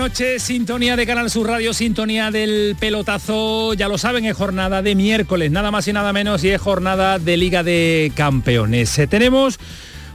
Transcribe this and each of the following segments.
Noches, sintonía de Canal Sur Radio, sintonía del pelotazo, ya lo saben, es jornada de miércoles, nada más y nada menos, y es jornada de Liga de Campeones. Eh, tenemos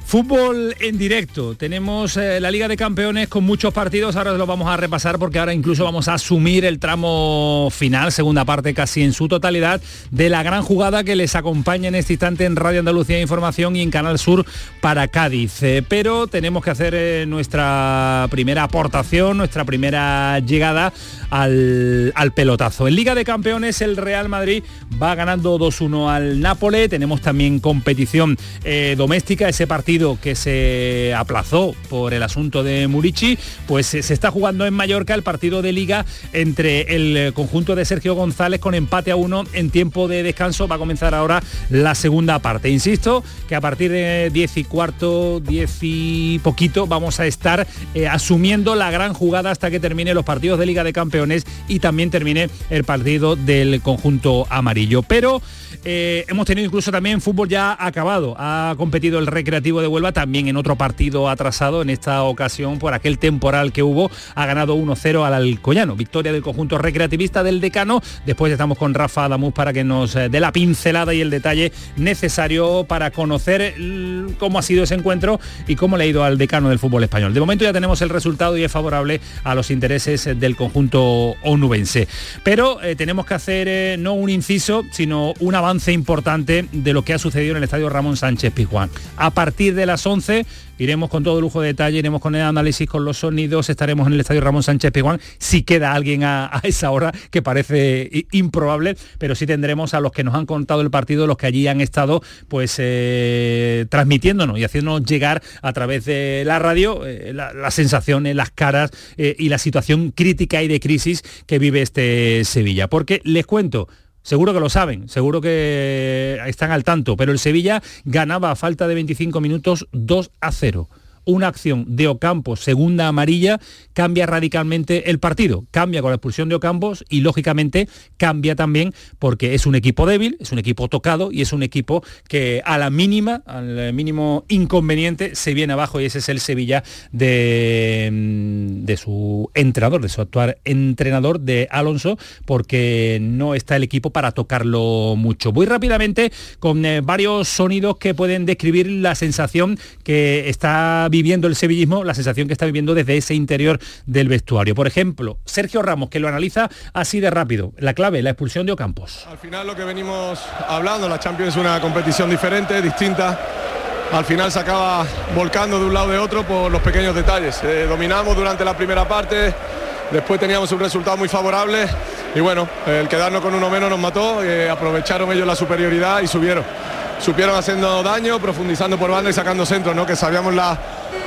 Fútbol en directo. Tenemos eh, la Liga de Campeones con muchos partidos. Ahora lo vamos a repasar porque ahora incluso vamos a asumir el tramo final, segunda parte casi en su totalidad, de la gran jugada que les acompaña en este instante en Radio Andalucía Información y en Canal Sur para Cádiz. Eh, pero tenemos que hacer eh, nuestra primera aportación, nuestra primera llegada al, al, pelotazo. En Liga de Campeones el Real Madrid va ganando 2-1 al Nápoles. Tenemos también competición doméstica, ese partido que se aplazó por el asunto de Murici, pues se está jugando en Mallorca el partido de liga entre el conjunto de Sergio González con empate a uno en tiempo de descanso. Va a comenzar ahora la segunda parte. Insisto que a partir de 10 y cuarto, 10 y poquito, vamos a estar eh, asumiendo la gran jugada hasta que termine los partidos de Liga de Campeones y también termine el partido del conjunto amarillo. Pero eh, hemos tenido incluso también fútbol ya acabado. Ha competido el Recreativo de Huelva también en otro partido atrasado, en esta ocasión por aquel temporal que hubo. Ha ganado 1-0 al Alcoyano. Victoria del conjunto recreativista del decano. Después estamos con Rafa Adamus para que nos eh, dé la pincelada y el detalle necesario para conocer cómo ha sido ese encuentro y cómo le ha ido al decano del fútbol español. De momento ya tenemos el resultado y es favorable a los intereses del conjunto onubense. Pero eh, tenemos que hacer no un inciso, sino un avance importante de lo que ha sucedido en el estadio Ramón Sánchez Pizjuán. A partir de las 11 iremos con todo lujo de detalle, iremos con el análisis, con los sonidos, estaremos en el estadio Ramón Sánchez Pizjuán, si queda alguien a, esa hora, que parece improbable, pero sí tendremos a los que nos han contado el partido, los que allí han estado pues eh, transmitiéndonos y haciéndonos llegar a través de la radio eh, las sensaciones, las caras eh, y la situación crítica y de crisis que vive este Sevilla. Porque les cuento, Seguro que lo saben, seguro que están al tanto, pero el Sevilla ganaba a falta de 25 minutos 2 a 0 una acción de Ocampos, segunda amarilla, cambia radicalmente el partido. Cambia con la expulsión de Ocampos y lógicamente cambia también porque es un equipo débil, es un equipo tocado y es un equipo que a la mínima, al mínimo inconveniente, se viene abajo y ese es el Sevilla de, mm, de su entrenador, de su actual entrenador de Alonso, porque no está el equipo para tocarlo mucho. Voy rápidamente con eh, varios sonidos que pueden describir la sensación que está viviendo el sevillismo, la sensación que está viviendo desde ese interior del vestuario. Por ejemplo, Sergio Ramos, que lo analiza así de rápido. La clave, la expulsión de Ocampos. Al final lo que venimos hablando, la Champions es una competición diferente, distinta. Al final se acaba volcando de un lado de otro por los pequeños detalles. Eh, dominamos durante la primera parte, después teníamos un resultado muy favorable y bueno, el quedarnos con uno menos nos mató, eh, aprovecharon ellos la superioridad y subieron supieron haciendo daño, profundizando por banda y sacando centros, ¿no? Que sabíamos la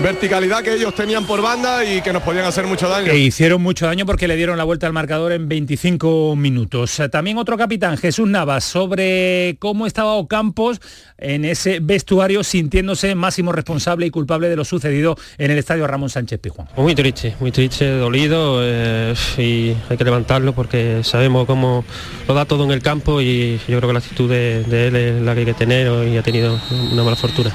verticalidad que ellos tenían por banda y que nos podían hacer mucho daño. Que hicieron mucho daño porque le dieron la vuelta al marcador en 25 minutos. También otro capitán, Jesús Navas, sobre cómo estaba Ocampos en ese vestuario sintiéndose máximo responsable y culpable de lo sucedido en el estadio Ramón Sánchez Pijuán. Muy triste, muy triste, dolido eh, y hay que levantarlo porque sabemos cómo lo da todo en el campo y yo creo que la actitud de, de él es la que hay que tener y ha tenido una mala fortuna.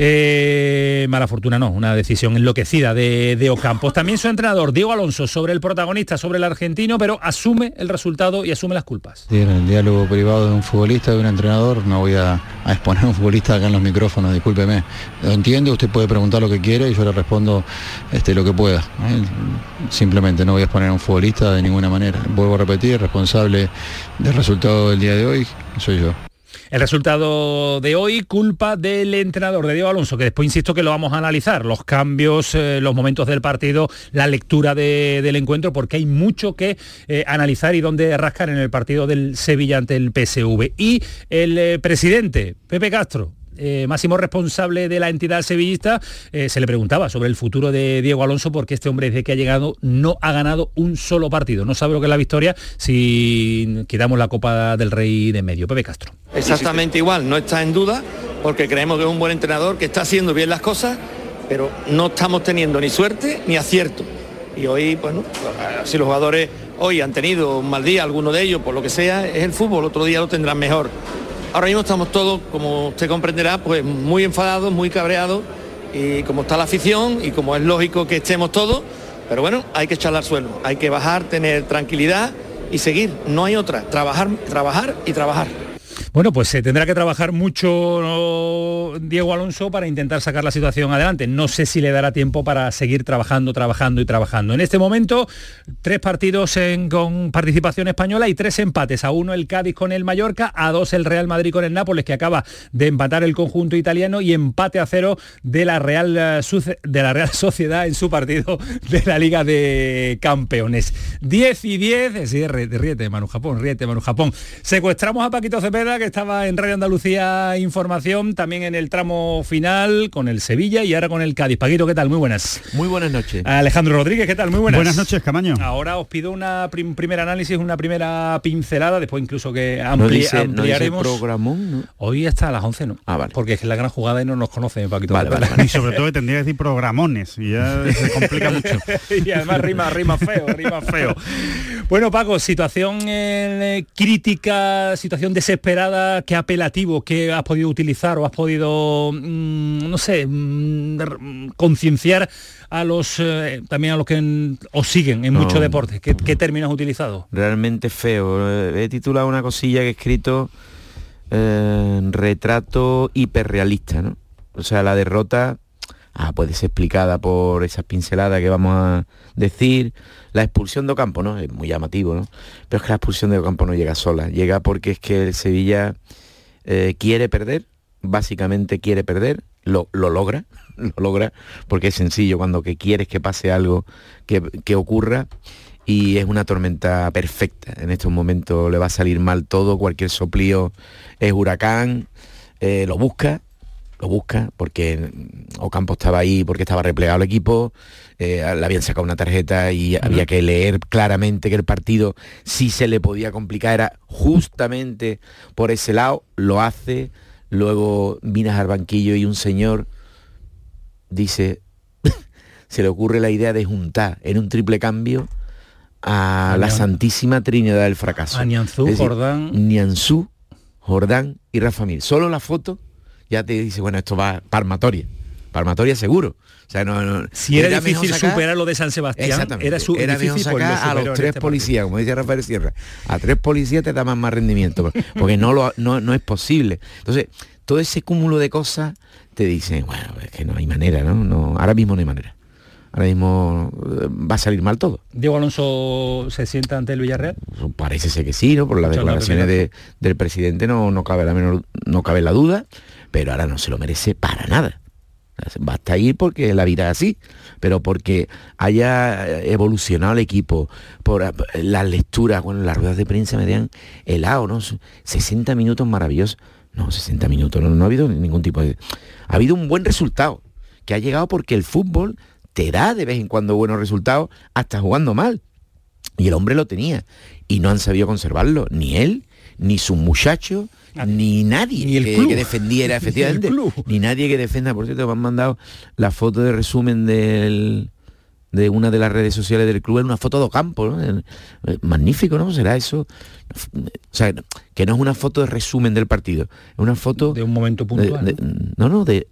Eh, mala fortuna no, una decisión enloquecida de, de Ocampos. También su entrenador, Diego Alonso, sobre el protagonista, sobre el argentino, pero asume el resultado y asume las culpas. En el diálogo privado de un futbolista, de un entrenador, no voy a, a exponer a un futbolista acá en los micrófonos, discúlpeme. Lo entiendo, usted puede preguntar lo que quiere y yo le respondo este, lo que pueda. ¿eh? Simplemente no voy a exponer a un futbolista de ninguna manera. Vuelvo a repetir, responsable del resultado del día de hoy soy yo. El resultado de hoy, culpa del entrenador de Diego Alonso, que después insisto que lo vamos a analizar, los cambios, eh, los momentos del partido, la lectura de, del encuentro, porque hay mucho que eh, analizar y donde rascar en el partido del Sevilla ante el PSV. Y el eh, presidente, Pepe Castro, eh, máximo responsable de la entidad sevillista, eh, se le preguntaba sobre el futuro de Diego Alonso porque este hombre desde que ha llegado no ha ganado un solo partido. No sabe lo que es la victoria si quitamos la Copa del Rey de medio. Pepe Castro. Exactamente igual, no está en duda porque creemos que es un buen entrenador que está haciendo bien las cosas, pero no estamos teniendo ni suerte ni acierto. Y hoy, bueno, si los jugadores hoy han tenido un mal día, alguno de ellos, por lo que sea, es el fútbol, otro día lo tendrán mejor. Ahora mismo estamos todos, como usted comprenderá, pues muy enfadados, muy cabreados, y como está la afición y como es lógico que estemos todos, pero bueno, hay que echarle al suelo, hay que bajar, tener tranquilidad y seguir, no hay otra, trabajar, trabajar y trabajar. Bueno, pues se tendrá que trabajar mucho ¿no? Diego Alonso para intentar sacar la situación adelante. No sé si le dará tiempo para seguir trabajando, trabajando y trabajando. En este momento, tres partidos con participación española y tres empates. A uno el Cádiz con el Mallorca, a dos el Real Madrid con el Nápoles, que acaba de empatar el conjunto italiano, y empate a cero de la Real, de la Real Sociedad en su partido de la Liga de Campeones. 10 y 10, sí, ríete Manu Japón, ríete Manu Japón. Secuestramos a Paquito Cepeda, que estaba en Radio Andalucía Información, también en el tramo final con el Sevilla y ahora con el Cádiz. Paquito, ¿qué tal? Muy buenas. Muy buenas noches. Alejandro Rodríguez, ¿qué tal? Muy buenas. Buenas noches, Camaño. Ahora os pido una prim primer análisis, una primera pincelada, después incluso que ampli no dice, ampliaremos. No programón, ¿no? Hoy hasta a las 11, ¿no? Ah, vale. Porque es la gran jugada y no nos conoce, Paquito. Vale, vale, vale. Y sobre todo que tendría que decir programones y ya se complica mucho. y además rima, rima feo, rima feo. Bueno, Paco, situación eh, crítica, situación desesperada, ¿qué apelativo que has podido utilizar o has podido, mmm, no sé, mmm, concienciar a los eh, también a los que os siguen en No. muchos deportes? ¿Qué, qué términos has utilizado? Realmente feo. Eh, He titulado una cosilla que he escrito eh, retrato hiperrealista, ¿no? O sea, la derrota ah, puede ser explicada por esas pinceladas que vamos a decir. La expulsión de Ocampo, ¿no? Es muy llamativo, ¿no? Pero es que la expulsión de Ocampo no llega sola. Llega porque es que el Sevilla eh, quiere perder, básicamente quiere perder, lo, lo logra, lo logra, porque es sencillo, cuando que quieres que pase algo que, que ocurra, y es una tormenta perfecta. En estos momentos le va a salir mal todo, cualquier soplío es huracán, eh, lo busca, lo busca, porque Ocampo estaba ahí, porque estaba replegado el equipo, eh, le habían sacado una tarjeta y había que leer claramente que el partido si se le podía complicar era justamente por ese lado, lo hace, luego miras al banquillo y un señor dice, se le ocurre la idea de juntar en un triple cambio a la Santísima Trinidad del Fracaso. A Nianzú, decir, Jordán. Nianzú, Jordán y Rafa Mir. Solo la foto ya te dice, bueno, esto va palmatoria. Palmatoria seguro. O sea, no, no- Si era difícil sacar- superar lo de San Sebastián, era su Era difícil pues sacar lo a los tres este policías, como dice Rafael Sierra. A tres policías te da más, rendimiento, porque no, lo, no, no es posible. Entonces, todo ese cúmulo de cosas te dicen, bueno, es que no hay manera, ¿no? no ahora mismo no hay manera. Ahora mismo eh, va a salir mal todo. Diego Alonso se sienta ante el Villarreal. Parece ser que sí, ¿no? Por las declaraciones de- del presidente no, no cabe la menor, no cabe la duda, pero ahora no se lo merece para nada. Basta ir porque la vida es así, pero porque haya evolucionado el equipo, por eh, las lecturas, bueno, las ruedas de prensa me dan helado, ¿no? 60 minutos maravillosos. No, 60 minutos, no ha habido ningún tipo de... Ha habido un buen resultado, que ha llegado porque el fútbol te da de vez en cuando buenos resultados, hasta jugando mal. Y el hombre lo tenía. Y no han sabido conservarlo, ni él, ni sus muchachos, ni nadie Ni el que, club. que defendiera, efectivamente. Ni nadie que defenda. Por cierto, me han mandado la foto de resumen del, de una de las redes sociales del club, una foto de Ocampo, ¿no? El- eh, Magnífico, ¿no? ¿Será eso? O sea, que no es una foto de resumen del partido, es una foto De un momento puntual. de- de- no, no, de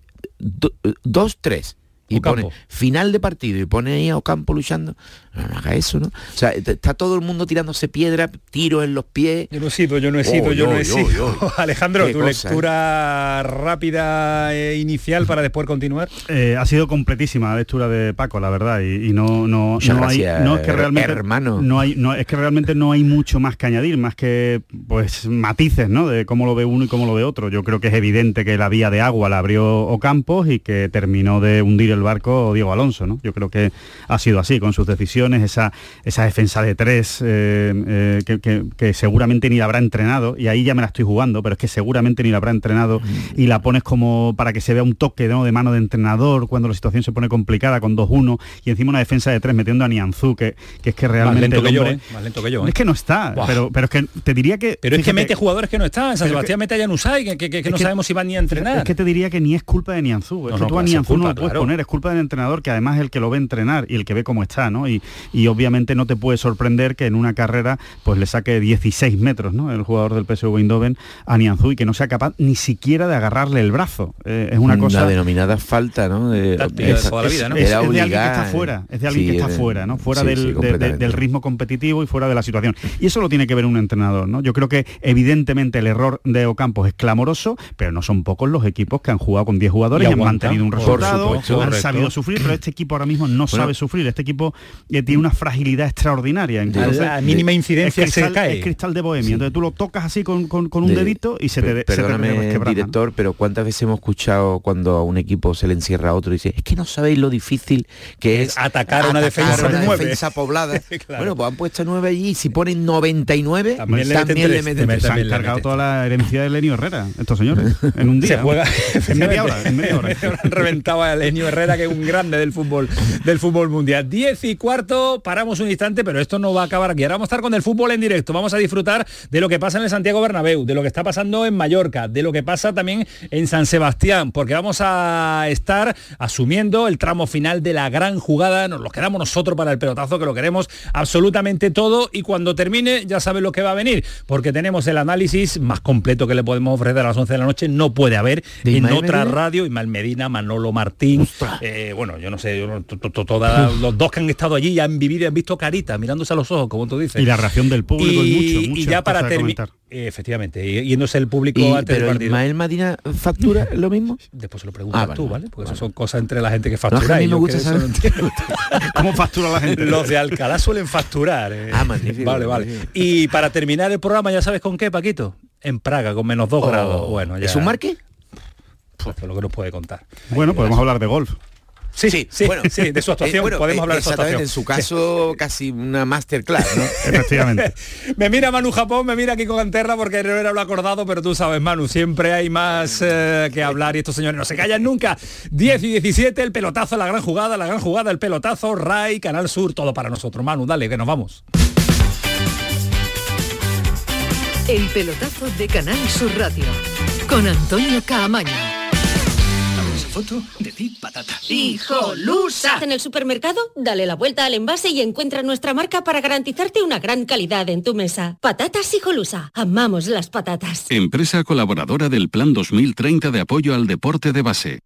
dos, tres y pone final de partido y pone ahí a Ocampo luchando, no, haga eso, ¿no? O sea, está todo el mundo tirándose piedra, tiros en los pies. Yo no he sido, yo no he sido, oh, yo, no he sido. Alejandro, tu lectura rápida e inicial para después continuar. Eh, ha sido completísima la lectura de Paco, la verdad, y, no, no, no, hay, no es que realmente hermano. no hay, no, es que realmente no hay mucho más que añadir, más que pues matices, ¿no? De cómo lo ve uno y cómo lo ve otro. Yo creo que es evidente que la vía de agua la abrió Ocampos y que terminó de hundir el barco Diego Alonso, ¿no? Yo creo que ha sido así con sus decisiones, esa, esa defensa de tres eh, eh, que, seguramente ni la habrá entrenado, y ahí ya me la estoy jugando, pero es que seguramente ni la habrá entrenado y la pones como para que se vea un toque de mano de entrenador cuando la situación se pone complicada con 2-1 y encima una defensa de tres metiendo a Nianzú, que, que es que realmente más lento, que, más lento que yo. Es que no está, pero, pero es que te diría que... Pero es que mete jugadores que no están, San Sebastián mete a Janusay, que, que, no sabemos si van ni a entrenar. Es que te diría que ni es culpa de Nianzú, es que tú a Nianzú no lo puedes poner, es culpa del entrenador que además es el que lo ve entrenar y el que ve cómo está, ¿no? Y, y obviamente no te puede sorprender que en una carrera pues le saque 16 metros, ¿no? El jugador del PSV Eindhoven a Nianzú y que no sea capaz ni siquiera de agarrarle el brazo. Eh, es una cosa... La denominada falta, ¿no? De, es, de alguien que está fuera, es de alguien que está fuera, ¿no? Fuera del, del, ritmo competitivo y fuera de la situación. Y eso lo tiene que ver un entrenador, ¿no? Yo creo que evidentemente el error de Ocampos es clamoroso, pero no son pocos los equipos que han jugado con 10 jugadores y, han mantenido un resultado, han sabido sufrir, pero este equipo ahora mismo no sabe sufrir. Este equipo eh, tiene una fragilidad extraordinaria. Entonces, la mínima incidencia es cristal, se cae. Es cristal de bohemia. Entonces tú lo tocas así con, un dedito y se te, perdóname, se director, pero ¿cuántas veces hemos escuchado cuando a un equipo se le encierra a otro y dice, es que no sabéis lo difícil que es atacar, una defensa, una defensa poblada? Bueno, pues han puesto nueve allí, si ponen 99, también, le meten, Se han cargado toda la herencia de Lenio Herrera, estos señores, en un día. Se juega en media hora. En media hora. han reventado a Lenio Herrera, que es un grande del fútbol, del fútbol mundial. Diez y cuarto, paramos un instante, pero esto no va a acabar aquí. Ahora vamos a estar con el fútbol en directo. Vamos a disfrutar de lo que pasa en el Santiago Bernabéu, de lo que está pasando en Mallorca, de lo que pasa también en San Sebastián, porque vamos a estar asumiendo el tramo final de la gran jugada. Nos lo quedamos nosotros para el pelotazo, que lo queremos absolutamente todo. Y cuando termine, ya saben lo que va a venir, porque tenemos el análisis más completo que le podemos ofrecer a las 11 de la noche. No puede haber en otra radio. Ismael Medina, Manolo Martín. Eh, bueno, yo no sé, yo, los dos que han estado allí ya han vivido y han visto carita, mirándose a los ojos, como tú dices. Y la reacción del público y, mucho, Y ya para terminar. Efectivamente, yéndose el público antes del partido. ¿Ismael Madina factura lo mismo? Después se lo preguntas ah, tú, ¿vale? Porque eso son cosas entre la gente que factura. y me gusta ¿Cómo factura la gente? Los de Alcalá suelen facturar. Eh. Ah, magnífico. Vale, vale. Y para terminar el programa, ¿ya sabes con qué, Paquito? En Praga, con menos dos oh. grados. Bueno, ya. ¿Es un marque? Pues lo que nos puede contar. Bueno, podemos hablar de golf. Sí, sí, sí, bueno, sí, de su actuación eh, podemos hablar de su actuación. En su caso, casi una masterclass, ¿no? Efectivamente. me mira Manu Japón, me mira Kiko Canterra porque Rivera lo ha acordado, pero tú sabes, Manu, siempre hay más eh, que hablar y estos señores no se callan nunca. 10 y 17, el pelotazo, la gran jugada, la gran jugada, el pelotazo, Ray, Canal Sur, todo para nosotros. Manu, dale, que nos vamos. El pelotazo de Canal Sur Radio con Antonio Caamaño foto, decir patata. ¡Hijolusa! En el supermercado, dale la vuelta al envase y encuentra nuestra marca para garantizarte una gran calidad en tu mesa. Patatas Hijolusa. Amamos las patatas. Empresa colaboradora del Plan 2030 de apoyo al deporte de base.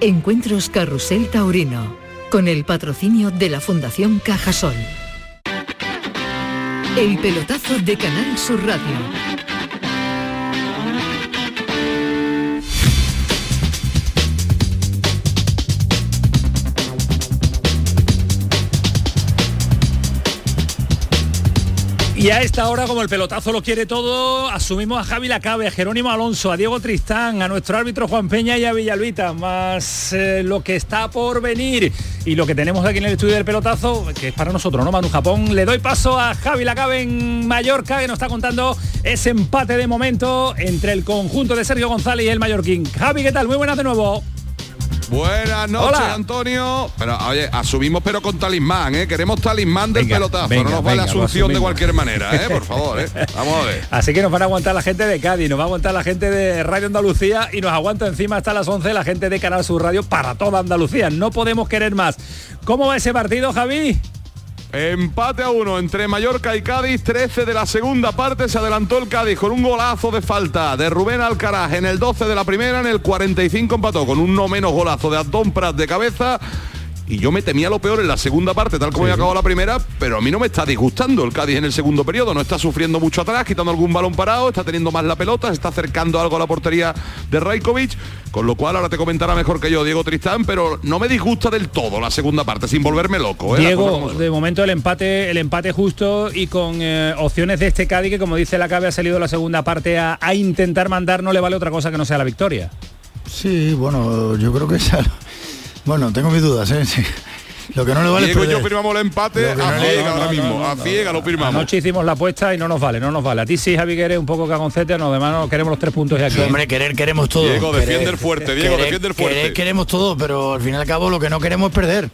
Encuentros Carrusel Taurino, con el patrocinio de la Fundación Cajasol. El pelotazo de Canal Sur Radio. Y a esta hora, como el pelotazo lo quiere todo, asumimos a Javi Lacabe, a Jerónimo Alonso, a Diego Tristán, a nuestro árbitro Juan Peña y a Villalvita, más eh, lo que está por venir y lo que tenemos aquí en el estudio del pelotazo, que es para nosotros, ¿no? Manu Japón. Le doy paso a Javi Lacabe en Mallorca, que nos está contando ese empate de momento entre el conjunto de Sergio González y el Mallorquín. Javi, ¿qué tal? Muy buenas de nuevo. Buenas noches, Antonio. Pero oye, asumimos pero con talismán, ¿eh? Queremos talismán del Venga, pelotazo. venga, no nos vale asunción de cualquier manera, ¿eh? Por favor, ¿eh? Vamos a ver. Así que nos van a aguantar la gente de Cádiz, nos va a aguantar la gente de Radio Andalucía y nos aguanta encima hasta las 11 la gente de Canal Sur Radio para toda Andalucía. No podemos querer más. ¿Cómo va ese partido, Javi? Empate a uno entre Mallorca y Cádiz, 13 de la segunda parte, se adelantó el Cádiz con un golazo de falta de Rubén Alcaraz en el 12 de la primera, en el 45 empató con un no menos golazo de Antón Prat de cabeza. Y yo me temía lo peor en la segunda parte, tal como había acabado la primera, pero a mí no me está disgustando el Cádiz en el segundo periodo, no está sufriendo mucho atrás, quitando algún balón parado, está teniendo más la pelota, se está acercando algo a la portería de Rajkovic, con lo cual ahora te comentará mejor que yo Diego Tristán, pero no me disgusta del todo la segunda parte, sin volverme loco. ¿eh? Diego, de momento el empate, el empate justo y con eh, opciones de este Cádiz que como dice la cabe ha salido la segunda parte a, a intentar mandar, no le vale otra cosa que no sea la victoria. Sí, bueno, yo creo que esa... Bueno, tengo mis dudas, ¿eh? Sí. Lo que no le vale es Diego y yo firmamos el empate a ciega no, ahora no, mismo, no, a ciega lo firmamos. Anoche hicimos la apuesta y no nos vale, no nos vale. A ti sí, Javi, que eres un poco cagoncete, no, además no queremos los tres puntos y aquí. Sí, hombre, querer queremos todo. Diego, Querer- defiende el fuerte, Diego, querer- defiende el fuerte. querer queremos todo, pero al fin y al cabo lo que no queremos es perder.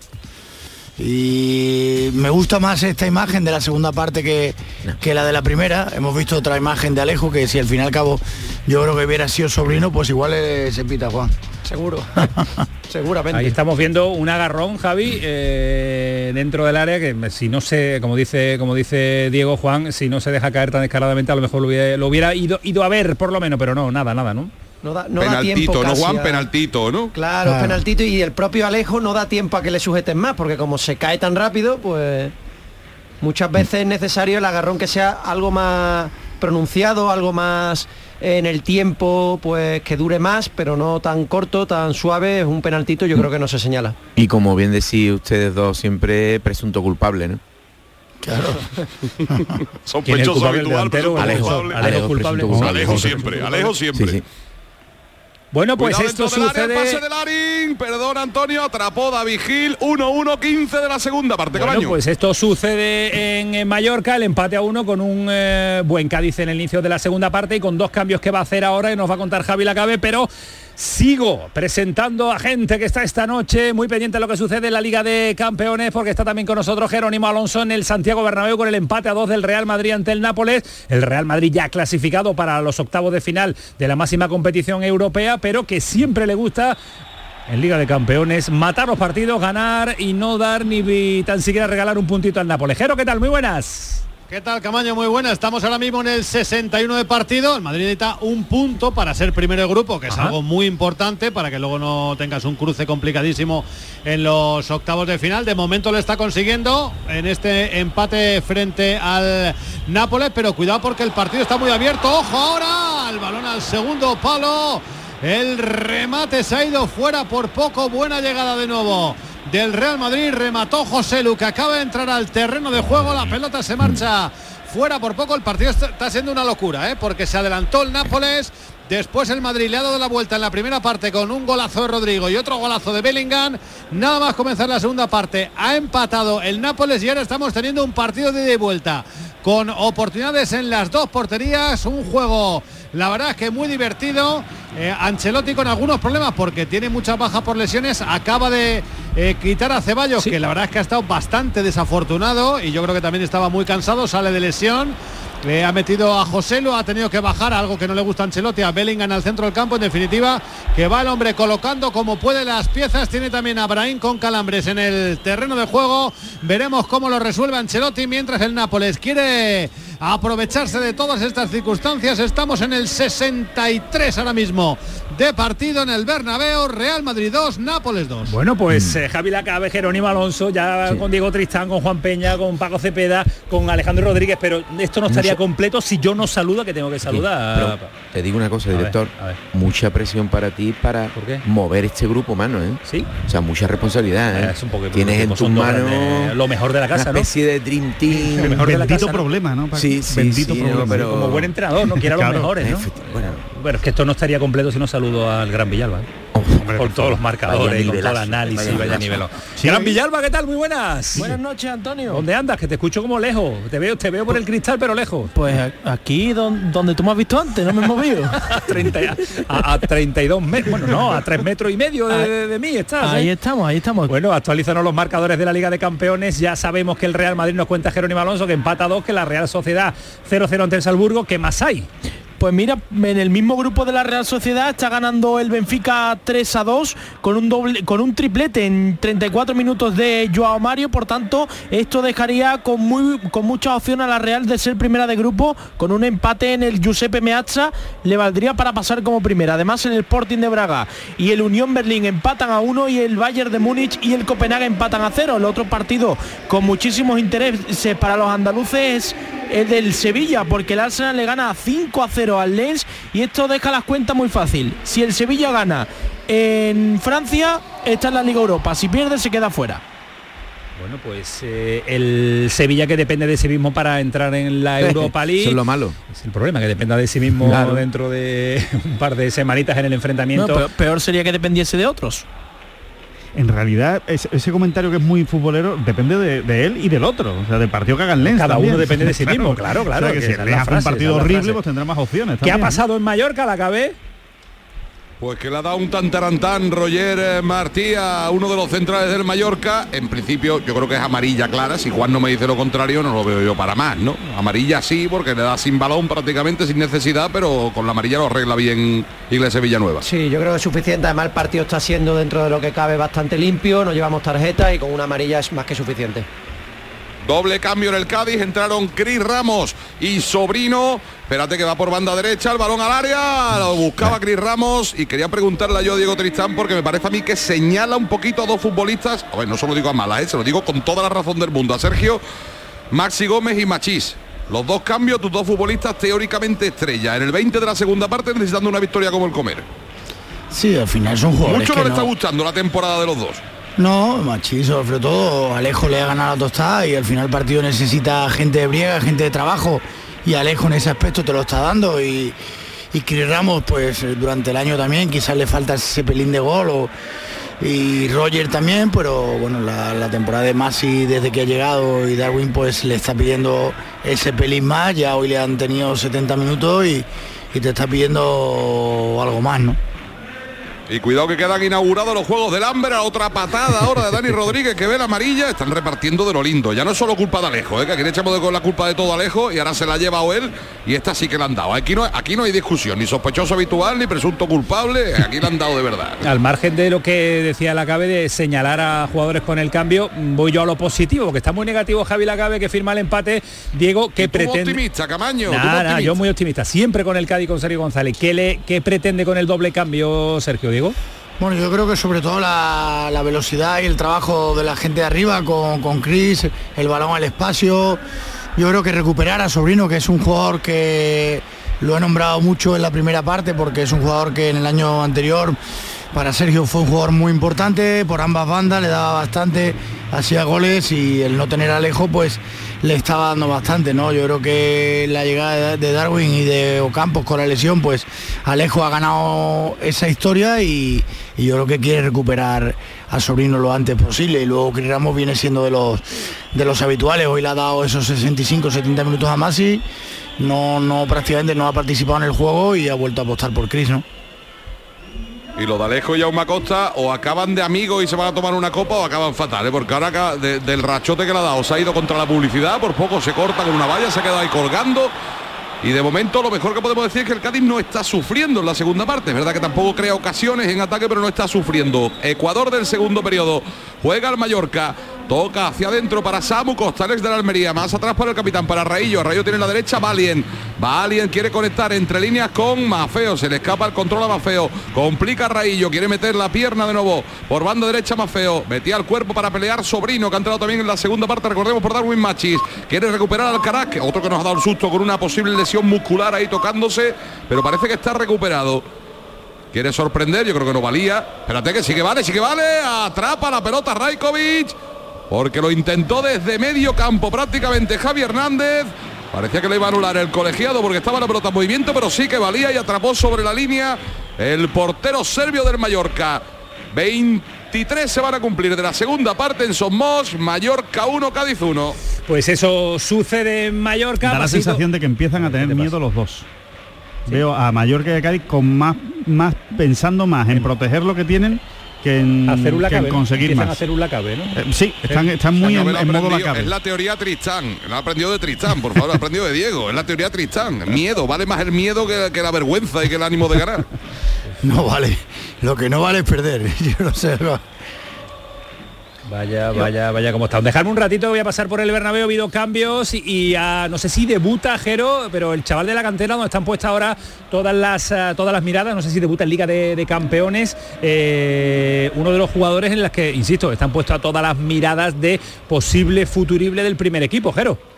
Y me gusta más esta imagen de la segunda parte que, que la de la primera. Hemos visto otra imagen de Alejo que si al fin y al cabo yo creo que hubiera sido sobrino, pues igual eh, se pita Juan. Seguro. Seguramente. Ahí estamos viendo un agarrón, Javi, eh, dentro del área que si no se, como dice, como dice Diego Juan, si no se deja caer tan descaradamente, a lo mejor lo hubiera, lo hubiera ido, ido a ver por lo menos, pero no, nada, nada, ¿no? No da, no da tiempo penaltito, ¿no, casi Juan? a- Penaltito, ¿no? Claro, Ah. penaltito y el propio Alejo no da tiempo a que le sujeten más, porque como se cae tan rápido, pues muchas veces es necesario el agarrón que sea algo más pronunciado, algo más en el tiempo, pues que dure más, pero no tan corto, tan suave, es un penaltito, yo creo que no se señala. Y como bien decís ustedes dos, siempre presunto culpable, ¿no? Claro. Sospechoso habitual, Alejo? culpable. Alejo culpable. Siempre, Alejo siempre. Sí, sí. Bueno, pues Cuidado esto área, sucede. pase de Larín, perdón Antonio, atrapó David Gil, 1-1-15 de la segunda parte, Bueno, Cabaño. pues esto sucede en, Mallorca, el empate a uno con un eh, buen Cádiz en el inicio de la segunda parte y con dos cambios que va a hacer ahora y nos va a contar Javi Lacabe, pero sigo presentando a gente que está esta noche muy pendiente de lo que sucede en la Liga de Campeones porque está también con nosotros Jerónimo Alonso en el Santiago Bernabéu con el empate a dos del Real Madrid ante el Nápoles. El Real Madrid ya clasificado para los octavos de final de la máxima competición europea, pero que siempre le gusta en Liga de Campeones, matar los partidos, ganar y no dar ni tan siquiera regalar un puntito al Nápoles. Jero, ¿qué tal? Muy buenas. ¿Qué tal, Camaño? Muy buena. Estamos ahora mismo en el 61 de partido. El Madrid necesita un punto para ser primero de grupo, que es Ajá. algo muy importante para que luego no tengas un cruce complicadísimo en los octavos de final. De momento lo está consiguiendo en este empate frente al Nápoles, pero cuidado porque el partido está muy abierto. ¡Ojo ahora! El balón al segundo palo. El remate se ha ido fuera por poco. Buena llegada de nuevo del Real Madrid. Remató José Lu, que acaba de entrar al terreno de juego. La pelota se marcha fuera por poco. El partido está, siendo una locura, ¿eh? porque se adelantó el Nápoles. Después el Madrid le ha dado la vuelta en la primera parte con un golazo de Rodrigo y otro golazo de Bellingham. Nada más comenzar la segunda parte. Ha empatado el Nápoles y ahora estamos teniendo un partido de vuelta. Con oportunidades en las dos porterías. Un juego, la verdad es que muy divertido. Eh, Ancelotti con algunos problemas porque tiene muchas bajas por lesiones. Acaba de eh, quitar a Ceballos, que la verdad es que ha estado bastante desafortunado y yo creo que también estaba muy cansado. Sale de lesión. Le ha metido a José, lo ha tenido que bajar, algo que no le gusta a Ancelotti, a Bellingham al centro del campo. En definitiva, que va el hombre colocando como puede las piezas. Tiene también a con calambres en el terreno de juego. Veremos cómo lo resuelve Ancelotti mientras el Nápoles quiere aprovecharse de todas estas circunstancias. Estamos en el 63 ahora mismo de partido en el Bernabéu. Real Madrid 2, Nápoles 2. Bueno, pues eh, Javi Lacabe, Jerónimo Alonso, ya con Diego Tristán, con Juan Peña, con Paco Cepeda, con Alejandro Rodríguez, pero esto no estaría Mucho- completo si yo no saludo que tengo que saludar. Pero te digo una cosa, A ver, director. a ver. Mucha presión para ti para mover este grupo, mano, ¿eh? Sí. O sea, mucha responsabilidad, ¿eh? Es un poco- Tienes en tus manos lo mejor de la casa, una ¿no? especie de dream team. Lo mejor de la Bendito casa, ¿no? problema, ¿no? Paco? Sí, sí, Bendito sí, problema. no, pero Como buen entrenador, no quiere a los mejores, ¿no? Bueno, Bueno, es que esto no estaría completo si no saludo al Gran Villalba. ¿eh? con todos los marcadores, y con todo el análisis, vaya vaya, nivel. Sí. Gran Villalba, ¿qué tal? Muy buenas. Buenas noches, Antonio. ¿Dónde andas? Que te escucho como lejos. Te veo, te veo por el cristal, pero lejos. Pues aquí don- donde tú me has visto antes, no me he movido. a, 30 a, a 32 metros, bueno, no, a 3 metros y medio de, de- de mí estás. Ahí ¿eh? estamos, ahí estamos. Bueno, actualízanos los marcadores de la Liga de Campeones. Ya sabemos que el Real Madrid nos cuenta Jerónimo Alonso que empata 2, que la Real Sociedad 0-0 ante el Salzburgo. ¿Qué más hay? Pues mira, en el mismo grupo de la Real Sociedad está ganando el Benfica 3 a 2 con un doble, con un triplete en 34 minutos de Joao Mario, por tanto, esto dejaría con muy con mucha opción a la Real de ser primera de grupo, con un empate en el Giuseppe Meazza le valdría para pasar como primera. Además, en el Sporting de Braga y el Unión Berlín empatan a uno y el Bayern de Múnich y el Copenhague empatan a cero. El otro partido con muchísimos intereses para los andaluces es el del Sevilla, porque el Arsenal le gana 5 a 0 al Lens y esto deja las cuentas muy fácil. Si el Sevilla gana en Francia, está en la Liga Europa. Si pierde, se queda fuera. Bueno, pues eh, el Sevilla que depende de sí mismo para entrar en la Europa League. Eso es lo malo. Es el problema, que dependa de sí mismo Claro. dentro de un par de semanitas en el enfrentamiento. No, peor, peor sería que dependiese de otros. En realidad, ese, ese comentario que es muy futbolero depende de, de él y del otro. O sea, del partido que hagan Lens. Cada también. uno depende de sí mismo, claro, claro, O sea, que si hace un partido horrible, pues tendrá más opciones. ¿Qué ha pasado en Mallorca, la cabé? Pues que le ha dado un tantarantán Roger eh, Martí a uno de los centrales del Mallorca. En principio yo creo que es amarilla clara. Si Juan no me dice lo contrario, no lo veo yo para más, ¿no? Amarilla sí, porque le da sin balón prácticamente, sin necesidad, pero con la amarilla lo arregla bien Iglesia Villanueva. Sí, yo creo que es suficiente. Además, el partido está siendo dentro de lo que cabe bastante limpio. No llevamos tarjeta y con una amarilla es más que suficiente. Doble cambio en el Cádiz, entraron Cris Ramos y Sobrino. Espérate que va por banda derecha, el balón al área, lo buscaba Cris Ramos y quería preguntarle a yo a Diego Tristán porque me parece a mí que señala un poquito a dos futbolistas, a ver, no se lo digo a malas, ¿eh? se lo digo con toda la razón del mundo, a Sergio, Maxi Gómez y Machís. Los dos cambios, tus dos futbolistas teóricamente estrella. En el 20 de la segunda parte necesitando una victoria como el comer. Sí, al final son jugadores Mucho que no le está gustando la temporada de los dos. No, Machi, sobre todo. Alejo le ha ganado la tostada y al final el partido necesita gente de briega, gente de trabajo. Y Alejo en ese aspecto te lo está dando. Y, y Ramos pues durante el año también quizás le falta ese pelín de gol o- y Roger también, pero bueno, la, la temporada de Masi desde que ha llegado y Darwin pues le está pidiendo ese pelín más, ya hoy le han tenido 70 minutos y, y te está pidiendo algo más, ¿no? Y cuidado que quedan inaugurados los Juegos del Hambre, otra patada ahora de Dani Rodríguez que ve la amarilla, están repartiendo de lo lindo. Ya no es solo culpa de Alejo, ¿eh? que aquí le echamos de con la culpa de todo Alejo y ahora se la ha llevado él y esta sí que la han dado. Aquí no, aquí no hay discusión, ni sospechoso habitual, ni presunto culpable, aquí la han dado de verdad. Al margen de lo que decía la Cabe de señalar a jugadores con el cambio, voy yo a lo positivo, porque está muy negativo Javi Lacabe que firma el empate. Diego, que pretende. optimista, Camaño. Nah, tú nah, optimista. yo muy optimista. Siempre con el Cádiz con Sergio González. ¿Qué, le, ¿Qué pretende con el doble cambio, Sergio Diego? Bueno, yo creo que sobre todo la, la velocidad y el trabajo de la gente de arriba con, con Chris, el balón al espacio. Yo creo que recuperar a Sobrino, que es un jugador que lo he nombrado mucho en la primera parte, porque es un jugador que en el año anterior para Sergio fue un jugador muy importante, por ambas bandas le daba bastante, hacía goles y el no tener a Alejo pues le estaba dando bastante, ¿no? Yo creo que la llegada de- Darwin y de Ocampos con la lesión, pues Alejo ha ganado esa historia y, yo creo que quiere recuperar a Sobrino lo antes posible y luego Cris Ramos viene siendo de los de los habituales, hoy le ha dado esos 65, 70 minutos a Masi, no, no prácticamente no ha participado en el juego y ha vuelto a apostar por Cris, ¿no? Y los de Alejo y Jaume Costa o acaban de amigos y se van a tomar una copa o acaban fatales, porque ahora de- del rachote que le ha dado se ha ido contra la publicidad, por poco se corta con una valla, se ha quedado ahí colgando. Y de momento lo mejor que podemos decir es que el Cádiz no está sufriendo en la segunda parte. Es verdad que tampoco crea ocasiones en ataque, pero no está sufriendo. Ecuador del segundo periodo. Juega el Mallorca. Toca hacia adentro para Samu Costa, el ex de la Almería. Más atrás para el capitán, para Raillo. Raillo tiene en la derecha Valien. Valien quiere conectar entre líneas con Mafeo. Se le escapa el control a Mafeo. Complica a. Quiere meter la pierna de nuevo. Por banda derecha Mafeo. Metía el cuerpo para pelear Sobrino, que ha entrado también en la segunda parte. Recordemos por Darwin Machis. Quiere recuperar al Carac. Otro que nos ha dado el susto con una posible lesión muscular ahí tocándose. Pero parece que está recuperado. Quiere sorprender, yo creo que no valía. Espérate que sí que vale, sí que vale. Atrapa la pelota Raikovic. Porque lo intentó desde medio campo prácticamente Javi Hernández. Parecía que le iba a anular el colegiado porque estaba la pelota en movimiento, pero sí que valía y atrapó sobre la línea el portero serbio del Mallorca. 23 se van a cumplir de la segunda parte en Somos, Mallorca 1, Cádiz 1. Pues eso sucede en Mallorca. Da la pasito- sensación de que empiezan a tener miedo los dos. Veo a Mallorca y a Cádiz con más, más pensando más en proteger lo que tienen que en, hacer un que conseguir Empiezan más. a hacer un lacabe, ¿no? Eh, sí, están, están muy en, en modo lacabe. Es la teoría Tristán. Lo ha aprendido de Tristán, por favor, lo ha aprendido de Diego. Es la teoría Tristán. Miedo, vale más el miedo que, que la vergüenza y que el ánimo de ganar. No vale, lo que no vale es perder, yo no sé. Vaya, vaya, vaya como está. Dejarme un ratito, voy a pasar por el Bernabéu, ha habido cambios y, y, ah, no sé si debuta Jero, pero el chaval de la cantera donde están puestas ahora todas las ah, todas las miradas, no sé si debuta en Liga de, de Campeones, eh, uno de los jugadores en las que, insisto, están puestas todas las miradas de posible futurible del primer equipo, Jero.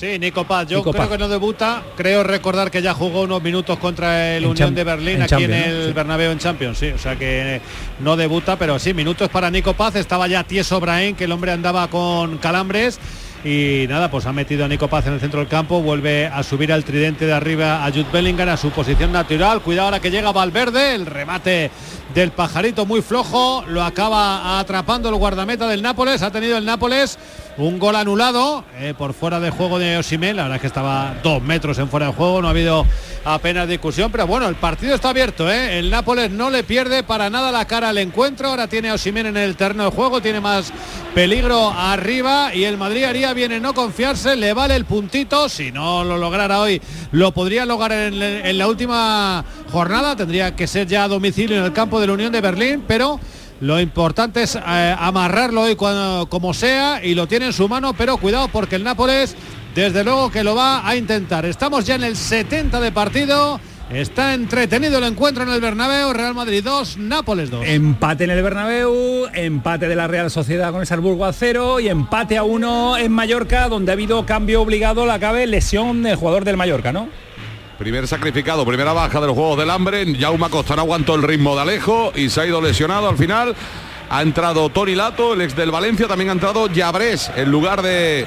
Sí, Nico Paz, yo Nico creo Paz. que no debuta. Creo recordar que ya jugó unos minutos contra el En Unión de Berlín en aquí Champions, en el Sí. Bernabéu en Champions, sí. O sea que eh, no debuta, pero sí, minutos para Nico Paz. Estaba ya Tieso Brain, que el hombre andaba con calambres. Y nada, pues ha metido a Nico Paz en el centro del campo, vuelve a subir al tridente de arriba a Jude Bellingham a su posición natural. Cuidado ahora que llega Valverde, el remate del pajarito muy flojo, lo acaba atrapando el guardameta del Nápoles, ha tenido el Nápoles un gol anulado eh, por fuera de juego de Osimhen, la verdad es que estaba dos metros en fuera de juego, no ha habido apenas discusión, pero bueno, el partido está abierto, ¿eh? el Nápoles no le pierde para nada la cara al encuentro, ahora tiene a Osimhen en el terreno de juego, tiene más peligro arriba y el Madrid haría bien en no confiarse, le vale el puntito, si no lo lograra hoy, lo podría lograr en, en la última jornada, tendría que ser ya a domicilio en el campo de la Unión de Berlín, pero lo importante es eh, amarrarlo hoy como sea y lo tiene en su mano, pero cuidado porque el Nápoles desde luego que lo va a intentar. Estamos ya en el 70 de partido. Está entretenido el encuentro en el Bernabéu, Real Madrid 2, Nápoles 2. Empate en el Bernabéu, empate de la Real Sociedad con el Salzburgo a cero y empate a uno en Mallorca, donde ha habido cambio obligado, la cabe lesión del jugador del Mallorca, ¿no? Primer sacrificado, primera baja de los Juegos del Hambre. Jaume Costa no aguantó el ritmo de Alejo y se ha ido lesionado al final. Ha entrado Tori Lato, el ex del Valencia. También ha entrado Llabrés en lugar de,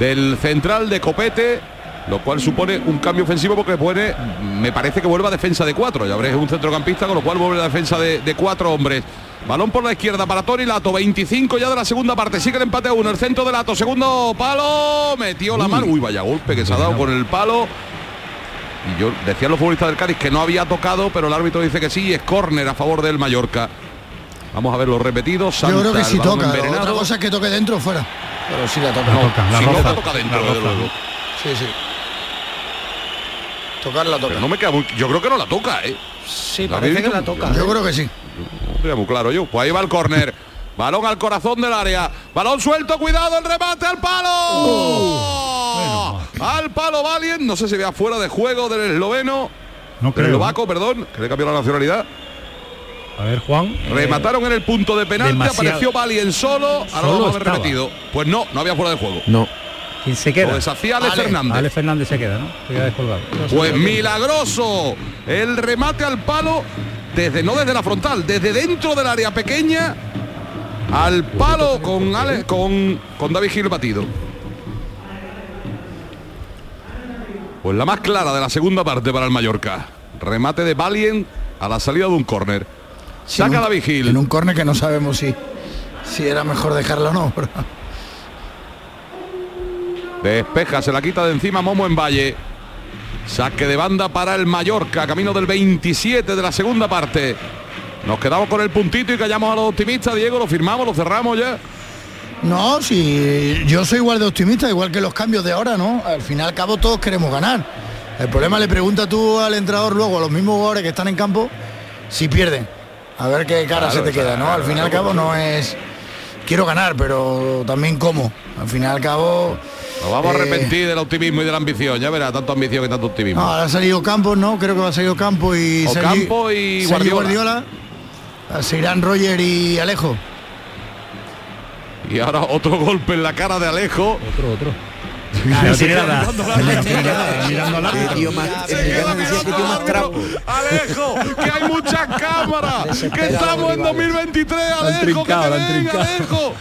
del central de Copete. Lo cual supone un cambio ofensivo porque pone, me parece que vuelve a defensa de cuatro. Llabrés es un centrocampista, con lo cual vuelve a defensa de, de cuatro hombres. Balón por la izquierda para Tori Lato, 25 ya de la segunda parte. Sigue el empate a uno, el centro de Lato, segundo palo, metió la mano. Uy, vaya golpe que se ha dado con el palo. Y yo decía los futbolistas del Cádiz que no había tocado, pero el árbitro dice que sí, y es córner a favor del Mallorca. Vamos a ver los repetidos. Yo creo que sí toca. envenenado. Otra cosa es que toque dentro o fuera. Pero sí la toca. No, la si no roza. toca dentro, La desde luego. Sí, sí. Tocar la toca. Pero no me queda muy... Yo creo que no la toca, ¿eh? Sí, ¿La parece que la toca. Yo creo que sí. Muy claro yo. Pues ahí va el córner. Balón al corazón del área. Balón suelto, cuidado, el remate al palo. Al palo Valien. No sé si vea fuera de juego del esloveno. No creo. eslovaco, perdón, que le cambió la nacionalidad. A ver, Juan. eh, Remataron en el punto de penalti, demasiado. apareció Valien solo. Ahora Solo estaba. repetido. Pues no, no había fuera de juego. No. ¿Quién se Lo queda? deshacía Ale Ale. Fernández. Ale Fernández se queda, ¿no? Se queda descolgado. Pues milagroso. El remate al palo desde no desde la frontal, desde dentro del área pequeña al palo con Ale, con con David Gil batido. Pues la más clara de la segunda parte para el Mallorca. Remate de Valien a la salida de un córner. Saca en un- David Gil. En un córner que no sabemos si, si era mejor dejarlo o no. pero- Despeja, se la quita de encima Momo en Valle. Saque de banda para el Mallorca, camino del 27 de la segunda parte. Nos quedamos con el puntito y callamos a los optimistas, Diego, lo firmamos, lo cerramos ya. No, si yo soy igual de optimista, igual que los cambios de ahora, ¿no? Al final al cabo todos queremos ganar. El problema le pregunta tú al entrenador luego a los mismos jugadores que están en campo si pierden. A ver qué cara Claro, se te queda, ¿no? Al claro, final y al cabo no es quiero ganar, pero también cómo. Al final al cabo Nos vamos a Eh, arrepentir del optimismo y de la ambición, ya verá, tanto ambición y tanto optimismo. No, ahora ha salido Campos, ¿no? Creo que va a salir Campos y Sergi- Campo y Guardiola. Ah, Se irán Roger y Alejo. Y ahora otro golpe en la cara de Alejo. Otro, otro. nada. Mirando al árbitro. Qué tío más, trapo. Alejo, que hay muchas cámaras, que estamos en rivales. 2023, han Alejo, que te ven. Alejo.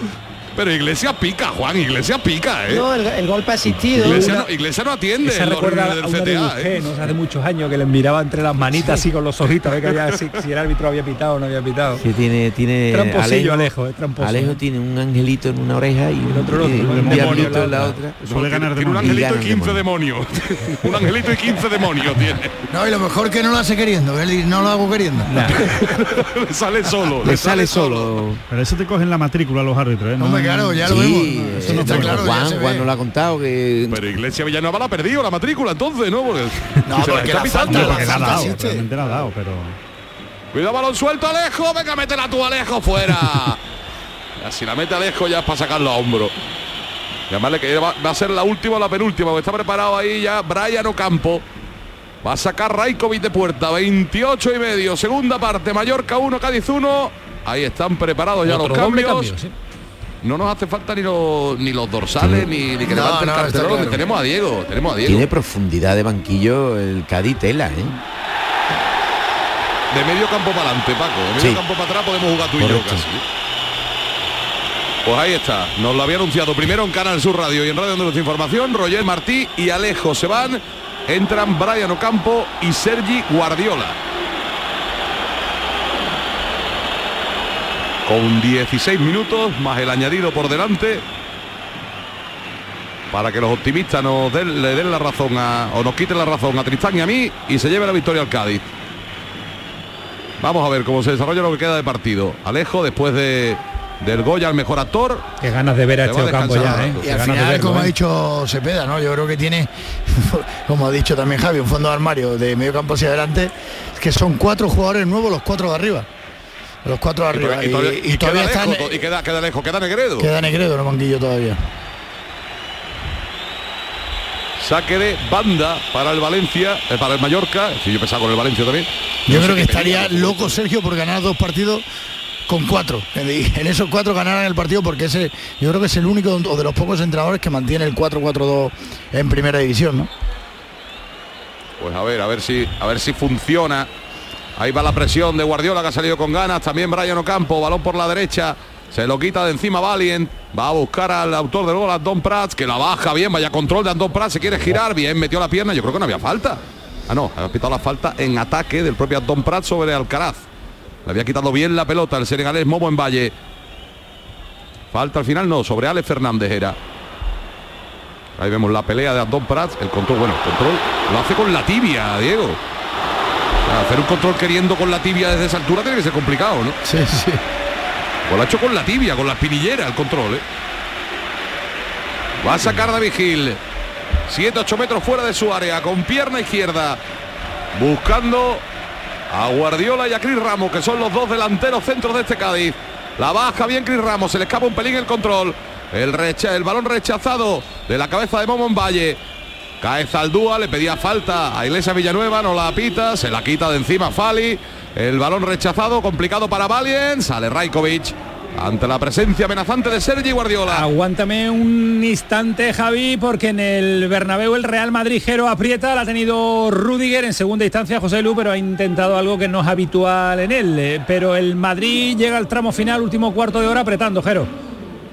Pero Iglesias pica, Juan, Iglesias pica, ¿eh? No, el, el golpe ha existido. Iglesia, Una- no, Iglesia no atiende los recuerda del de CTA, ¿eh? Hace muchos años que les miraba entre las manitas así con los ojitos, a ver que había- si, si el árbitro había pitado o no había pitado. Que tiene, tiene Tramposillo, Alejo, es tramposo. Alejo tiene un angelito en una oreja y el otro en otro, un un demonio en la otra. Suele ganar Tiene un angelito y ganan 15 demonios. un angelito y 15 demonios tiene. No, y lo mejor que no lo hace queriendo, él no lo hago queriendo. le sale solo. Le sale solo. Pero eso te cogen la matrícula los árbitros, ¿eh? No- claro, ya lo Sí, vemos. eso no está fue- claro, ya Juan. Juan no lo ha contado que Pero Iglesia Villanueva la ha perdido la matrícula entonces, ¿no? Porque No, porque está la falta- Porque la ha dado, existe. realmente la ha dado, pero... Cuidado, balón suelto, Alejo. Venga, métela tú, Alejo, fuera. Ya, si la mete Alejo ya es para sacarlo a hombro. Y además le que va, va a ser la última o la penúltima, porque está preparado ahí ya Brian Ocampo. Va a sacar Raikovic de puerta, 28 y medio. Segunda parte, Mallorca 1, Cádiz 1. Ahí están preparados ya Otro los cambios. No nos hace falta ni los, ni los dorsales, ni, ni que No, levante no, el está cartelón. claro. Tenemos a Diego, tenemos a Diego. tiene profundidad de banquillo el Cádiz tela, ¿eh? De medio campo para adelante, Paco. De medio Sí. campo para atrás podemos jugar tú y yo casi. Pues ahí está. Nos lo había anunciado primero en Canal Sur Radio y en Radio Andalucía Información. Roger Martí y Alejo se van. Entran Brian Ocampo y Sergi Guardiola. Con 16 minutos más el añadido por delante. Para que los optimistas nos den, le den la razón a, o nos quiten la razón a Tristán y a mí y se lleve la victoria al Cádiz. Vamos a ver cómo se desarrolla lo que queda de partido. Alejo, después de, del Goya, el mejor actor. Qué ganas de ver a este Ocampo ya, ¿eh? Y al de final, verlo, como ha ¿eh? dicho Cepeda, ¿no? Yo creo que tiene, como ha dicho también Javi, un fondo de armario de medio campo hacia adelante, que son cuatro jugadores nuevos, los cuatro de arriba. Los cuatro arriba. y todavía- Y, y todavía queda están. lejos, y queda, queda lejos, queda Negredo. Queda Negredo en el banquillo todavía. Saque de banda para el Valencia, eh, para el Mallorca. Si yo pensaba con el Valencia también. Yo No creo que estaría loco Sergio por ganar dos partidos con cuatro. En esos cuatro ganaran el partido porque ese yo creo que es el único o de los pocos entrenadores que mantiene el 4-4-2 en primera división, ¿no? Pues a ver, a ver si, a ver si funciona. Ahí va la presión de Guardiola que ha salido con ganas. También Brian Ocampo, balón por la derecha. Se lo quita de encima Valient. Va a buscar al autor del gol, Antón Prats, que la baja bien. Vaya control de Antón Prats. Se quiere girar. Bien, metió la pierna. Yo creo que no había falta. Ah, no, había pitado la falta en ataque del propio Antón Prats sobre Alcaraz. Le había quitado bien la pelota el senegalés Momo en Valle. Falta al final, no, sobre Alex Fernández era. Ahí vemos la pelea de Andón Prats, el control, bueno, el control lo hace con la tibia, Diego. Hacer un control queriendo con la tibia desde esa altura tiene que ser complicado, ¿no? Sí, sí. Pues lo ha hecho con la tibia, con la espinillera el control, ¿eh? Va a sacar David Gil. 7-8 metros fuera de su área, con pierna izquierda. Buscando a Guardiola y a Cris Ramos, que son los dos delanteros centros de este Cádiz. La baja bien Cris Ramos, se le escapa un pelín el control. El, recha, el balón rechazado de la cabeza de Momo en Valle. Cae Zaldúa, le pedía falta a Iglesia Villanueva, no la pita, se la quita de encima Fali. El balón rechazado, complicado para Valien, sale Raikovic ante la presencia amenazante de Sergi Guardiola. Aguántame un instante, Javi, porque en el Bernabéu el Real Madrid Jero aprieta, la ha tenido Rudiger en segunda instancia José Lu, pero ha intentado algo que no es habitual en él. Eh, Pero el Madrid llega al tramo final, último cuarto de hora, apretando, Jero.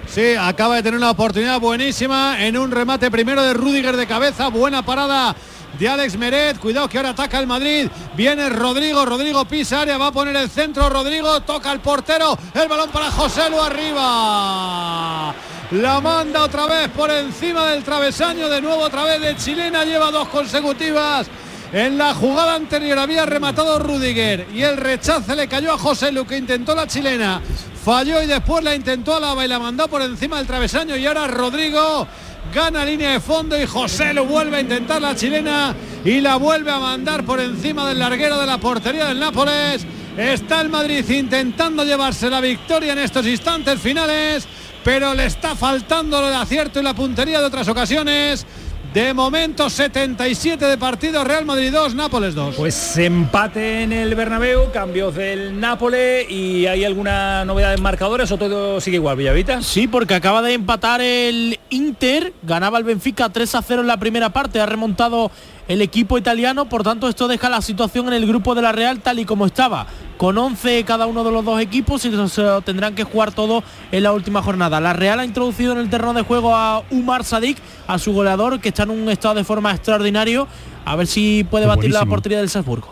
Sí, acaba de tener una oportunidad buenísima en un remate primero de Rudiger de cabeza, buena parada de Alex Meret, cuidado que ahora ataca el Madrid, viene Rodrigo, Rodrigo pisa área, va a poner el centro, Rodrigo toca al portero, el balón para José Lu arriba. La manda otra vez por encima del travesaño, de nuevo otra vez de chilena, lleva dos consecutivas. En la jugada anterior había rematado Rudiger y el rechace le cayó a José Lu que intentó la chilena. Falló y después la intentó Alaba y la mandó por encima del travesaño y ahora Rodrigo gana línea de fondo y José lo vuelve a intentar la chilena y la vuelve a mandar por encima del larguero de la portería del Nápoles. Está el Madrid intentando llevarse la victoria en estos instantes finales, pero le está faltando el acierto y la puntería de otras ocasiones. De momento 77 de partido, Real Madrid 2, Nápoles 2. Pues empate en el Bernabéu, cambios del Nápoles y hay alguna novedad en marcadores o todo sigue igual, Villavita. Sí, porque acaba de empatar el Inter, ganaba el Benfica 3 a 0 en la primera parte, ha remontado el equipo italiano, por tanto esto deja la situación en el grupo de la Real tal y como estaba, con 11 cada uno de los dos equipos y se lo tendrán que jugar todo en la última jornada. La Real ha introducido en el terreno de juego a Umar Sadik, a su goleador, que está en un estado de forma extraordinario, a ver si puede batir la portería del Salzburgo.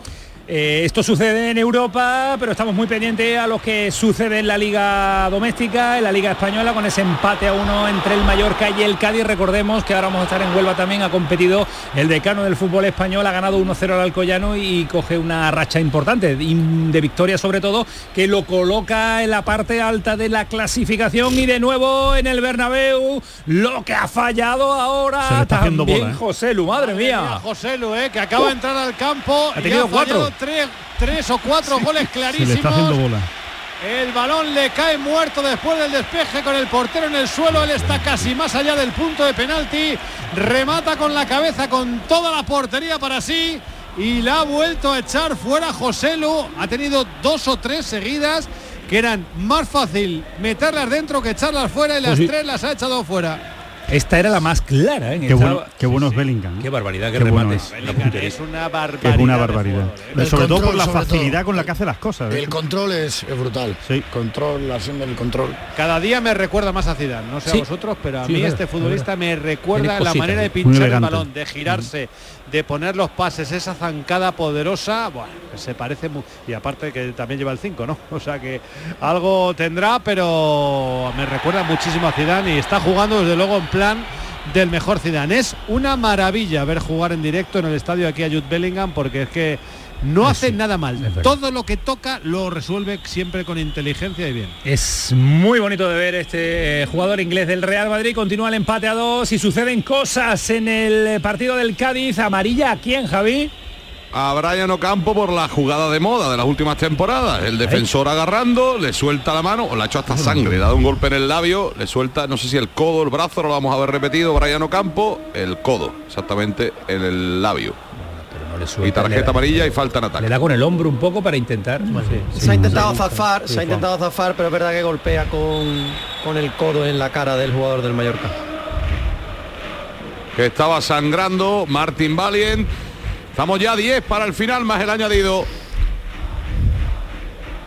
Eh, esto sucede en Europa, pero estamos muy pendientes a lo que sucede en la Liga Doméstica, en la Liga Española, con ese empate a uno entre el Mallorca y el Cádiz. Recordemos que ahora vamos a estar en Huelva también, ha competido el decano del fútbol español, ha ganado 1-0 al Alcoyano y coge una racha importante, de victoria sobre todo, que lo coloca en la parte alta de la clasificación y de nuevo en el Bernabéu, lo que ha fallado ahora Se le está haciendo también bola, ¿eh? José Lu, madre, mía. José Lu, eh, que acaba de entrar al campo Ha y tenido ha cuatro. Tres, tres o cuatro goles Se le clarísimos. está haciendo bola. El balón le cae muerto después del despeje con el portero en el suelo. Él está casi más allá del punto de penalti. Remata con la cabeza con toda la portería para sí. Y la ha vuelto a echar fuera José Lu. Ha tenido dos o tres seguidas que eran más fácil meterlas dentro que echarlas fuera y las Pues sí. tres las ha echado fuera. Esta era la más clara. ¿eh? Qué Esta- bueno, qué bueno es Bellingham. ¿eh? Qué barbaridad, qué, Qué remate. es. Una barbaridad. es una barbaridad. jugador, ¿eh? El sobre todo por la facilidad todo. con la que hace las cosas. ¿eh? El control es, es brutal. Sí. Control, la acción del control. Cada día me recuerda más a Zidane, no sé Sí. a vosotros, pero a Sí, mí es este futbolista me recuerda la manera de pinchar el balón, de girarse, de poner los pases, esa zancada poderosa, buah, se parece mu- y aparte que también lleva el 5, ¿no? O sea que algo tendrá, pero me recuerda muchísimo a Zidane y está jugando desde luego en plan del mejor Zidane. Es una maravilla ver jugar en directo en el estadio aquí a Jude Bellingham porque es que no hace nada mal. Todo lo que toca lo resuelve siempre con inteligencia y bien. Es muy bonito de ver este eh, jugador inglés del Real Madrid. Continúa el empate a dos y suceden cosas en el partido del Cádiz. Amarilla a quién, Javi? a Brian Ocampo por la jugada de moda de las últimas temporadas. El defensor agarrando, le suelta la mano, o le ha hecho hasta sangre, le ha dado un golpe en el labio, le suelta, no sé si el codo, el brazo, no lo vamos a ver repetido, Brian Ocampo, el codo, exactamente en el labio. Y tarjeta amarilla y falta en ataque. Le da con el hombro un poco para intentar. Sí, se ha intentado sí. zafar, Sí, se ha intentado zafar, pero es verdad que golpea con, con el codo en la cara del jugador del Mallorca. que estaba sangrando Martin Valient. Estamos ya 10 para el final más el añadido.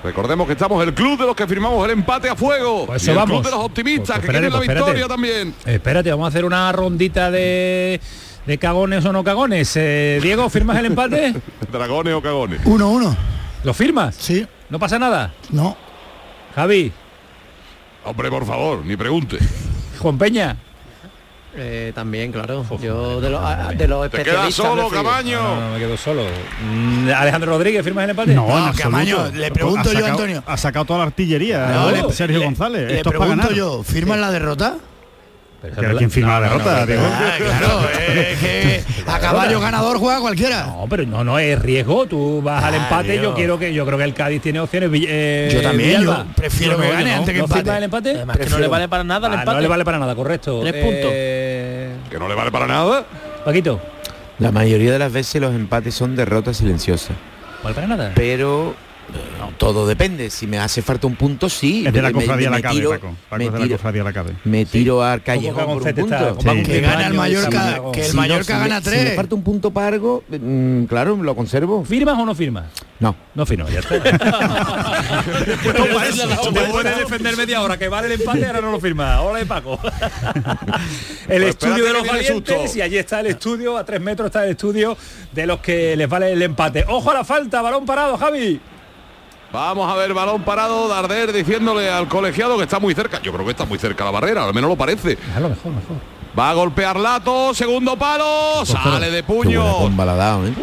Recordemos que estamos el club de los que firmamos el empate a fuego. Pues y eso el vamos. club de los optimistas Pues que quieren la pues espérate. victoria también. Espérate, vamos a hacer una rondita de, de cagones o no cagones. Eh, Diego, ¿firmas el empate? Dragones o cagones. Uno, uno. ¿Lo firmas? Sí. ¿No pasa nada? No. Javi, Hombre, por favor, ni pregunte. Juan Peña. Eh, también, claro. Yo de los, a- de los Te especialistas. quedas solo. Camaño. No, no, me quedo solo. Mm, Alejandro Rodríguez, ¿firmas el empate? No. Camaño, le pregunto Ha yo, sacado- Antonio. Ha sacado toda la artillería. Le- Sergio le- González. Le Esto es para pregunto ganar. yo, ¿firman la derrota? ¿Pero quién firma la derrota? digo? Ah, claro, es que a caballo ganador juega cualquiera. No, pero no, no es riesgo. Tú vas al Ah, empate. Yo quiero que yo creo que el Cádiz tiene opciones. Eh, Yo también, yo prefiero que gane antes que ¿No empate. firmas el empate? Además que no le vale para nada el Ah, empate. No le vale para nada, correcto. Tres puntos. Eh, Que no le vale para nada. Paquito, La mayoría de las veces los empates son derrotas silenciosas. ¿vale para nada? Pero eh, todo depende. Si me hace falta un punto, sí. Es de la cofradía me la cabe, tiro- Paco. Paco me es de la tiro- cofradía la cabe. Me tiro a callejón por un punto. ¿Cómo va a Sí. Que gana el Mallorca, que el Si no, Mallorca si me- gana Si me tres. falta un punto para algo, mm, claro, lo conservo. ¿Firmas o no firmas? No. No firmo, ya está. Después de defender media hora que vale el empate, ahora no lo firma. Hola de Paco. el Pues estudio de los valientes y allí está el estudio, a tres metros está el estudio de los que les vale el empate. Ojo a la falta, balón parado, Javi. Vamos a ver, balón parado, Darder diciéndole al colegiado que está muy cerca. Yo creo que está muy cerca la barrera, al menos lo parece. A lo mejor, mejor. Va a golpear Lato, segundo palo, sale de puño. ¿eh?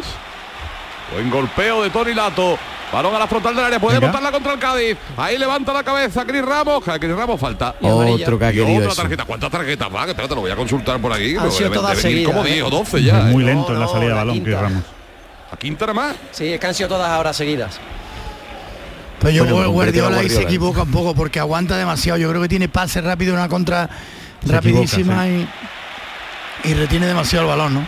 Buen golpeo de Tony Lato. Balón a la frontal del área, puede Venga. botarla contra el Cádiz. Ahí levanta la cabeza Cris Ramos. A Cris Ramos falta. Otro que ha querido otra eso. tarjeta. ¿Cuántas tarjetas va? Que espérate, lo voy a consultar por aquí. Han sido todas deben ir seguidas, como ¿eh? 10 o 12 ya. Muy ¿eh? lento en la no, salida de balón. Cris Ramos. ¿A quinta nada más? Sí, es que han sido todas ahora seguidas. Pero yo Bueno, Guardiola ahí se Guardiola. equivoca un poco porque aguanta demasiado. Yo creo que tiene pase rápido, una contra Se rapidísima y, y retiene demasiado el balón, ¿no?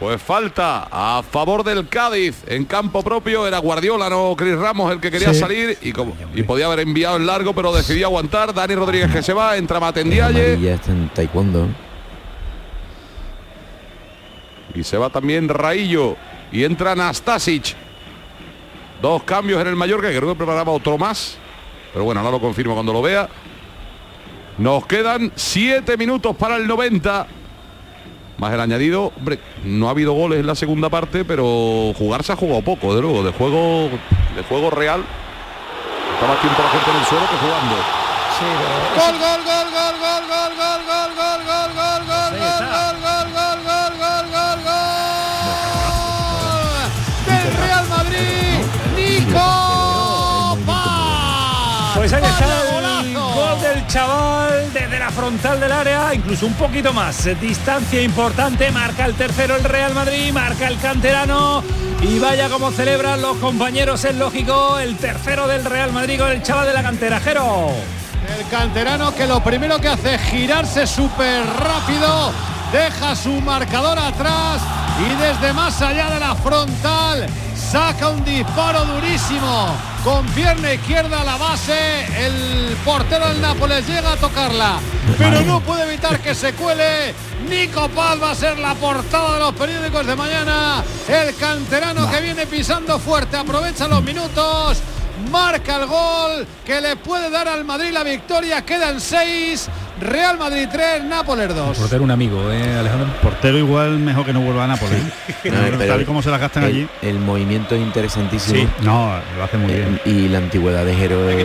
Pues falta a favor del Cádiz en campo propio. Era Guardiola, no Cris Ramos el que quería Sí. salir y, como, y podía haber enviado en largo, pero decidió aguantar. Dani Rodríguez que se va, entra Matendialle Ya está en taekwondo. y se va también Raillo y entra Nastasic. Dos cambios en el Mallorca, que creo que preparaba otro más. Pero bueno, ahora lo confirmo cuando lo vea. Nos quedan siete minutos para el 90. Más el añadido, hombre, no ha habido goles en la segunda parte, pero jugar se ha jugado poco, de luego, de juego, de juego real. Está más tiempo la gente en el suelo que jugando. Sí, pero gol, gol, frontal del área, incluso un poquito más. Distancia importante, marca el tercero el Real Madrid, marca el canterano y vaya como celebran los compañeros, es lógico, el tercero del Real Madrid con el chaval de la cantera, Jero. El canterano que lo primero que hace es girarse súper rápido, deja su marcador atrás y desde más allá de la frontal saca un disparo durísimo con pierna izquierda a la base. El portero del Nápoles llega a tocarla, pero no puede evitar que se cuele. Nico Paz va a ser la portada de los periódicos de mañana. El canterano que viene pisando fuerte, aprovecha los minutos marca el gol que le puede dar al Madrid la victoria. Quedan seis. Real Madrid 3, Nápoles 2. Portero un amigo, ¿eh, Alejandro? Portero igual mejor que no vuelva a Nápoles. No, Tal y como se las gastan el, allí. el movimiento es interesantísimo. Sí, no, lo hace muy bien. Eh, y la antigüedad de Jero es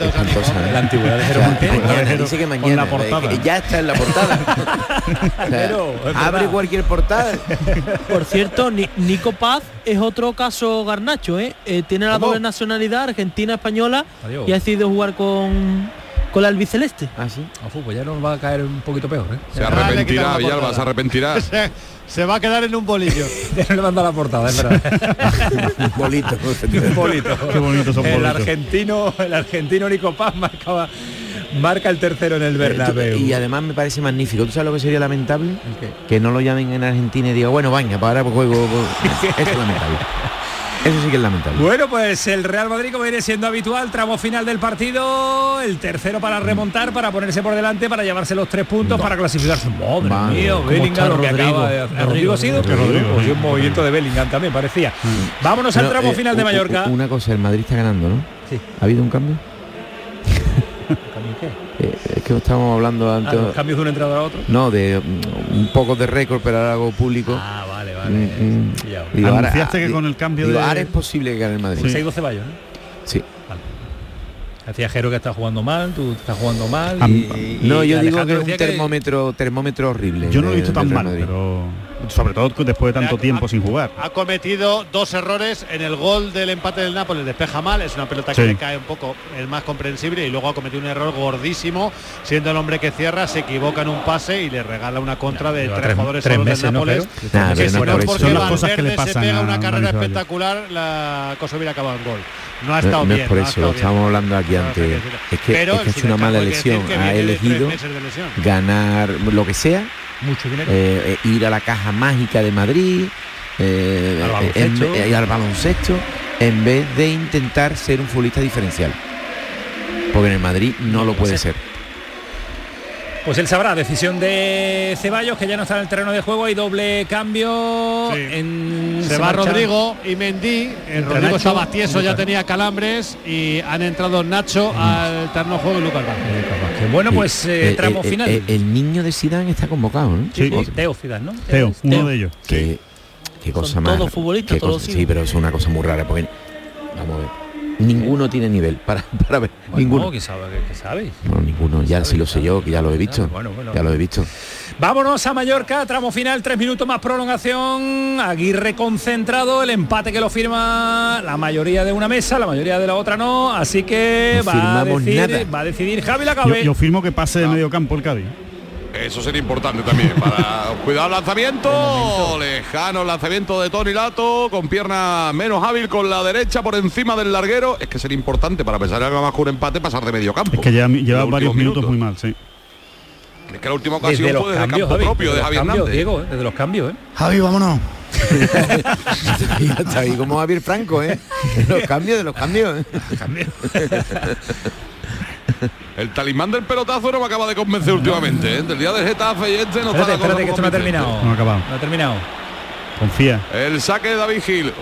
espantosa, amigo. ¿eh? La antigüedad de Jero dice que mañana. la portada. eh, ya está en la portada. O sea, Jero, es abre cualquier portada. Por cierto, Ni- Nico Paz es otro caso garnacho, ¿eh? Eh, tiene la ¿Cómo? doble nacionalidad argentina-española Adiós. y ha decidido jugar con, con la albiceleste. Ah, sí. A fútbol ya nos va a caer un poquito peor, ¿eh? Se Ah, arrepentirá, la Villalba, se arrepentirá. Se, se va a quedar en un bolillo. Ya no le manda la portada, es verdad. Bolito. Un bolito. Qué bonitos son el bolitos. argentino, el argentino Nico Paz marcaba, marca el tercero en el Bernabéu. Y además me parece magnífico. ¿Tú sabes lo que sería lamentable? Que no lo llamen en Argentina y diga, bueno, venga, para ahora juego. pues, Eso es lamentable. Eso sí que es lamentable. Bueno, pues el Real Madrid, como viene siendo habitual, tramo final del partido, el tercero para remontar, para ponerse por delante, para llevarse los tres puntos, para clasificarse. Madre Madre, mía, ¿cómo Bellingham, está lo que acaba de hacer. Rodrigo, ha sido un movimiento de Bellingham también parecía. Vámonos al tramo eh, final de Mallorca. Una cosa, el Madrid está ganando, ¿no? Sí. ¿Ha habido un cambio? Eh, es que estábamos hablando Ah, antes. los cambios de un entrenador a otro. no, de mm, un poco de récord, pero ahora algo público. Ah, vale, vale. Mm, mm. Pillado. Digo, ahora- Anunciaste que di- con el cambio digo, de- ahora es posible que gane el Madrid. Pues hay 12 Ceballos, ¿no? Sí. Decía Jero que está jugando mal, tú estás jugando mal. Y- y no, yo digo que es un termómetro, termómetro horrible. Yo no lo he visto tan mal, pero sobre todo después de tanto tiempo sin jugar. Ha cometido dos errores en el gol del empate del Nápoles. Despeja mal, es una pelota que Sí. le cae un poco, es más comprensible. Y luego ha cometido un error gordísimo, siendo el hombre que cierra, se equivoca en un pase y le regala una contra de tres, tres- jugadores tres del meses, ¿no, Nápoles. Jero? Nah, que pero si no no por porque Son las cosas que le Valverde se pasan pega a una carrera Valle. espectacular, la cosa hubiera acabado en gol. No ha estado no bien. es por eso, lo bien. estábamos hablando aquí antes. Es que, Pero es que ha hecho una mala elección. Ha elegido meses de lesión. ganar lo que sea, Mucho dinero. eh, eh, ir a la caja mágica de Madrid, eh, Al en eh, al baloncesto, en vez de intentar ser un futbolista diferencial. Porque en el Madrid no lo puede ser. Pues él sabrá, decisión de Ceballos, que ya no está en el terreno de juego, hay doble cambio. Sí. en- Se va marcha- Rodrigo y Mendy. El Rodrigo Nacho estaba tieso, ya tenía calambres y han entrado Nacho al terreno de juego y Lucas Vázquez. Que bueno, pues eh, El- tramo final. el- el niño de Zidane está convocado, ¿no? Sí, Teo Zidane, ¿no? Teo, uno de ellos. Qué, qué cosa Son más. todos futbolistas, todos cosa-. Sí, pero es una cosa muy rara porque vamos a ver. Ninguno tiene nivel para, para ver. ninguno. No, que sabe, que, que sabéis. No, ninguno. Ya sí lo sé yo, que ya lo he visto. Bueno, bueno. Ya lo he visto. Vámonos a Mallorca, tramo final, tres minutos más prolongación. Aguirre concentrado, el empate que lo firma la mayoría de una mesa, la mayoría de la otra no. Así que No va, a decidir, nada. va a decidir Javi Yo, Lacabe. yo firmo que pase de medio campo el Cádiz. Eso sería importante también. Para cuidado el lanzamiento. Lejano el lanzamiento de Tony Lato. Con pierna menos hábil con la derecha por encima del larguero. Es que sería importante para pensar en algo más que un empate pasar de medio campo. Es que lleva, lleva varios minutos muy mal, sí. Es que la última ocasión Desde los fue desde cambios, campo Javi, propio desde de los Javi cambios, Hernández. Diego, ¿eh? desde los cambios, ¿eh? Javi, vámonos. Está ahí como Javier Franco, ¿eh? De los cambios, de los cambios. El talismán del pelotazo no me acaba de convencer últimamente. ¿eh? Del día del Getafe y este no Espérate, está espérate, que esto no ha terminado. No ha acabado. No ha terminado. Confía. El saque de David Gil.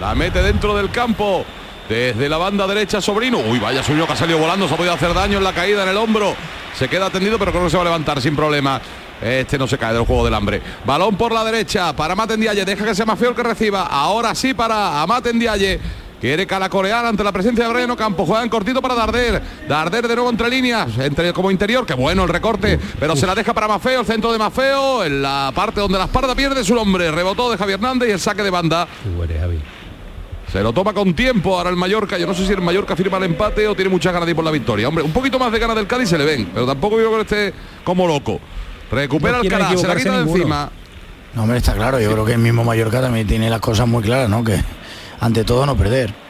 La mete dentro del campo. Desde la banda derecha Sobrino. Uy, vaya suyo que ha salido volando. Se ha podido hacer daño en la caída en el hombro. Se queda tendido, pero creo que se va a levantar sin problema. Este no se cae del juego del hambre. Balón por la derecha para Maten Diaye. Deja que sea más feo el que reciba. Ahora sí para Amaten Diaye. Quiere calacorear ante la presencia de Breno Campo. Juega en cortito para Darder. Darder de nuevo entre líneas. Entre como interior. Qué bueno el recorte. Pero se la deja para Mafeo. El centro de Mafeo. En la parte donde la espalda pierde su nombre. Rebotó de Javier Hernández y el saque de banda. Se lo toma con tiempo ahora el Mallorca. Yo no sé si el Mallorca firma el empate o tiene muchas ganas de ir por la victoria. Hombre, un poquito más de ganas del Cádiz se le ven, pero tampoco yo creo que esté como loco. Recupera No el Alcaraz, se la quita de encima. No, hombre, está claro. Yo creo que el mismo Mallorca también tiene las cosas muy claras, ¿no? Que ante todo no perder.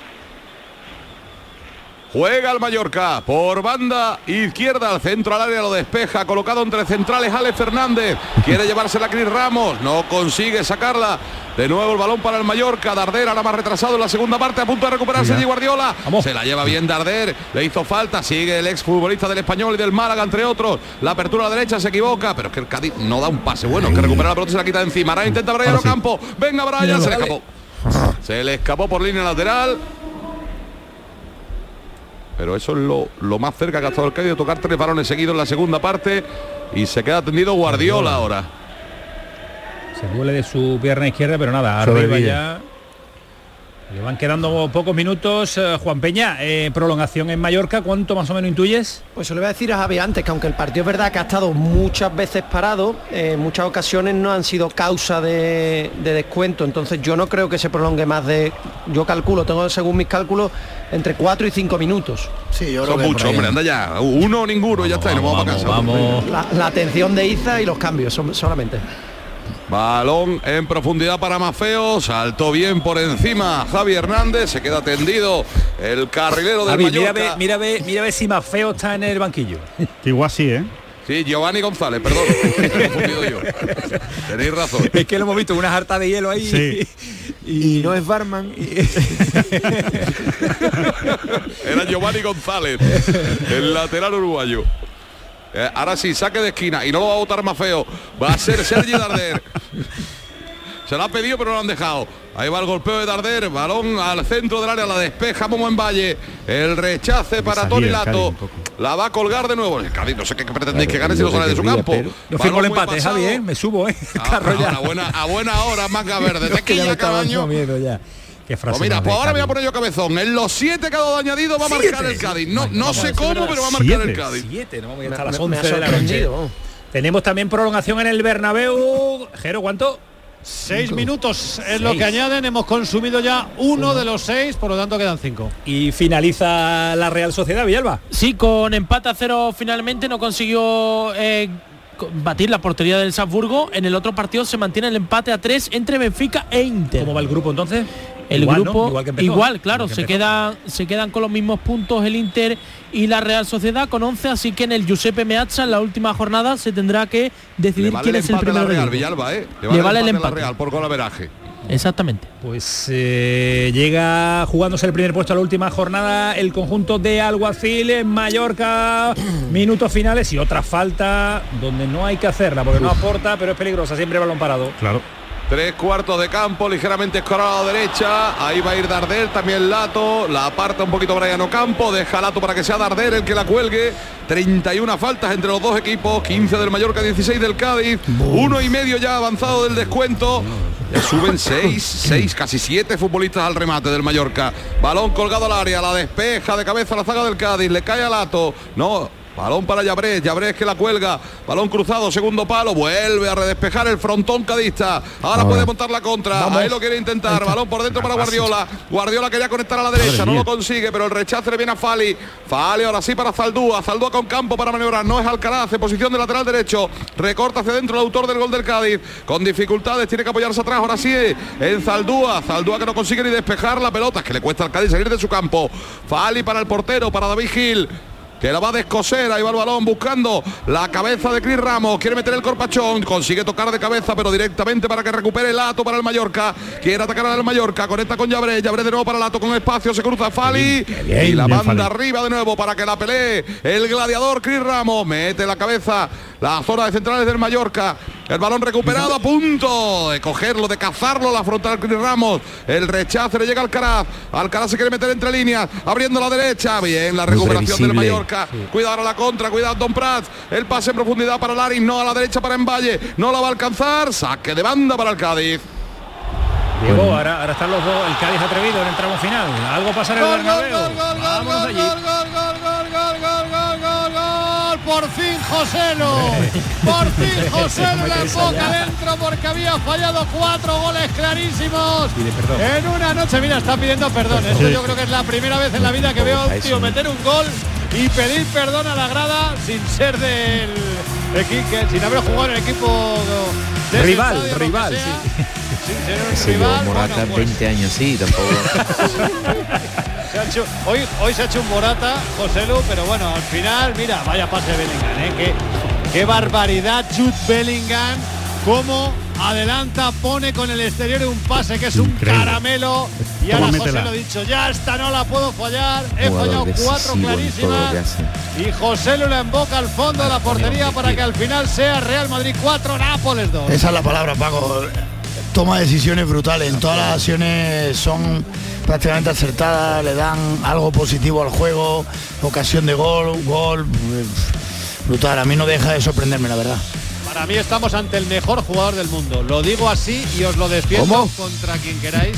Juega el Mallorca por banda izquierda al centro al área, lo despeja, colocado entre centrales Alex Fernández. Quiere llevársela a Cris Ramos, no consigue sacarla. De nuevo el balón para el Mallorca, Darder ahora más retrasado en la segunda parte, a punto de recuperarse Mira. Di Guardiola. Se la lleva bien Darder, le hizo falta, sigue el exfutbolista del Español y del Málaga, entre otros. La apertura a la derecha se equivoca, pero es que el Cádiz no da un pase bueno, que recupera la pelota se la quita de encima. Ahora intenta Brian Ahora sí. Ocampo, venga Brian, Míralo. se le escapó. Se le escapó por línea lateral. Pero eso es lo, lo más cerca que ha estado el Cádiz de tocar tres balones seguidos en la segunda parte y se queda atendido Guardiola ahora. Se duele de su pierna izquierda, pero nada, arriba ya. Le van quedando pocos minutos. Eh, Juan Peña, eh, prolongación en Mallorca, ¿cuánto más o menos intuyes? Pues se lo voy a decir a Javi antes, que aunque el partido es verdad que ha estado muchas veces parado, eh, en muchas ocasiones no han sido causa de, de descuento, entonces yo no creo que se prolongue más de, yo calculo, tengo según mis cálculos, entre 4 y 5 minutos. Sí, yo creo Son que muchos, hombre, anda ya. Uno o ninguno, ya está, y nos vamos, para casa. Vamos. La, la atención de Iza y los cambios son- solamente. Balón en profundidad para Mafeo, saltó bien por encima Javi Hernández, se queda tendido el carrilero del Javi, mira, Mallorca. ve, mira, ve, mira ve si más feo está en el banquillo. Igual sí, ¿eh? Sí, Giovanni González, perdón. me he confundido yo. Tenéis razón. Es que lo hemos visto, una jarta de hielo ahí. Sí. Y no es barman. Era Giovanni González, el lateral uruguayo. Eh, ahora sí, saque de esquina y no lo va a votar más feo. Va a ser Sergi Darder. Se lo ha pedido pero no lo han dejado. Ahí va el golpeo de Darder, balón al centro del área, la despeja Momo en Valle. El rechace para Tony Lato. La va a colgar de nuevo. El Cádiz, no sé qué pretendéis Claro, que gane si no sale de su campo. pero- Balón firmo el empate. Javi, ¿eh? me subo, ¿eh? Ah, a, buena, a buena hora, manga verde. Es que ya me Tequilla, está dando cabaño. miedo ya. Qué frase Pues mira, pues ahora me voy a poner yo cabezón. En los siete que ha dado añadido va a marcar Siete. el Cádiz. No, no sé cómo, pero va a marcar el Cádiz. Siete, no vamos a Me- estar a las me- me ha 11 de la noche. sorprendido, vamos. Tenemos también prolongación en el Bernabéu. Jero, ¿cuánto? Seis minutos es Seis. lo que añaden. Hemos consumido ya uno de los seis, por lo tanto quedan cinco. Y finaliza la Real Sociedad, Villalba. Sí, con empate a cero finalmente no consiguió eh, batir la portería del Salzburgo. En el otro partido se mantiene el empate a tres entre Benfica e Inter. ¿Cómo va el grupo entonces? El Igual, ¿no? grupo Igual que igual, empezó. claro, Igual que se quedan se quedan con los mismos puntos el Inter y la Real Sociedad con 11, así que en el Giuseppe Meazza en la última jornada se tendrá que decidir vale quién el es el primero Real. Villalba, ¿eh? Le vale el empate. Real por golaveraje. Exactamente. Pues eh, llega jugándose el primer puesto a la última jornada el conjunto de Alguacil en Mallorca. Minutos finales y otra falta donde no hay que hacerla porque no aporta, pero es peligrosa, siempre balón parado. Claro. Tres cuartos de campo, ligeramente escorado a la derecha. Ahí va a ir Darder, también Lato. La aparta un poquito Brian Ocampo. Deja Lato para que sea Darder el que la cuelgue. 31 faltas entre los dos equipos. 15 del Mallorca, 16 del Cádiz. Uno y medio ya avanzado del descuento. Le suben seis, seis, casi siete futbolistas al remate del Mallorca. Balón colgado al área, la despeja de cabeza la zaga del Cádiz. Le cae a Lato. No, Balón para Llabrés, Llabrés que la cuelga, balón cruzado, segundo palo, vuelve a redespejar el frontón cadista. Ahora Ahora. puede montar la contra, Vamos. ahí lo quiere intentar, balón por dentro para Guardiola. Guardiola quería conectar a la derecha, Madre no mía. lo consigue, pero el rechazo le viene a Fali. Fali ahora sí para Zaldúa, Zaldúa con campo para maniobrar, no es Alcaraz, en posición de lateral derecho, recorta hacia adentro el autor del gol del Cádiz, con dificultades, tiene que apoyarse atrás, ahora sí en Zaldúa, Zaldúa que no consigue ni despejar la pelota, es que le cuesta al Cádiz salir de su campo. Fali para el portero, para David Gil que la va a descoser, ahí va el balón buscando la cabeza de Cris Ramos, quiere meter el corpachón, consigue tocar de cabeza, pero directamente para que recupere el Lato para el Mallorca, quiere atacar al Mallorca, conecta con Llabré, Llabré de nuevo para Lato con espacio, se cruza Fali. Bien, y la banda arriba de nuevo para que la pelee el gladiador Cris Ramos, mete la cabeza, la zona de centrales del Mallorca, el balón recuperado a punto de cogerlo, de cazarlo, la frontal Cris Ramos, el rechazo le llega al Alcaraz, Alcaraz se quiere meter entre líneas, abriendo la derecha, bien la recuperación del. Mallorca. Cuidado a la contra, cuidado Don Prats. El pase en profundidad para Larin, no a la derecha para Emballe. No la va a alcanzar. Saque de banda para el Cádiz. Diego, ahora, ahora están los dos, el Cádiz atrevido en el tramo final. Algo pasa en el Bernabéu. Vámonos allí. gol, por fin Joselo, por fin Joselo la boca dentro porque había fallado cuatro goles clarísimos en una noche. Mira, está pidiendo perdón. Esto yo creo que es la primera vez en la vida que veo a un tío meter un gol y pedir perdón a la grada sin ser del equipo, sin haber jugado en el equipo de Rival, estadio, rival, sí. sin ser un Se llevó rival, Morata bueno, pues, 20 años, sí, tampoco. se ha hecho- hoy, hoy se ha hecho un Morata, José Lu, pero bueno, al final, mira, vaya pase de Bellingham, ¿eh? qué, qué barbaridad, Jude Bellingham, cómo adelanta, pone con el exterior un pase que es un Increíble. caramelo. Y Toma, ahora José métela. lo ha dicho, ya esta no la puedo fallar, he Jugador fallado cuatro lo clarísimas. Y José Lu la emboca al fondo de la portería para que al final sea Real Madrid 4, Nápoles 2. Esa es la palabra, Paco. Toma decisiones brutales. En todas las acciones son prácticamente acertadas, le dan algo positivo al juego, ocasión de gol, gol. pff, Brutal. A mí no deja de sorprenderme, la verdad. Para mí estamos ante el mejor jugador del mundo. Lo digo así y os lo defiendo ¿Cómo? contra quien queráis.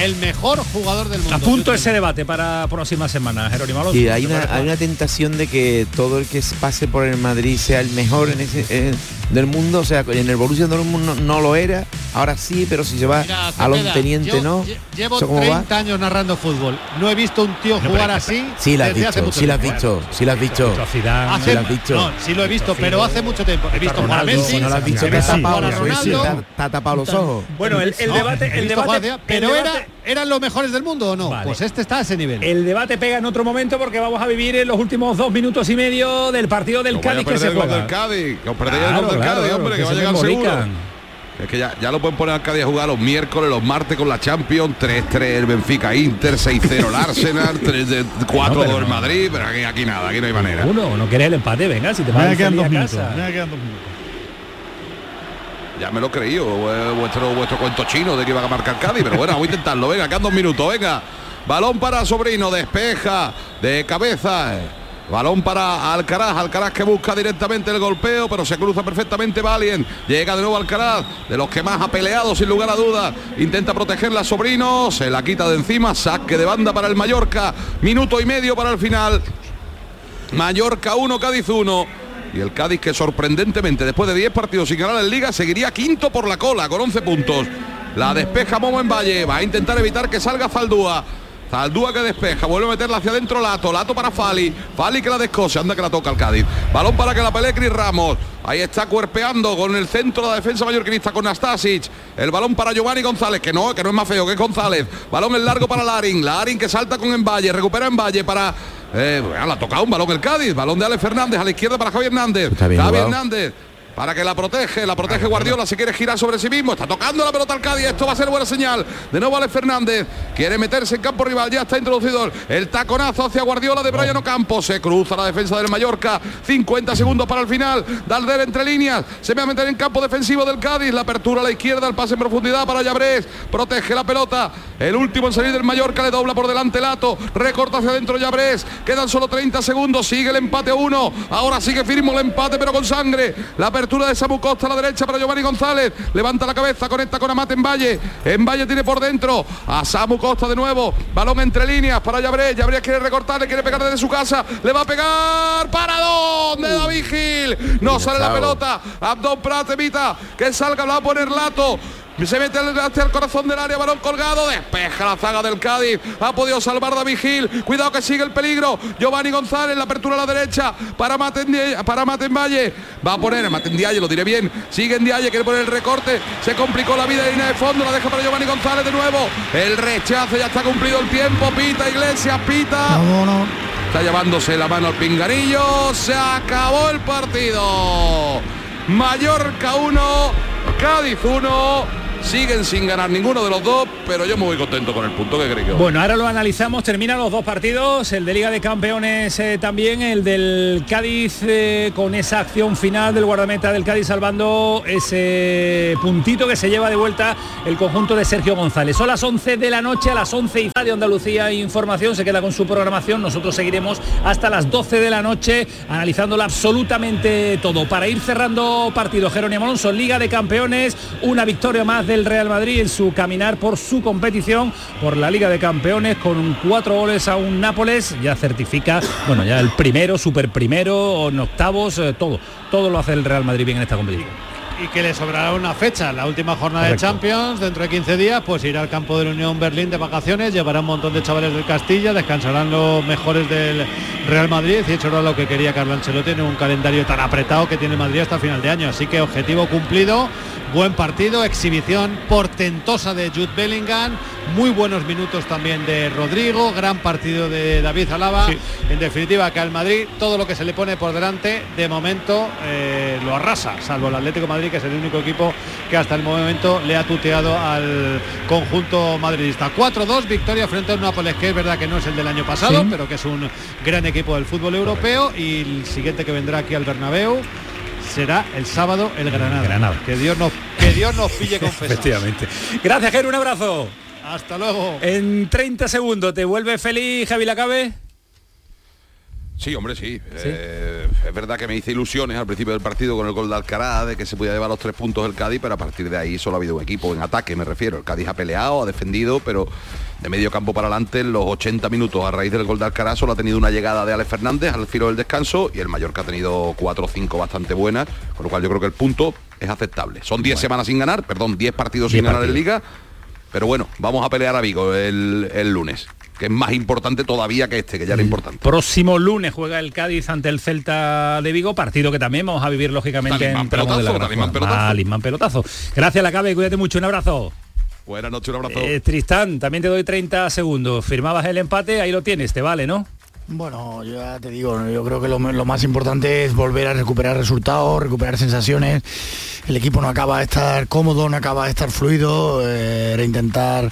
El mejor jugador del mundo. Apunto ese debate para próximas semanas, Jerónimo Alonso. Y hay ¿Te una, parece? hay una tentación de que todo el que pase por el Madrid sea el mejor en ese, del mundo. O sea, en el Borussia Dortmund no, no lo era, ahora sí, pero si se va Mira, a lo teniente, yo ¿no? lle- Llevo ¿Eso cómo va? 30 años narrando fútbol. No he visto un tío jugar así. Sí, la has visto, sí la has visto, sí la has visto. Sí la has visto. No, sí lo he visto, pero hace mucho tiempo. He visto Ronaldo, Messi. Si no lo has he te ha visto tapado, los ojos, tapado los. Bueno, el, el No, debate, el debate, pero el era, debate- eran los mejores del mundo o no. Vale. Pues este está a ese nivel. el debate pega en otro momento porque vamos a vivir en los últimos dos minutos y medio del partido del No Cádiz que se el juega. del Cádiz. Que os Claro, el gol del claro, Cádiz, hombre, que, que va a llegar seguro. Es que ya, ya lo pueden poner al Cádiz a jugar los miércoles, los martes con la Champions, 3-3 el Benfica Inter, 6-0 el Arsenal, 4-2 pero el no. Madrid, pero aquí, aquí nada, aquí no hay manera. Uno, no quieres el empate, venga, si te vas a a casa. quedan dos minutos. Ya me lo creído, vu- vuestro, vuestro cuento chino de que iba a marcar Cádiz, pero bueno, voy a intentarlo, venga, quedan dos minutos, venga. Balón para Sobrino, despeja de cabeza. Balón para Alcaraz, Alcaraz que busca directamente el golpeo, pero se cruza perfectamente Valien. Llega de nuevo Alcaraz, de los que más ha peleado sin lugar a duda. Intenta protegerla Sobrino, se la quita de encima, saque de banda para el Mallorca. Minuto y medio para el final. Mallorca 1, Cádiz 1. Y el Cádiz que sorprendentemente después de 10 partidos sin ganar en Liga seguiría quinto por la cola con 11 puntos. La despeja Momo en Valle, va a intentar evitar que salga Zaldúa. Zaldúa que despeja, vuelve a meterla hacia adentro Lato, Lato para Fali, Fali que la descose, anda que la toca el Cádiz. Balón para que la pelee Cris Ramos. Ahí está cuerpeando con el centro de la defensa mallorquinista con Nastasic. El balón para Giovanni González, que no, que no es más feo que es González. Balón en largo para Larin, Larin que salta con Envalle, recupera Envalle para eh, bueno, la ha tocado un balón el Cádiz, balón de Alex Fernández a la izquierda para Javier Hernández. Javier. Hernández. Para que la protege, la protege Guardiola, si quiere girar sobre sí mismo, está tocando la pelota al Cádiz, esto va a ser buena señal. De nuevo Alex Fernández, quiere meterse en campo rival, ya está introducido el taconazo hacia Guardiola de Brian Ocampo, se cruza la defensa del Mallorca, 50 segundos para el final, Dalder entre líneas, se va a meter en campo defensivo del Cádiz, la apertura a la izquierda, el pase en profundidad para Llabrés, protege la pelota, el último en salir del Mallorca le dobla por delante Lato, recorta hacia adentro Llabrés, quedan solo 30 segundos, sigue el empate a uno, ahora sigue firme el empate pero con sangre, la apertura de Samu Costa a la derecha para Giovanni González, levanta la cabeza, conecta con Amate en Valle, en Valle tiene por dentro a Samu Costa de nuevo, balón entre líneas para Llabrés, Llabrés quiere recortar, le quiere pegar desde su casa, le va a pegar, ¿para dónde David Gil? No sale la pelota, Abdón Prat evita que salga, la va a poner Lato, se mete hacia el corazón del área, balón colgado, despeja la zaga del Cádiz. Ha podido salvar David Gil. Cuidado que sigue el peligro. Giovanni González, la apertura a la derecha para Maten, para Maten Valle. Va a poner Maten Dialle, lo diré bien. Sigue en Dialle, quiere poner el recorte. Se complicó la vida de línea de fondo, la deja para Giovanni González de nuevo. El rechazo, ya está cumplido el tiempo. Pita Iglesias, pita. Está llevándose la mano al pinganillo. Se acabó el partido. Mallorca 1, Cádiz 1. Siguen sin ganar ninguno de los dos, pero yo me voy contento con el punto. Que creo Bueno, ahora lo analizamos, terminan los dos partidos, el de Liga de Campeones eh, también, el del Cádiz eh, con esa acción final del guardameta del Cádiz salvando ese puntito que se lleva de vuelta el conjunto de Sergio González. Son las 11 de la noche, a las 11 y de Andalucía Información, se queda con su programación, nosotros seguiremos hasta las 12 de la noche analizándolo absolutamente todo. Para ir cerrando partido, Jerónimo Alonso, Liga de Campeones, una victoria más del Real Madrid en su caminar por su competición, por la Liga de Campeones, con cuatro goles a un Nápoles, ya certifica, bueno, ya el primero, super primero, en octavos, eh, todo, todo lo hace el Real Madrid bien en esta competición. Y que le sobrará una fecha, la última jornada Correcto. de Champions, dentro de 15 días, pues irá al campo de la Unión Berlín de vacaciones, llevará un montón de chavales del Castilla, descansarán los mejores del Real Madrid, y hecho era lo que quería Carlo Ancelotti en un calendario tan apretado que tiene Madrid hasta final de año. Así que objetivo cumplido, buen partido, exhibición portentosa de Jude Bellingham, muy buenos minutos también de Rodrigo, gran partido de David Alaba. En definitiva, que al Madrid todo lo que se le pone por delante, de momento eh, lo arrasa, salvo el Atlético de Madrid, que es el único equipo que hasta el momento le ha tuteado al conjunto madridista. 4-2, victoria frente a un Nápoles que es verdad que no es el del año pasado, Sí. pero que es un gran equipo del fútbol europeo y el siguiente que vendrá aquí al Bernabéu será el sábado el Granada. Granada. Que Dios nos que Dios nos pille confesados. Efectivamente. Gracias, Ger, un abrazo. Hasta luego. En 30 segundos, ¿te vuelve feliz Javi Lacabe? Sí, hombre, sí. Eh, es verdad que me hice ilusiones al principio del partido con el gol de Alcaraz, de que se podía llevar los tres puntos el Cádiz, pero a partir de ahí solo ha habido un equipo en ataque, me refiero. El Cádiz ha peleado, ha defendido, pero de medio campo para adelante, en los 80 minutos a raíz del gol de Alcaraz, solo ha tenido una llegada de Alex Fernández al filo del descanso y el Mallorca ha tenido cuatro o cinco bastante buenas, con lo cual yo creo que el punto es aceptable. Son 10 semanas sin ganar, perdón, 10 partidos sin ganar en. Liga, pero bueno, vamos a pelear a Vigo el, el lunes, que es más importante todavía que este, que ya era importante. Próximo lunes juega el Cádiz ante el Celta de Vigo, partido que también vamos a vivir lógicamente Talismán en tramo de la pelotazo, talismán pelotazo. Talismán pelotazo. Gracias, Lacabe, cuídate mucho, un abrazo. Buenas noches, un abrazo. Eh, Tristán, también te doy 30 segundos. Firmabas el empate, ahí lo tienes, te vale, ¿no? Bueno, yo ya te digo, yo creo que lo, lo más importante es volver a recuperar resultados, recuperar sensaciones. El equipo no acaba de estar cómodo, no acaba de estar fluido, eh, era intentar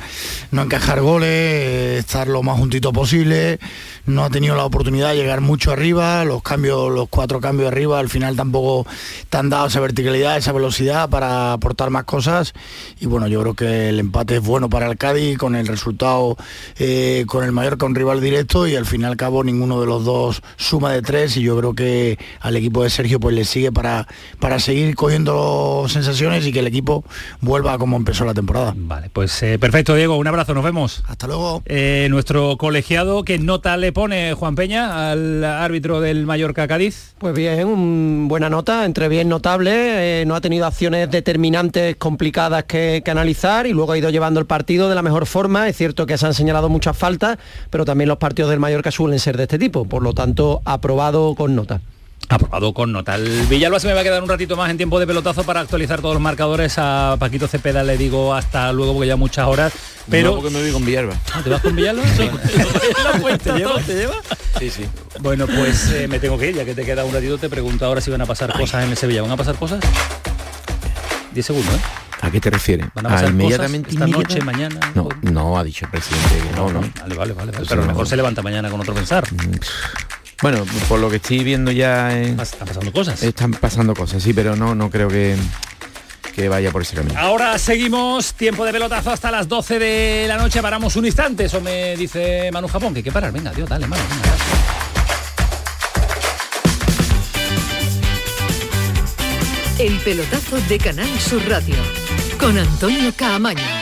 no encajar goles, eh, estar lo más juntito posible, no ha tenido la oportunidad de llegar mucho arriba, los cambios, los cuatro cambios arriba al final tampoco te han dado esa verticalidad, esa velocidad para aportar más cosas. Y bueno, yo creo que el empate es bueno para el Cádiz con el resultado eh, con el Mallorca un rival directo y al fin y al cabo ninguno de los dos suma de tres y yo creo que al equipo de Sergio pues le sigue para, para seguir cogiendo sensaciones y que el equipo vuelva como empezó la temporada. Vale, pues eh, perfecto Diego, un abrazo, nos vemos. Hasta luego. Eh, nuestro colegiado, ¿qué nota le pone Juan Peña al árbitro del Mallorca Cádiz? Pues bien, un- buena nota, entre bien notable, eh, no ha tenido acciones determinantes complicadas que, que analizar y luego ha ido llevando el partido de la mejor forma. Es cierto que se han señalado muchas faltas, pero también los partidos del Mallorca suelen ser de este tipo, por lo tanto, aprobado con nota. Aprobado con nota. El Villalba se me va a quedar un ratito más en tiempo de pelotazo para actualizar todos los marcadores. A Paquito Cepeda le digo hasta luego porque ya muchas horas. Pero No, porque me voy con Villalba. Ah, ¿Te vas con Villalba? ¿Te lleva? ¿Te lleva? Sí, sí. Bueno, pues eh, me tengo que ir, ya que te queda un ratito, te pregunto ahora si van a pasar cosas en el Sevilla. ¿Van a pasar cosas? 10 segundos, ¿eh? ¿A qué te refieres? ¿Van a pasar ¿A inmediatamente esta noche, mañana? No, no ha dicho el presidente que no, no. Vale, vale, vale. Pero a lo no. mejor se levanta mañana con otro pensar. Bueno, por lo que estoy viendo ya en- Están pasando cosas. están pasando cosas, sí, pero no, no creo que, que vaya por ese camino. Ahora seguimos, tiempo de pelotazo hasta las 12 de la noche, paramos un instante, eso me dice Manu Japón, que hay que parar, venga, Dios, dale, Manu, venga, dale. El pelotazo de Canal Sur Radio con Antonio Caamaño.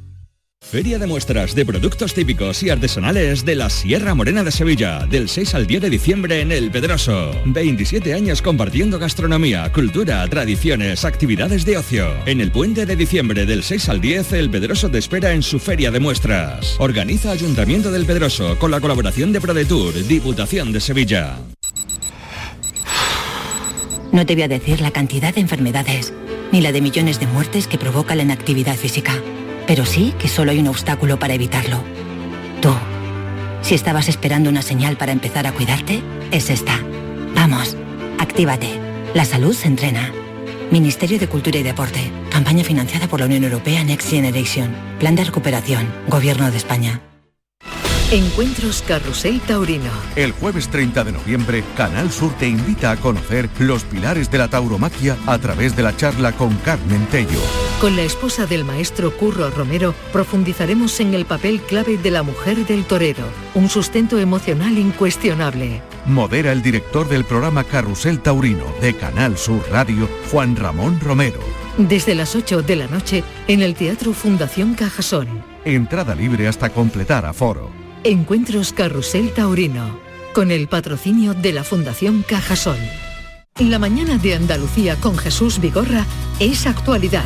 Feria de muestras de productos típicos y artesanales de la Sierra Morena de Sevilla, del 6 al 10 de diciembre en El Pedroso. 27 años compartiendo gastronomía, cultura, tradiciones, actividades de ocio. En el puente de diciembre del 6 al 10, El Pedroso te espera en su Feria de muestras. Organiza Ayuntamiento del Pedroso con la colaboración de ProDetour, Diputación de Sevilla. No te voy a decir la cantidad de enfermedades, ni la de millones de muertes que provoca la inactividad física, pero sí que solo hay un obstáculo para evitarlo. Tú. Si estabas esperando una señal para empezar a cuidarte, es esta. Vamos, actívate. La salud se entrena. Ministerio de Cultura y Deporte. Campaña financiada por la Unión Europea Next Generation. Plan de recuperación. Gobierno de España. Encuentros Carrusel Taurino. El jueves 30 de noviembre, Canal Sur te invita a conocer los pilares de la tauromaquia a través de la charla con Carmen Tello. Con la esposa del maestro Curro Romero profundizaremos en el papel clave de la mujer del torero, un sustento emocional incuestionable. Modera el director del programa Carrusel Taurino de Canal Sur Radio, Juan Ramón Romero. Desde las 8 de la noche en el Teatro Fundación Cajasol. Entrada libre hasta completar aforo. Encuentros Carrusel Taurino, con el patrocinio de la Fundación Cajasol. La mañana de Andalucía con Jesús Vigorra es actualidad,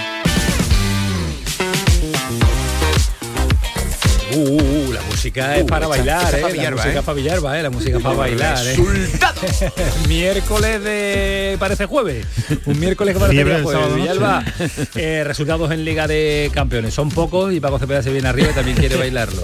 Uh, la música es Uh, para esa- bailar, esa eh. la música eh. para Villalba, eh. La música para bailar, eh. miércoles de parece jueves. Un miércoles que parece jueves. sábado Villalba, eh, resultados en Liga de Campeones. Son pocos y Paco Cepeda se viene arriba y también quiere bailarlo.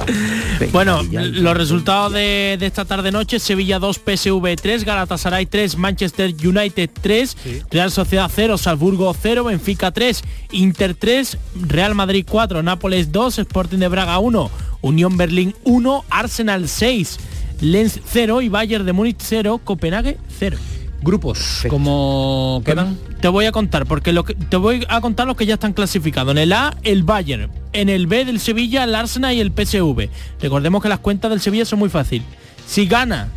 Bueno, los resultados de, de esta tarde noche, Sevilla 2, PSV 3, Galatasaray 3, Manchester United 3, Real Sociedad 0, Salzburgo 0, Benfica 3, Inter 3, Real Madrid 4, Nápoles 2, Sporting de Braga 1, Unión Berlín 1, Arsenal 6, Lens 0 y Bayern de Múnich 0, Copenhague 0. Grupos, ¿cómo quedan? Te voy a contar, porque lo que, te voy a contar los que ya están clasificados. En el A, el Bayern. En el B del Sevilla, el Arsenal y el PSV. Recordemos que las cuentas del Sevilla son muy fácil. Si gana,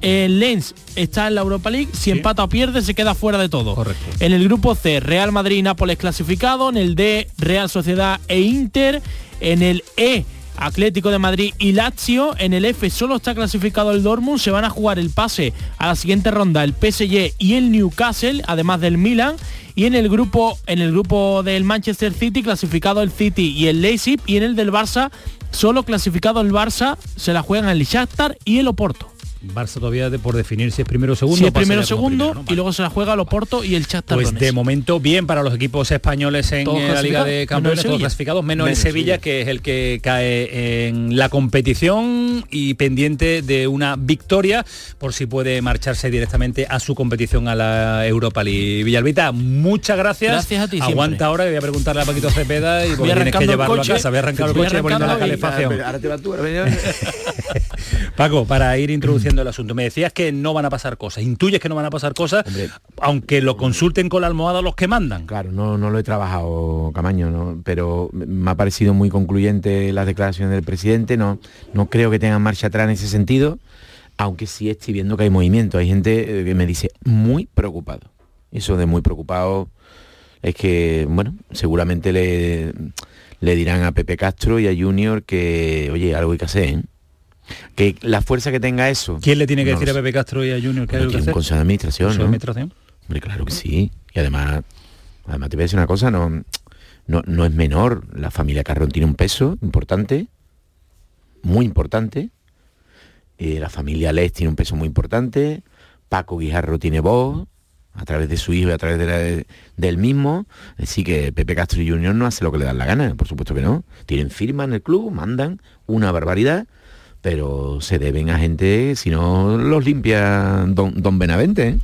el Lens está en la Europa League. Si empata o pierde, se queda fuera de todo. En el grupo C, Real Madrid y Nápoles clasificado. En el D, Real Sociedad e Inter. En el E, Atlético de Madrid y Lazio. En el F solo está clasificado el Dortmund. Se van a jugar el pase a la siguiente ronda el PSG y el Newcastle, además del Milan. Y en el grupo, en el grupo del Manchester City, clasificado el City y el Leipzig. Y en el del Barça, solo clasificado el Barça, se la juegan el Shakhtar y el Oporto. Barça todavía de- por definir si es primero o segundo. Si es primero como segundo primero, ¿no? y luego se la juega el Oporto y el Shakhtar Pues Donetsk. de momento bien para los equipos españoles en eh, la Liga de el Campeones, todos clasificados, menos, el Menos Sevilla, que es el que cae en la competición y pendiente de una victoria por si puede marcharse directamente a su competición a la Europa League. Villalbita, muchas gracias. Gracias a ti siempre. Aguanta ahora que voy a preguntarle a Paquito Cepeda y Voy tienes que el llevarlo coche. a casa. Voy a arrancar el coche y poniendo la calefacción. Ahora te vas tú, Paco, para ir introduciendo el asunto, me decías que no van a pasar cosas, intuyes que no van a pasar cosas, aunque lo consulten con la almohada los que mandan. Claro, no, no lo he trabajado, Camaño, ¿no? pero me ha parecido muy concluyente las declaraciones del presidente. No, no creo que tengan marcha atrás en ese sentido, aunque sí estoy viendo que hay movimiento. Hay gente eh, que me dice muy preocupado. Eso de muy preocupado es que, bueno, seguramente le, le dirán a Pepe Castro y a Junior que, oye, algo hay que hacer, ¿eh? Que la fuerza que tenga eso. ¿Quién le tiene que no decir a Pepe Castro y a Junior que hay que un consejo de administración, de ¿no? administración. Hombre, claro que sí. Y además, además te voy a decir una cosa, no, no, no es menor. La familia Carrón tiene un peso importante, muy importante. Eh, la familia Les tiene un peso muy importante. Paco Guijarro tiene voz a través de su hijo y a través de la- mismo. Así que Pepe Castro y Junior no hace lo que le dan la gana, por supuesto que no. Tienen firma en el club, mandan una barbaridad, pero se deben a gente, si no los limpia don, don Benavente. ¿eh?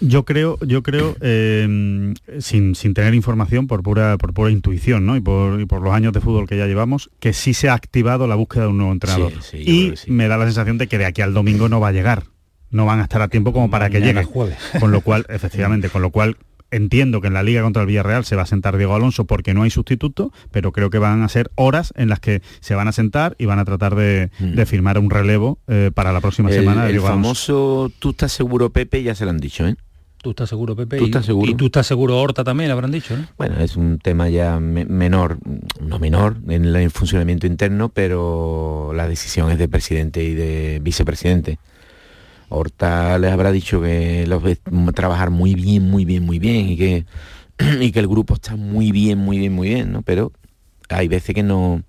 Yo creo, yo creo, eh, sin, sin tener información, por pura, por pura intuición, ¿no? Y por, y por los años de fútbol que ya llevamos, que sí se ha activado la búsqueda de un nuevo entrenador. Sí, sí, yo y me da la sensación de que de aquí al domingo no va a llegar. No van a estar a tiempo como para que llegue. jueves. Con lo cual, efectivamente, con lo cual entiendo que en la liga contra el Villarreal se va a sentar Diego Alonso porque no hay sustituto, pero creo que van a ser horas en las que se van a sentar y van a tratar de, de firmar un relevo eh, para la próxima Mm. el, semana. de el Diego Alonso. famoso tú estás seguro Pepe ya se lo han dicho ¿eh? Tú estás seguro, Pepe. Tú y- estás seguro. Y tú estás seguro, Horta también, habrán dicho, ¿no? bueno es un tema ya me- menor no menor en el funcionamiento interno pero la decisión es de presidente y de vicepresidente Horta les habrá dicho que los ve trabajar muy bien muy bien muy bien y que y que el grupo está muy bien muy bien muy bien no pero hay veces que no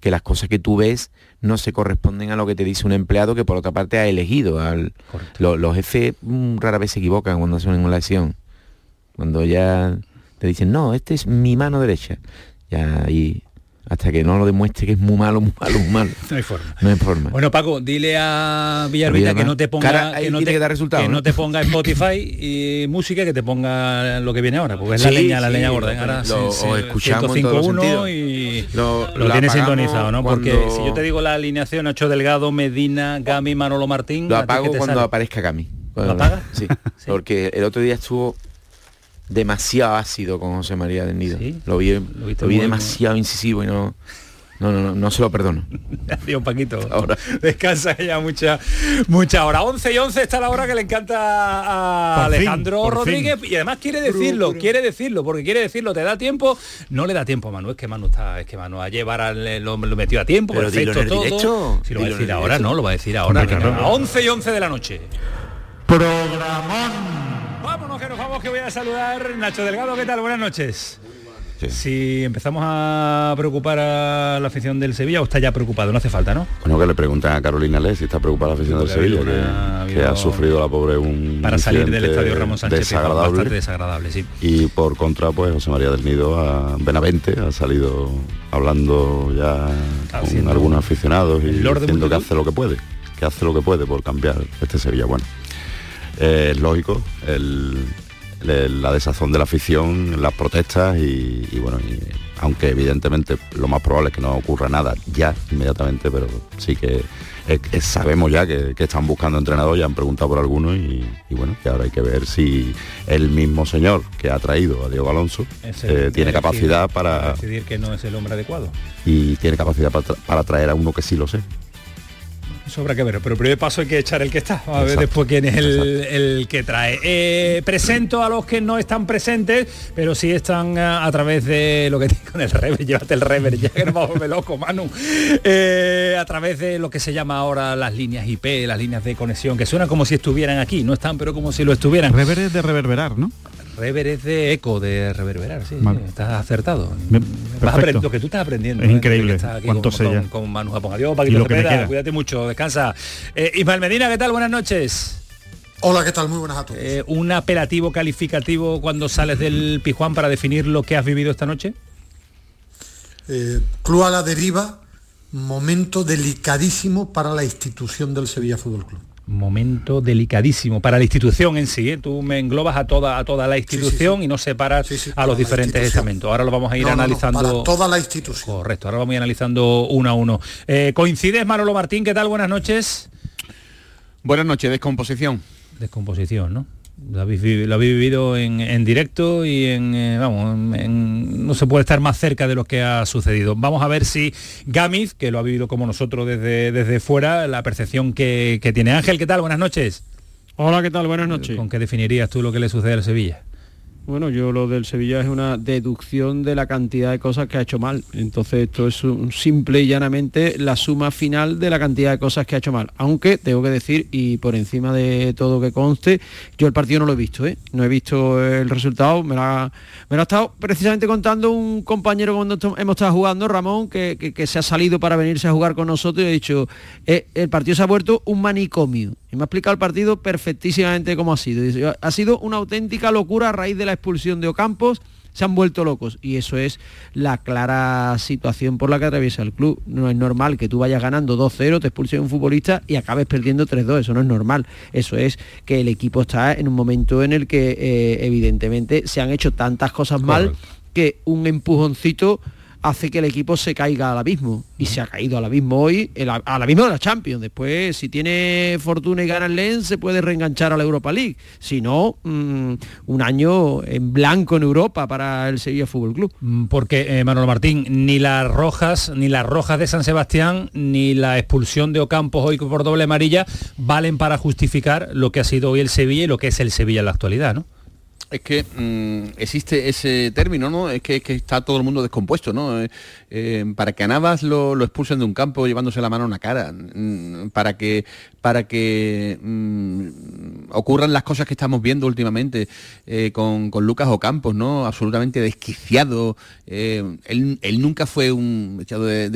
que las cosas que tú ves no se corresponden a lo que te dice un empleado que por otra parte ha elegido. Al, lo- los jefes mm, rara vez se equivocan cuando hacen una elección. Cuando ya te dicen, no, este es mi mano derecha. Ya ahí, hasta que no lo demuestre que es muy malo, muy malo, muy malo. No hay forma. No hay forma. Bueno, Paco, dile a Villarvita que no te ponga Cara, que no te, que resultado, que ¿no? no te ponga Spotify y música que te ponga lo que viene ahora, porque es la Sí, leña, la sí, leña gorda. ¿eh? Ahora lo- se- o escuchamos en todos los 105.1 sentidos. y Lo- lo, tienes sintonizado, ¿no? Porque cuando- si yo te digo la alineación Nacho Delgado, Medina, Gami, Manolo Martín, Lo ¿a ti qué apago cuando sale? aparezca Cami. ¿Lo apagas? Sí, porque el otro día estuvo demasiado ácido con José María del Nido. Lo vi, lo vi demasiado incisivo y no, no, no, no, no se lo perdono. Adiós, Paquito. Descansa que ya mucha, mucha hora. 11 y 11 está la hora que le encanta a Por Alejandro Rodríguez fin. y además quiere decirlo, quiere decirlo, porque quiere decirlo, te da tiempo, no le da tiempo a Manu, es que Manu está, es que Manu a llevar al, lo, lo metió a tiempo, Pero dilo perfecto en el todo. directo, Si lo va a decir ahora, directo. no, lo va a decir ahora. Hombre, venga, claro. a 11 y 11 de la noche. Programón. Vámonos que nos vamos que voy a saludar Nacho Delgado, ¿qué tal? Buenas noches. Si empezamos a preocupar a la afición del Sevilla o está ya preocupado, no hace falta, ¿no? Bueno, que le preguntan a Carolina Les si está preocupada la afición del Sevilla, ha que, ha sufrido la pobre un Para salir del estadio Ramón Sánchez desagradable. bastante desagradable, sí. Y por contra, pues José María del Nido a Benavente ha salido hablando ya con algunos aficionados y ¿El Lord de diciendo que hace lo que puede, que hace lo que puede por cambiar este Sevilla. Bueno, eh, es lógico el- el- la desazón de la afición, las protestas y, y bueno, y aunque evidentemente lo más probable es que no ocurra nada ya inmediatamente, pero sí que eh, sabemos ya que, que están buscando entrenador, ya han preguntado por alguno y, y bueno, que ahora hay que ver si el mismo señor que ha traído a Diego Alonso el- eh, tiene capacidad para decidir que no es el hombre adecuado. y tiene capacidad para, tra- para traer a uno que sí lo sé. Eso habrá que ver, pero el primer paso hay que echar el que está, a ver Exacto, después quién es el, el que trae. Eh, presento a los que no están presentes, pero sí están a, a través de lo que tiene con el rever, llévate el rever, ya que no vamos a volver loco, Manu. Eh, a través de lo que se llama ahora las líneas IP, las líneas de conexión, que suenan como si estuvieran aquí, no están, pero como si lo estuvieran. Rever es de reverberar, ¿no? Rever es de eco, de reverberar, sí, Vale. sí, estás acertado. Aprend- lo que tú estás aprendiendo. Es ¿eh? increíble Que estás aquí cuánto con, con, con Manu Japón. Adiós, Paquito me Cepeda, cuídate mucho, descansa. Eh, Ismael Medina, ¿qué tal? Buenas noches. Hola, ¿qué tal? Muy buenas a todos. Eh, ¿Un apelativo calificativo cuando sales del Pijuán para definir lo que has vivido esta noche? Eh, club a la deriva, momento delicadísimo para la institución del Sevilla Fútbol Club. Momento delicadísimo para la institución en sí. ¿eh? Tú me englobas a toda, a toda la institución y no separas a los diferentes estamentos. Ahora lo vamos a ir No, no, no, analizando. para toda la institución. Correcto, ahora vamos a ir analizando uno a uno. Eh, ¿Coincides, Manolo Martín? ¿Qué tal? Buenas noches. Buenas noches, descomposición. Descomposición, ¿no? Lo habéis, vi- lo habéis vivido en, en directo y en, eh, vamos, en- en- no se puede estar más cerca de lo que ha sucedido. Vamos a ver si Gámez, que lo ha vivido como nosotros desde, desde fuera, la percepción que, que tiene. Ángel, ¿qué tal? Buenas noches. Hola, ¿qué tal? Buenas noches. ¿Con qué definirías tú lo que le sucede al Sevilla? Bueno, yo lo del Sevilla es una deducción de la cantidad de cosas que ha hecho mal. Entonces esto es un simple y llanamente la suma final de la cantidad de cosas que ha hecho mal. Aunque tengo que decir, y por encima de todo que conste, yo el partido no lo he visto, ¿eh? No he visto el resultado, me lo ha, estado precisamente contando un compañero cuando hemos estado jugando, Ramón, que se ha salido para venirse a jugar con nosotros y ha dicho, "Eh, el partido se ha vuelto un manicomio. Y me ha explicado el partido perfectísimamente cómo ha sido. Dice, ha sido una auténtica locura a raíz de la expulsión de Ocampos. Se han vuelto locos y eso es la clara situación por la que atraviesa el club. No es normal que tú vayas ganando 2-0, te expulsen un futbolista y acabes perdiendo 3-2. Eso no es normal. Eso es que el equipo está en un momento en el que eh, evidentemente se han hecho tantas cosas mal que un empujoncito hace que el equipo se caiga al abismo y se ha caído al abismo hoy el al abismo de la Champions. Después si tiene fortuna y gana el Lens se puede reenganchar a la Europa League. Si no mm, un año en blanco en Europa para el Sevilla Fútbol Club. Mm, Porque, eh, Manolo Martín, ni las rojas, ni las rojas de San Sebastián, ni la expulsión de Ocampos hoy por doble amarilla valen para justificar lo que ha sido hoy el Sevilla y lo que es el Sevilla en la actualidad, ¿no? Es que mm, existe ese término, ¿no? Es que, es que está todo el mundo descompuesto, ¿no? Eh, eh, para que a Navas lo, expulsen de un campo llevándose la mano a una cara, mm, para que, para que mm, ocurran las cosas que estamos viendo últimamente eh, con, con Lucas Ocampos, ¿no? Absolutamente desquiciado. él, él nunca fue un echado de-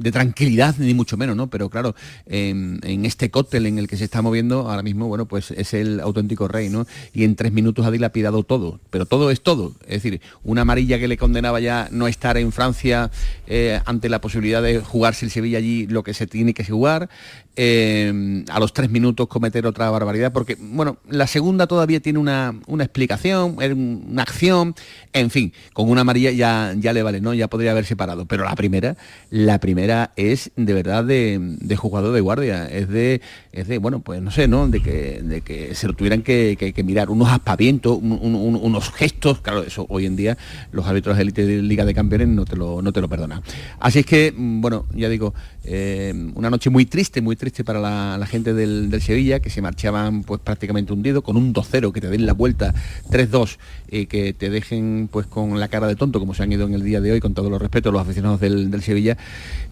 de tranquilidad, ni mucho menos, ¿no? Pero claro, en, este cóctel en el que se está moviendo ahora mismo, bueno, pues es el auténtico rey, ¿no? Y en tres minutos ha dilapidado todo, pero todo es todo. Es decir, una amarilla que le condenaba ya no estar en Francia eh, ante la posibilidad de jugarse el Sevilla allí lo que se tiene que jugar, eh, a los tres minutos cometer otra barbaridad, porque, bueno, la segunda todavía tiene una, una explicación, una acción, en fin, con una amarilla ya, ya le vale, ¿no? Ya podría haberse parado. Pero la primera, la primera es de verdad de, de jugador de guardia, es de, es de, bueno, pues no sé, ¿no? De que, de que se lo tuvieran que, que- que mirar, unos aspavientos, un- un- un- unos gestos, claro, eso hoy en día los árbitros de élite de Liga de Campeones no te lo, no te lo perdonan. Así es que, mm, bueno, ya digo, eh, una noche muy triste, muy triste para la, la gente del, del Sevilla, que se marchaban pues prácticamente hundidos, con un 2-0, que te den la vuelta 3-2, y que te dejen pues con la cara de tonto, como se han ido en el día de hoy, con todos los respetos los aficionados del, del Sevilla,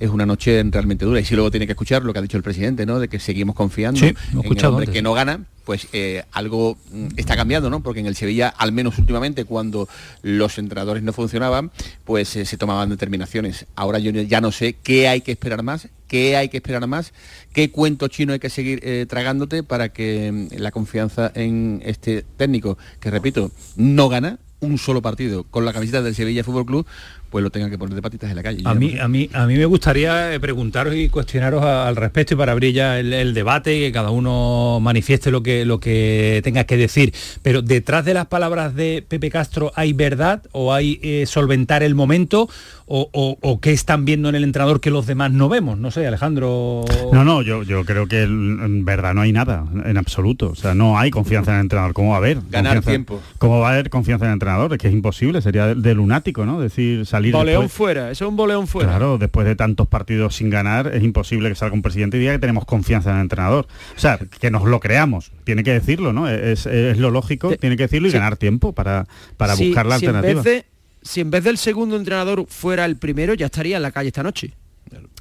es una noche realmente dura. Y si luego tiene que escuchar lo que ha dicho el presidente, ¿no? De que seguimos confiando Sí, en el hombre que no gana, pues eh, algo mm, está cambiando, ¿no? Porque en el Sevilla, al menos últimamente, cuando los entrenadores no funcionaban, pues eh, se tomaban determinaciones. Ahora yo ya no sé qué hay que esperar más, qué hay que esperar más, qué cuento chino hay que seguir eh, tragándote para que mm, la confianza en este técnico, que repito, no gana un solo partido con la camiseta del Sevilla Fútbol Club, pues lo tenga que poner de patitas en la calle. A mí, a, mí, a mí me gustaría eh, preguntaros y cuestionaros al respecto y para abrir ya el, el debate y que cada uno manifieste lo que, lo que tenga que decir. Pero detrás de las palabras de Pepe Castro hay verdad o hay eh, solventar el momento o, o- o qué están viendo en el entrenador que los demás no vemos. No sé, Alejandro. No, no, yo, yo creo que en verdad no hay nada, en absoluto. O sea, no hay confianza en el entrenador. ¿Cómo va a haber? Ganar confianza- tiempo. ¿Cómo va a haber confianza en el entrenador? Es que es imposible, sería de, de lunático, ¿no? Decir, salir Boleón después- fuera, eso es un boleón fuera. Claro, después de tantos partidos sin ganar, es imposible que salga un presidente y diga que tenemos confianza en el entrenador. O sea, que nos lo creamos, tiene que decirlo, ¿no? Es, es lo lógico, tiene que decirlo y ganar tiempo para, para buscar la si en alternativa. vez de- si en vez del segundo entrenador fuera el primero, ya estaría en la calle esta noche.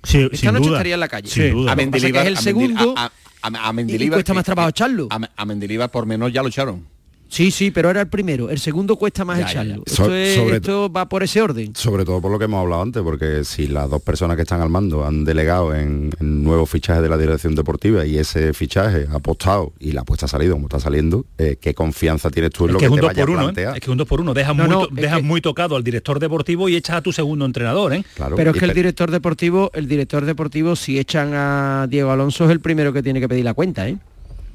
Sí, esta sin noche duda, estaría en la calle. sin duda. A Mendilibar- es el a segundo a- a- a y Mendilibar cuesta que- más trabajo echarlo. A, a Mendilibar por menos ya lo echaron. Sí, sí, pero era el primero. El segundo cuesta más Ya, ya, ya. echarlo. So- Esto, es- sobre esto va por ese orden. Sobre todo por lo que hemos hablado antes, porque si las dos personas que están al mando han delegado en, en nuevos fichajes de la dirección deportiva y ese fichaje ha apostado y la apuesta ha salido como está saliendo, eh, ¿qué confianza tienes tú en Es lo que que, es un te 2 vaya por a 1, plantear? es que un 2 por 1 dejas, No, muy, no, to- es dejas que- muy tocado al director deportivo y echas a tu segundo entrenador, ¿eh? Claro, Pero es que el director deportivo, el director deportivo, si echan a Diego Alonso, es el primero que tiene que pedir la cuenta, ¿eh?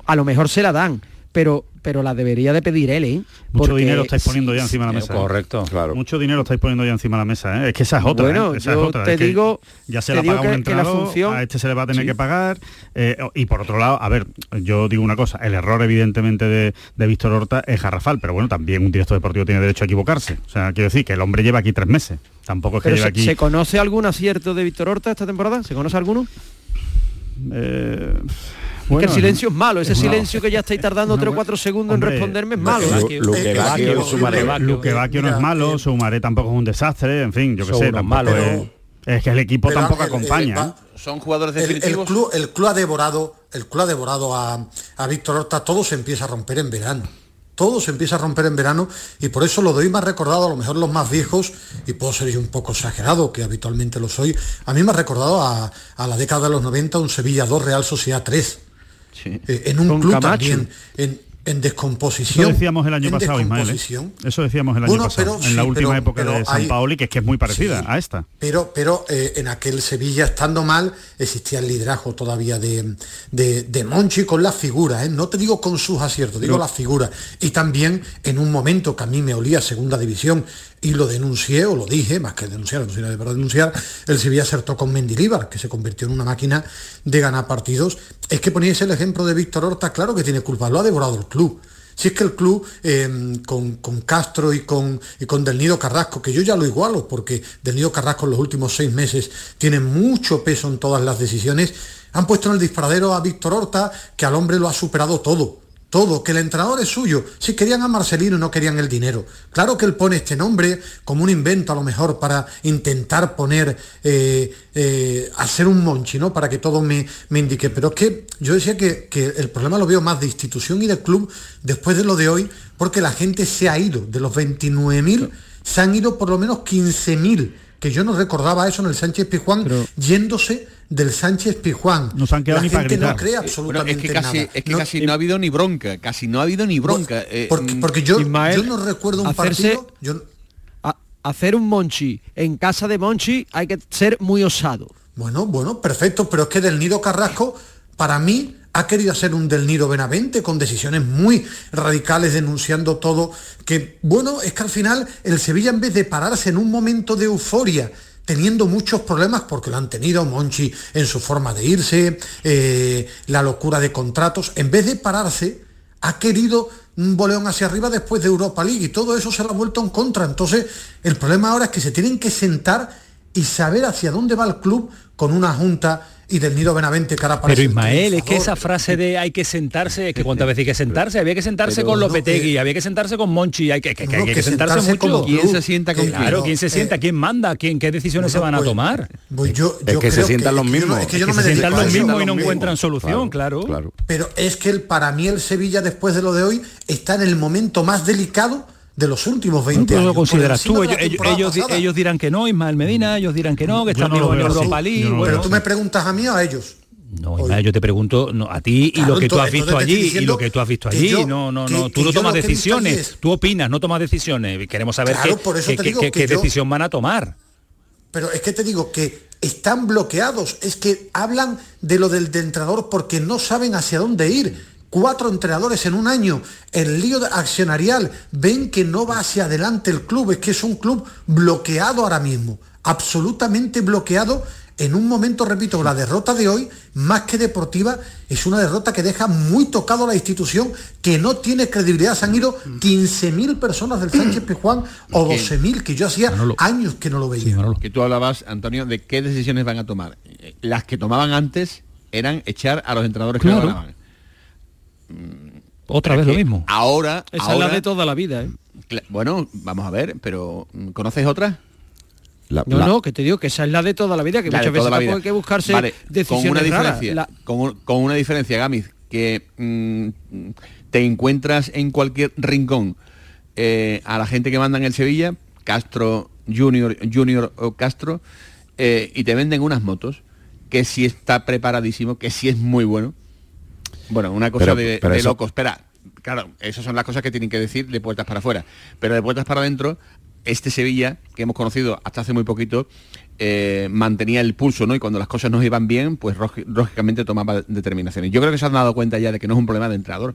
A lo mejor se la dan, pero, pero la debería de pedir él, ¿eh? Mucho Porque dinero estáis poniendo ya encima de la mesa. ¿eh? Correcto. Claro. Mucho dinero estáis poniendo ya encima de la mesa, ¿eh? Es que esa es otra, Bueno, ¿eh? Esa yo es otra. te es digo- ya se te la paga un la entrenador, función- a este se le va a tener Sí. que pagar. eh, y por otro lado, a ver, yo digo una cosa, el error evidentemente de, de Víctor Horta es garrafal, pero bueno, también un director deportivo tiene derecho a equivocarse. O sea, quiero decir que el hombre lleva aquí tres meses. Tampoco es que Pero lleve se, aquí... ¿se conoce algún acierto de Víctor Horta esta temporada? ¿Se conoce alguno? eh, bueno, que el silencio es malo, ese silencio que ya estáis tardando 3 o 4 segundos en Hombre, responderme es malo. Lu- Luque Eh, Bacchio, eh, no es malo, eh, Sumaré tampoco es un desastre, en fin, yo qué sé, tampoco malos. es, es que el equipo Pero, tampoco Ángel, eh, acompaña. ¿eh? Son jugadores El, el definitivos. club, el club ha devorado, el club ha devorado a, a Víctor Horta, todo se empieza a romper en verano. Todo se empieza a romper en verano y por eso lo doy más recordado, a lo mejor los más viejos, y puedo ser yo un poco exagerado, que habitualmente lo soy, a mí me ha recordado a, a la década de los 90 un Sevilla 2 Real Sociedad 3. Eh, en un Con club Camacho. también en, en descomposición. Eso decíamos el año pasado, Ismael. ¿eh? Eso decíamos el año Bueno, pasado, pero en la última pero- época pero de San hay- Paoli, que es que es muy parecida Sí. a esta. Pero, pero eh, en aquel Sevilla, estando mal, existía el liderazgo todavía de, de, de Monchi con la figura, ¿eh? no te digo con sus aciertos, digo la figura. Y también en un momento que a mí me olía segunda división y lo denuncié, o lo dije, más que denunciar, no de verdad denunciar, el Sevilla acertó con Mendilíbar, que se convirtió en una máquina de ganar partidos. Es que poníais el ejemplo de Víctor Horta, claro que tiene culpa, lo ha devorado el club. Si es que el club eh, con, con Castro y con, y con Del Nido Carrasco, que yo ya lo igualo, porque Del Nido Carrasco en los últimos seis meses tiene mucho peso en todas las decisiones, han puesto en el disparadero a Víctor Horta, que al hombre lo ha superado todo. Todo, que el entrenador es suyo. Si querían a Marcelino no querían el dinero. Claro que él pone este nombre como un invento a lo mejor para intentar poner, eh, eh, hacer un monchi, ¿no? Para que todo me, me indique. Pero es que yo decía que, que el problema lo veo más de institución y de club después de lo de hoy, porque la gente se ha ido. De los 29.000 se han ido por lo menos 15.000, que yo no recordaba eso en el Sánchez Pizjuán, yéndose del Sánchez Pizjuán. No se han quedado la ni para gente no gritar. cree Bueno, absolutamente es que casi, nada. es que No- casi no ha habido ni bronca, casi no ha habido ni bronca. eh, porque, mm, porque yo, Ismael, yo no recuerdo un hacerse- partido. yo- A- hacer un Monchi en casa de Monchi hay que ser muy osado. bueno, bueno, perfecto, pero es que Del Nido Carrasco, para mí, ha querido hacer un Del Nido Benavente con decisiones muy radicales denunciando todo. Que, bueno, es que al final el Sevilla, en vez de pararse en un momento de euforia, teniendo muchos problemas porque lo han tenido Monchi en su forma de irse, eh, la locura de contratos, en vez de pararse, ha querido un boleón hacia arriba después de Europa League y todo eso se lo ha vuelto en contra. Entonces, el problema ahora es que se tienen que sentar y saber hacia dónde va el club con una junta y del Nido Benavente cara para Pero Ismael, es que esa frase de hay que sentarse, es que cuántas veces hay que sentarse, había que sentarse Pero con Lopetegui, que- había que sentarse con Monchi, hay que, que- que No, hay que que sentarse, sentarse mucho. como ¿Quién se sienta con Claro, quién? quién se Eh, sienta, quién manda, quién, qué decisiones se van a pues, tomar. Pues yo, Es que se sientan los mismos. es que yo no Que me se sientan los mismos y no encuentran solución, claro. Pero es que el, para mí el Sevilla después de lo de hoy está en el momento más delicado de los últimos 20 ¿Cómo años. lo consideras tú? Ellos, dirán que no, Ismael Medina, ellos dirán que no, que están no en así. Europa League. Yo no lo bueno. Pero tú me preguntas a mí o a ellos. No, Ismael, yo te pregunto no, a ti y Claro, lo que tú has visto allí y lo que tú has visto allí. yo- no, no, no. que Tú no tomas decisiones. es- Tú opinas, no tomas decisiones. Queremos saber Claro, qué, por eso qué- te qué- digo qué- que qué yo- decisión van a tomar. Pero es que te digo que están bloqueados, es que hablan de lo del de entrenador porque no saben hacia dónde ir. Cuatro entrenadores en un año, el lío accionarial, ven que no va hacia adelante el club, es que es un club bloqueado ahora mismo, absolutamente bloqueado. En un momento, repito, la derrota de hoy, más que deportiva, es una derrota que deja muy tocado a la institución, que no tiene credibilidad. Se han ido 15.000 personas del Sánchez Pizjuán o Que- 12.000, que yo hacía años que no lo veía. Que tú hablabas, Antonio, de qué decisiones van a tomar. Eh, Las que tomaban antes eran echar a los entrenadores que Claro. no ganaban. Otra vez lo mismo. Ahora, Esa ahora- es la de toda la vida, ¿eh? Bueno, vamos a ver, pero mm, ¿conoces otra? La- No, la- no, que te digo que esa es la de toda la vida, que La muchas veces tampoco hay que buscarse Vale, decisiones con una raras. diferencia, La- con, un- con una diferencia, Gamiz, que mm, te encuentras en cualquier rincón eh, a la gente que manda en el Sevilla, Castro Junior, Junior o Castro, eh, y te venden unas motos que sí está preparadísimo, que sí es muy bueno. Bueno, una cosa Pero- de, pero de eso- loco. Espera, claro, esas son las cosas que tienen que decir de puertas para afuera. Pero de puertas para adentro, este Sevilla, que hemos conocido hasta hace muy poquito, eh, mantenía el pulso, ¿no? Y cuando las cosas no iban bien, pues lógicamente tomaba determinaciones. Yo creo que se han dado cuenta ya de que no es un problema de entrenador.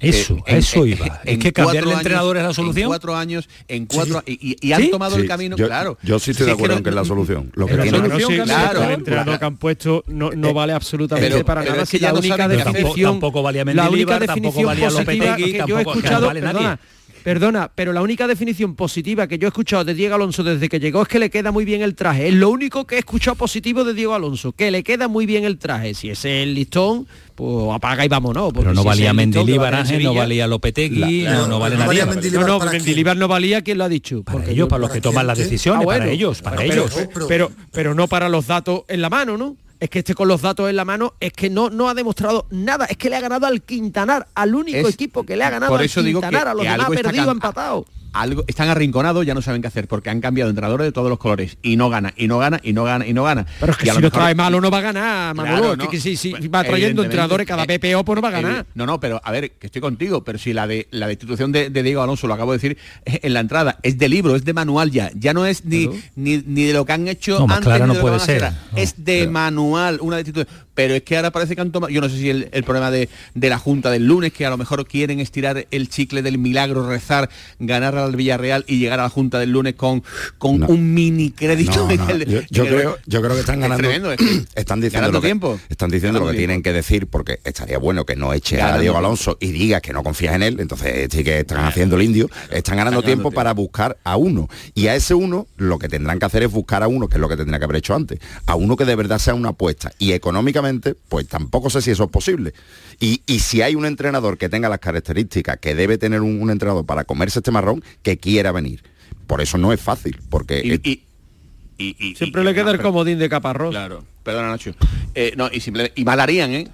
Eso, a eso iba. Es que cambiar el entrenador es la solución. En cuatro años, en cuatro y, y- y han ¿Sí? tomado Sí, el camino, yo, claro. Yo sí estoy de es que acuerdo no- en que es la solución. Lo que la tiene- solución, sí, claro. el entrenador que han puesto no, no vale absolutamente Pero- para pero nada es que si ya la no única hacer. definición Tampoco valía la única Mendilibar, tampoco definición valía Lopetegui, que yo he tampoco- no escuchado perdona, Perdona, pero la única definición positiva que yo he escuchado de Diego Alonso desde que llegó es que le queda muy bien el traje. Es lo único que he escuchado positivo de Diego Alonso, que le queda muy bien el traje. Si ese es el listón, pues apaga y vámonos. porque Pero no si valía Mendilibar, Ángel, no valía Lopetegui, La- no, no vale no nadie. valía Mendilibar No, no, Mendilibar no valía, ¿quién lo ha dicho? Para Porque ellos, yo- para los que toman las decisiones, Ah, bueno. para ellos, para Pero- ellos. Pero, pero, pero no para los datos en la mano, ¿no? Es que este con los datos en la mano es que no, no ha demostrado nada. Es que le ha ganado al Quintanar, al único Es- equipo que le ha ganado por al eso digo que- Quintanar. a los que demás perdido, empatado. Algo están arrinconados, ya no saben qué hacer, porque han cambiado de entrenadores de todos los colores y no gana, y no gana, y no gana, y no gana. Pero es que Y a si lo lo mejor- trae malo no va a ganar, Manolo. Claro, no. que si, si va trayendo entrenadores cada eh, vez peor, pues no va a ganar. No, no, pero a ver, que estoy contigo, pero si la de la destitución de, de Diego Alonso, lo acabo de decir en la entrada, es de libro, es de manual ya, ya no es ni, ni, ni de lo que han hecho No, más antes clara ni no lo puede ser. No, es de manual, una destitución. Pero es que ahora parece que han tomado, yo no sé si el, el problema de, de la Junta del lunes, que a lo mejor quieren estirar el chicle del milagro, rezar, ganar al Villarreal y llegar a la Junta del lunes con, con No. un mini crédito. No, en no, el- yo, el- creo, yo creo que están Es ganando. tremendo, es que- están diciendo lo que, tiempo. Están diciendo lo que tiempo. tienen que decir porque estaría bueno que no eche a Diego. Alonso y diga que no confías en él. Entonces sí que están haciendo el indio. Están ganando ganando tiempo tiempo. para buscar a uno. Y a ese uno lo que tendrán que hacer es buscar a uno, que es lo que tendría que haber hecho antes. A uno que de verdad sea una apuesta. Y económicamente, pues tampoco sé si eso es posible. Y, y si hay un entrenador que tenga las características que debe tener un, un entrenador para comerse este marrón, que quiera venir. Por eso no es fácil, porque Y- y- y- y- Siempre y- le queda el comodín de Caparrós. Claro, perdona Nacho. Eh, no, y simplemente, y mal harían, ¿eh?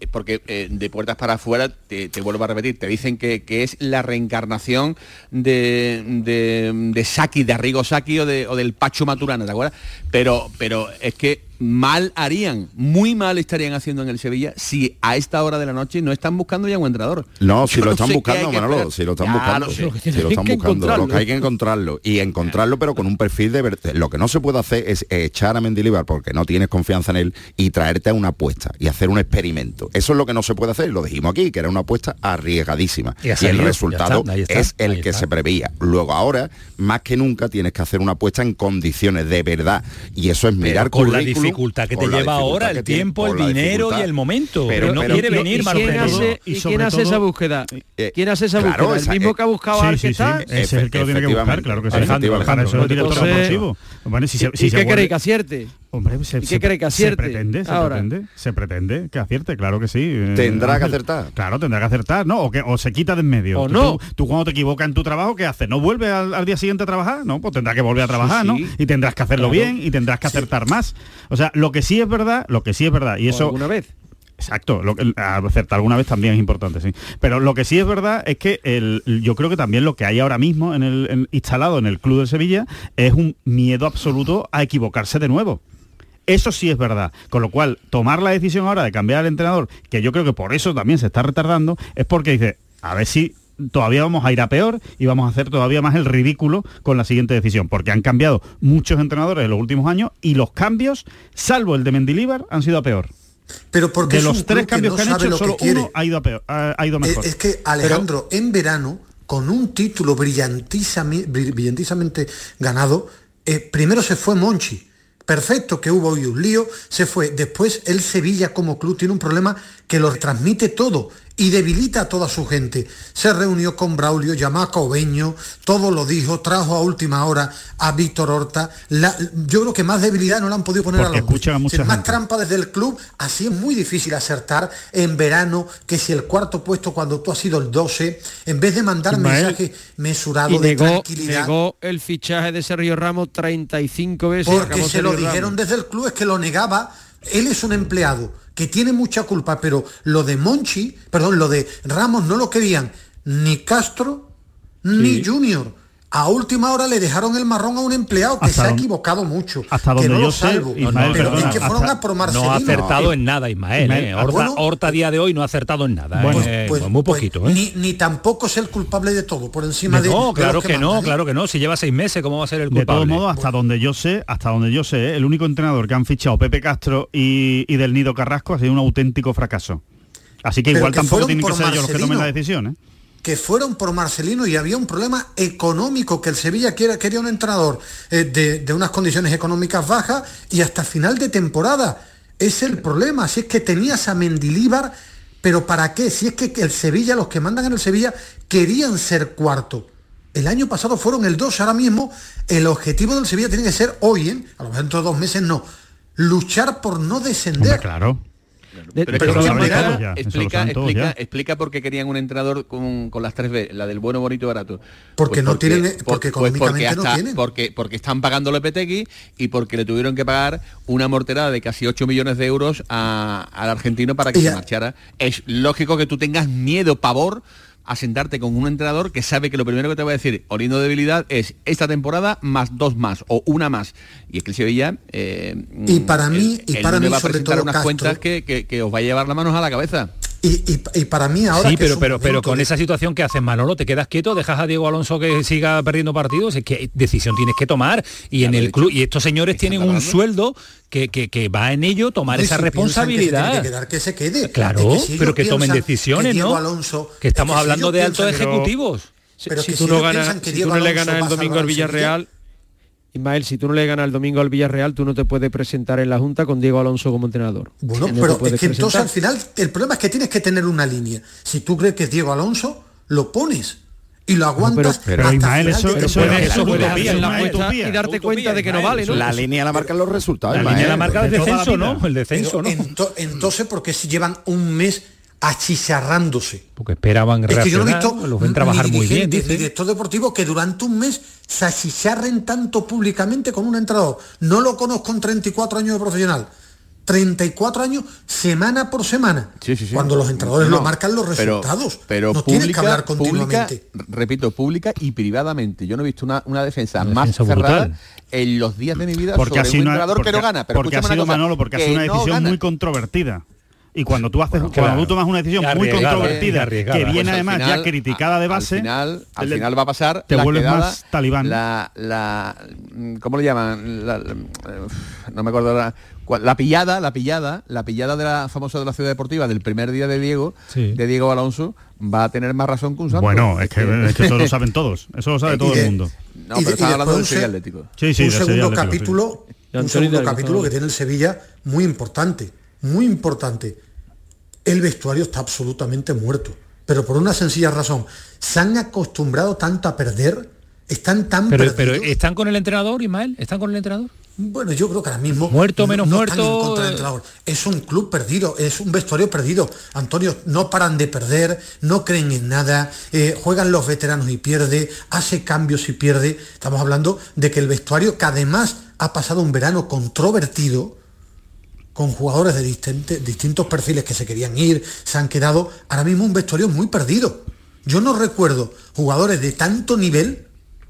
Eh, Porque eh, de puertas para afuera, te, te vuelvo a repetir, te dicen que, que es la reencarnación de, de, de Saki, de Arrigo Saki o, de, o del Pacho Maturana, ¿te acuerdas? Pero, pero es que mal harían, muy mal estarían haciendo en el Sevilla si a esta hora de la noche no están buscando ya un entrenador. No, si Yo lo no están buscando, Manolo, si lo están Ya buscando, lo sé. si lo están que buscando, lo que hay que encontrarlo y encontrarlo pero con un perfil de ver- lo que no se puede hacer es echar a Mendilibar porque no tienes confianza en él y traerte a una apuesta y hacer un experimento. Eso es lo que no se puede hacer, lo dijimos aquí, que era una apuesta arriesgadísima Y el resultado está, ahí está, es el que se preveía. Luego ahora, más que nunca tienes que hacer una apuesta en condiciones de verdad y eso es mirar con dificultad que te lleva ahora, el tiempo, el dinero y el momento. Pero, no quiere venir Maru ¿Quién hace, ¿Y, quién hace esa búsqueda? ¿Quién hace esa búsqueda? ¿El mismo que ha buscado a está? Es el que lo tiene que buscar, claro que sí. Qué cree que acierte? Hombre, pues, se, qué cree que acierte? Se pretende, se Ahora. pretende, se pretende que acierte, claro que sí. Eh, tendrá que acertar. Claro, tendrá que acertar, ¿no? O, que, o se quita de en medio. O tú, no. Tú, cuando te equivocas en tu trabajo, ¿qué haces? ¿No vuelves al, día siguiente a trabajar? No, pues tendrás que volver a trabajar, ¿no? Y tendrás que hacerlo bien y tendrás que acertar más. O sea, lo que sí es verdad, lo que sí es verdad, y eso... ¿Alguna vez? Exacto, lo que, acertar alguna vez también es importante, sí. Pero lo que sí es verdad es que el, yo creo que también lo que hay ahora mismo en el, instalado en el Club de Sevilla es un miedo absoluto a equivocarse de nuevo. Eso sí es verdad. Con lo cual, tomar la decisión ahora de cambiar al entrenador, que yo creo que por eso también se está retardando, es porque dice, a ver si todavía vamos a ir a peor y vamos a hacer todavía más el ridículo con la siguiente decisión, porque han cambiado muchos entrenadores en los últimos años y los cambios, salvo el de Mendilíbar, han sido a peor. Pero porque de los tres cambios que, han hecho, solo uno ha ido a peor, ha, ido mejor. Es, que Alejandro, en verano, con un título brillantísimamente ganado, eh, primero se fue Monchi. Perfecto, que hubo hoy un lío, se fue. Después el Sevilla como club tiene un problema que lo transmite todo y debilita a toda su gente. Se reunió con Braulio, llamó a Cobeño, todo lo dijo, trajo a última hora a Víctor Horta. Yo creo que más debilidad no la han podido poner a los escucha a. Más trampa desde el club, así es muy difícil acertar en verano que si el cuarto puesto cuando tú has sido el 12, en vez de mandar Ismael, mensajes mesurados y de negó, tranquilidad. Negó el fichaje de Sergio Ramos 35 veces. Porque se lo dijeron desde el club, es que lo negaba. Él es un empleado que tiene mucha culpa, pero lo de Monchi, perdón, lo de Ramos no lo querían ni Castro ni. Junior a última hora le dejaron el marrón a un empleado que se ha equivocado mucho. Hasta donde no yo sé, No ha acertado ah, en nada, Ismael. Ismael. Eh. Horta, Horta, día de hoy no ha acertado en nada. Bueno, eh. pues, pues, muy pues poquito. Eh. Ni, tampoco es el culpable de todo, por encima no, de. No, claro que, no, claro que no. Si lleva seis meses, ¿cómo va a ser el culpable? De todo modo, hasta donde yo sé, hasta donde yo sé, el único entrenador que han fichado Pepe Castro y, del Nido Carrasco ha sido un auténtico fracaso. Así que igual tampoco tienen que ser ellos los que tomen la decisión que fueron por Marcelino y había un problema económico, que el Sevilla quería, quería un entrenador eh, de, de unas condiciones económicas bajas y hasta final de temporada. Es el problema, si es que tenías a Mendilíbar, pero ¿para qué? Si es que el Sevilla, los que mandan en el Sevilla, querían ser cuarto. El año pasado fueron el 2, ahora mismo el objetivo del Sevilla tiene que ser hoy, ¿eh? a lo mejor dentro de dos meses no, luchar por no descender. Claro. Explica, explica, explica, por qué querían un entrenador con, con, las 3B, la del bueno, bonito, barato. Porque pues no porque, tienen, eh, porque, pues, porque están pagando el EPTX y porque le tuvieron que pagar una morterada de casi 8 millones de euros al argentino para que se marchara. Es lógico que tú tengas miedo, pavor a sentarte con un entrenador que sabe que lo primero que te va a decir, oliendo debilidad, es esta temporada más dos más o una más. Y es que el Sevilla... Eh, y para mm, mí, el, y para mí, va a presentar sobre unas cuentas que, que, que os va a llevar las manos a la cabeza. Y, y, para mí ahora... Sí, pero, pero, pero con esa situación que haces, Manolo, ¿te quedas quieto? ¿Dejas a Diego Alonso que siga perdiendo partidos? Es que decisión tienes que tomar. Y en el club, y estos señores tienen un sueldo que, que, va en ello tomar esa responsabilidad. Que se quede. Claro, pero que tomen decisiones, que ¿no? Alonso, que estamos hablando de altos ejecutivos. Pero si, tú no, ganas, si tú no le ganas el domingo al Villarreal, Ismael, si tú no le ganas el domingo al Villarreal, tú no te puedes presentar en la Junta con Diego Alonso como entrenador. Bueno, pero es que entonces al final el problema es que tienes que tener una línea. Si tú crees que es Diego Alonso, lo pones y lo aguantas. No, pero, pero Ismael, eso, eso, puede, eso puede la y darte cuenta de que no vale. ¿no? La línea la marcan los resultados. La línea la marca el descenso, ¿no? El descenso, ¿no? Ento entonces, porque si llevan un mes achicharrándose. Porque esperaban es que lo he visto, los ven trabajar muy bien. Director deportivo que durante un mes se achicharren tanto públicamente con un entrenador. No lo conozco en 34 años de profesional. 34 años semana por semana. Cuando los entrenadores lo marcan los resultados. Pero, pero no pública, tienen que hablar continuamente. Pública, repito, pública y privadamente. Yo no he visto una, una defensa más cerrada en los días de mi vida porque sobre un entrenador que no gana. Pero porque ha sido Manolo, porque ha sido una decisión muy controvertida y cuando tú haces cuando tú tomas una decisión muy controvertida que viene además ya criticada de base al final, al final va a pasar te vuelves más talibán. la, la cómo le llaman no me acuerdo ahora la pillada, la pillada, la pillada de la famosa de la ciudad deportiva del primer día de Diego, de Diego Alonso, va a tener más razón que un santo. Bueno, es que, eso lo saben todos, eso lo sabe todo el mundo. No, pero estaba hablando del Sevilla Atlético. Sí, sí, un segundo capítulo, un segundo capítulo que tiene el Sevilla muy importante, muy importante, el vestuario está absolutamente muerto, pero por una sencilla razón. Se han acostumbrado tanto a perder, están tan Pero, perdidos. pero ¿están con el entrenador, Ismael? ¿Están con el entrenador? Bueno, yo creo que ahora mismo Muerto, menos no están en muerto, contra del entrenador. Es un club perdido, es un vestuario perdido. Antonio, no paran de perder, no creen en nada, eh, juegan los veteranos y pierde, hace cambios y pierde. Estamos hablando de que el vestuario, que además ha pasado un verano controvertido, con jugadores de distintos perfiles que se querían ir, se han quedado ahora mismo un vestuario muy perdido. Yo no recuerdo jugadores de tanto nivel,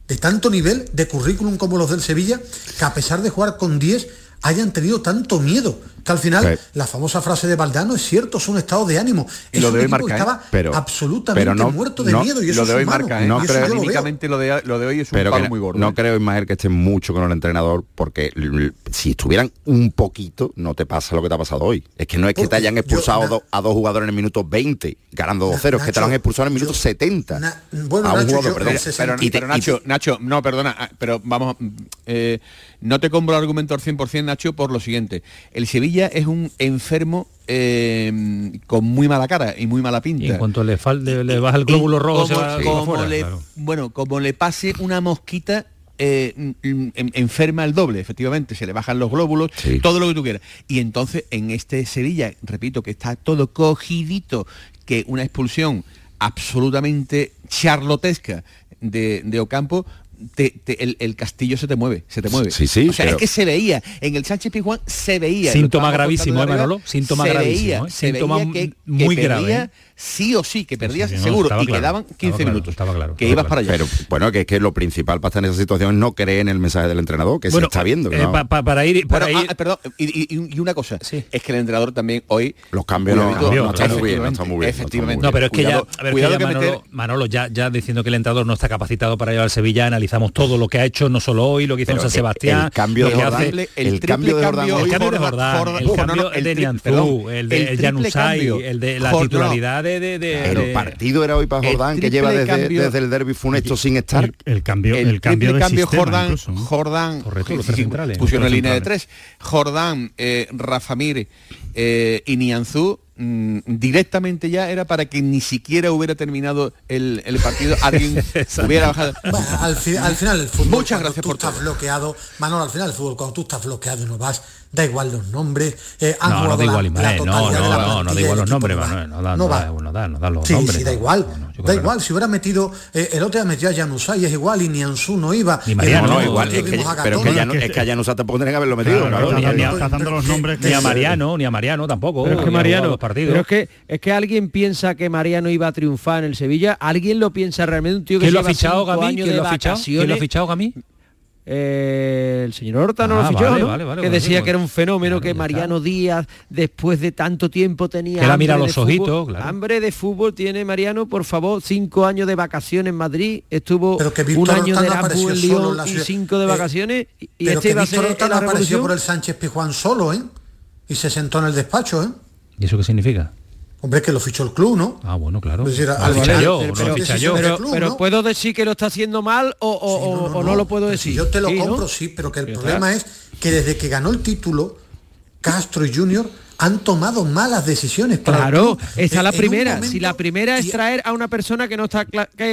de tanto nivel de currículum como los del Sevilla, que a pesar de jugar con 10 hayan tenido tanto miedo. Que al final, Sí. la famosa frase de Valdano es cierto, es un estado de ánimo. Y Es lo de hoy marca, ¿eh? estaba Pero- absolutamente pero no- muerto de no- miedo y eso lo de es hoy humano. marca, ¿eh? No creo- yo lo lo de, lo de hoy es un pero palo que muy gordo. no ¿eh? creo Ismael que estén mucho con el entrenador porque si estuvieran un poquito no te pasa lo que te ha pasado hoy es que no es que te hayan expulsado do- a dos jugadores en el minuto 20 ganando 2-0 es que te lo han expulsado en el minuto 70 bueno, a un Nacho, jugador yo- perdón. Pero, Y te- pero y Nacho, te- Nacho, no, perdona, ah, pero vamos, eh, no te compro el argumento al 100%, Nacho, por lo siguiente. El Sevilla es un enfermo eh, con muy mala cara y muy mala pinta. Y en cuanto le, fal- le, baja el glóbulo rojo, se como, va, se va como fuera, le, claro. bueno, como le pase una mosquita, eh, en- enferma el doble, efectivamente, se le bajan los glóbulos, todo lo que tú quieras. Y entonces en este Sevilla, repito, que está todo cogidito, que una expulsión absolutamente charlotesca de, de Ocampo, te- te- el, el castillo se te mueve, se te mueve. Sí, sí, o sea, pero- es que se veía, en el Sánchez Pizjuán se veía. Síntoma gravísimo, ¿eh, Manolo? Síntoma se gravísimo, veía, ¿eh? se Síntoma veía que, muy que grave. Sí o sí, que perdías sí, no, seguro y claro, quedaban 15 estaba claro, minutos. estaba claro, que estaba ibas para allá. pero bueno que es que lo principal para estar en esa situación es no creer en el mensaje del entrenador que Bueno, se está viendo eh, no- pa- pa- para ir, para Bueno, ir ah, perdón, y, y- y una cosa, es que el entrenador también hoy... los cambios no, no- no están muy bien no efectivamente, están muy bien efectivamente. No, pero es que Cuidado- ya, a ver, cuidado que ya Manolo, meter- Manolo, ya, ya diciendo que el entrenador no está capacitado para llevar al Sevilla, analizamos todo lo que ha hecho, no solo hoy, lo que hizo Pero en San el- Sebastián, el cambio lo de que Jordán, hace- el cambio de Jordán el cambio de Jordán- el no, cambio de Nianzú, el de Januzaj, el de la titularidad de, de, de- Pero de- el partido era hoy para Jordán que lleva desde, cambio- desde el derby funesto sin estar El cambio, el, el, cambio de cambio sistema Jordán, incluso, ¿no? Jordán, Correcto, los tres centrales. pusieron en línea de tres, Jordán, eh, Rafamir eh, y Nianzú, mm, directamente ya era para que ni siquiera hubiera terminado el, el partido, alguien hubiera bajado. Bueno, al, fi- al final el fútbol Muchas gracias tú por estás todo. bloqueado Manolo al final el fútbol cuando tú estás bloqueado y no vas da igual los nombres eh, han No, no da igual, la no, totalidad de la no, no, no da igual los nombres. Manuel, no da, No no va. da, no da, no da los Sí, nombres. sí, da no. igual. da igual, si hubiera metido, eh, el otro día metió a Januzaj, es igual, y Nianzú no iba. Ni Mariano, no, igual, es que, pero que Gatón. ya no, es que a Llanusa tampoco tenía que haberlo metido, Claro, claro. está ni- ni- Ni a que- Mariano, ni a Mariano tampoco. Pero es que que Mariano, los partidos. pero es que es que alguien piensa que Mariano iba a triunfar en el Sevilla, alguien lo piensa realmente un tío que ¿Quién lo ha fichado, Gamí? años ¿Quién de lo ha fichado, Gamí? Eh, el señor Horta no Ah, lo fichó, vale, ¿no? vale, vale, que vale, decía que era un fenómeno claro, que Mariano Díaz después de tanto tiempo tenía Que la mira hambre los de fútbol. ojitos, claro. hambre de fútbol tiene Mariano por favor cinco años de vacaciones en Madrid estuvo Pero que un año Horta de no Erasmus en y cinco de Eh, vacaciones y- y Pero este que iba a Víctor ser Horta la apareció por el Sánchez Pizjuán solo, ¿eh? Y se sentó en el despacho, ¿eh? ¿Y eso qué significa? Hombre, que lo fichó el club, ¿no? Ah, bueno, claro. Es decir, al ficha final- yo, pero- ficha yo. pero, club, pero ¿no? puedo decir que lo está haciendo mal o, o- no, lo puedo decir Si yo te lo Sí, ¿no? compro, sí, pero que el problema es que desde que ganó el título, Castro y Junior han tomado malas decisiones. para Claro, club. esta es la primera. si la primera es traer a una persona que no está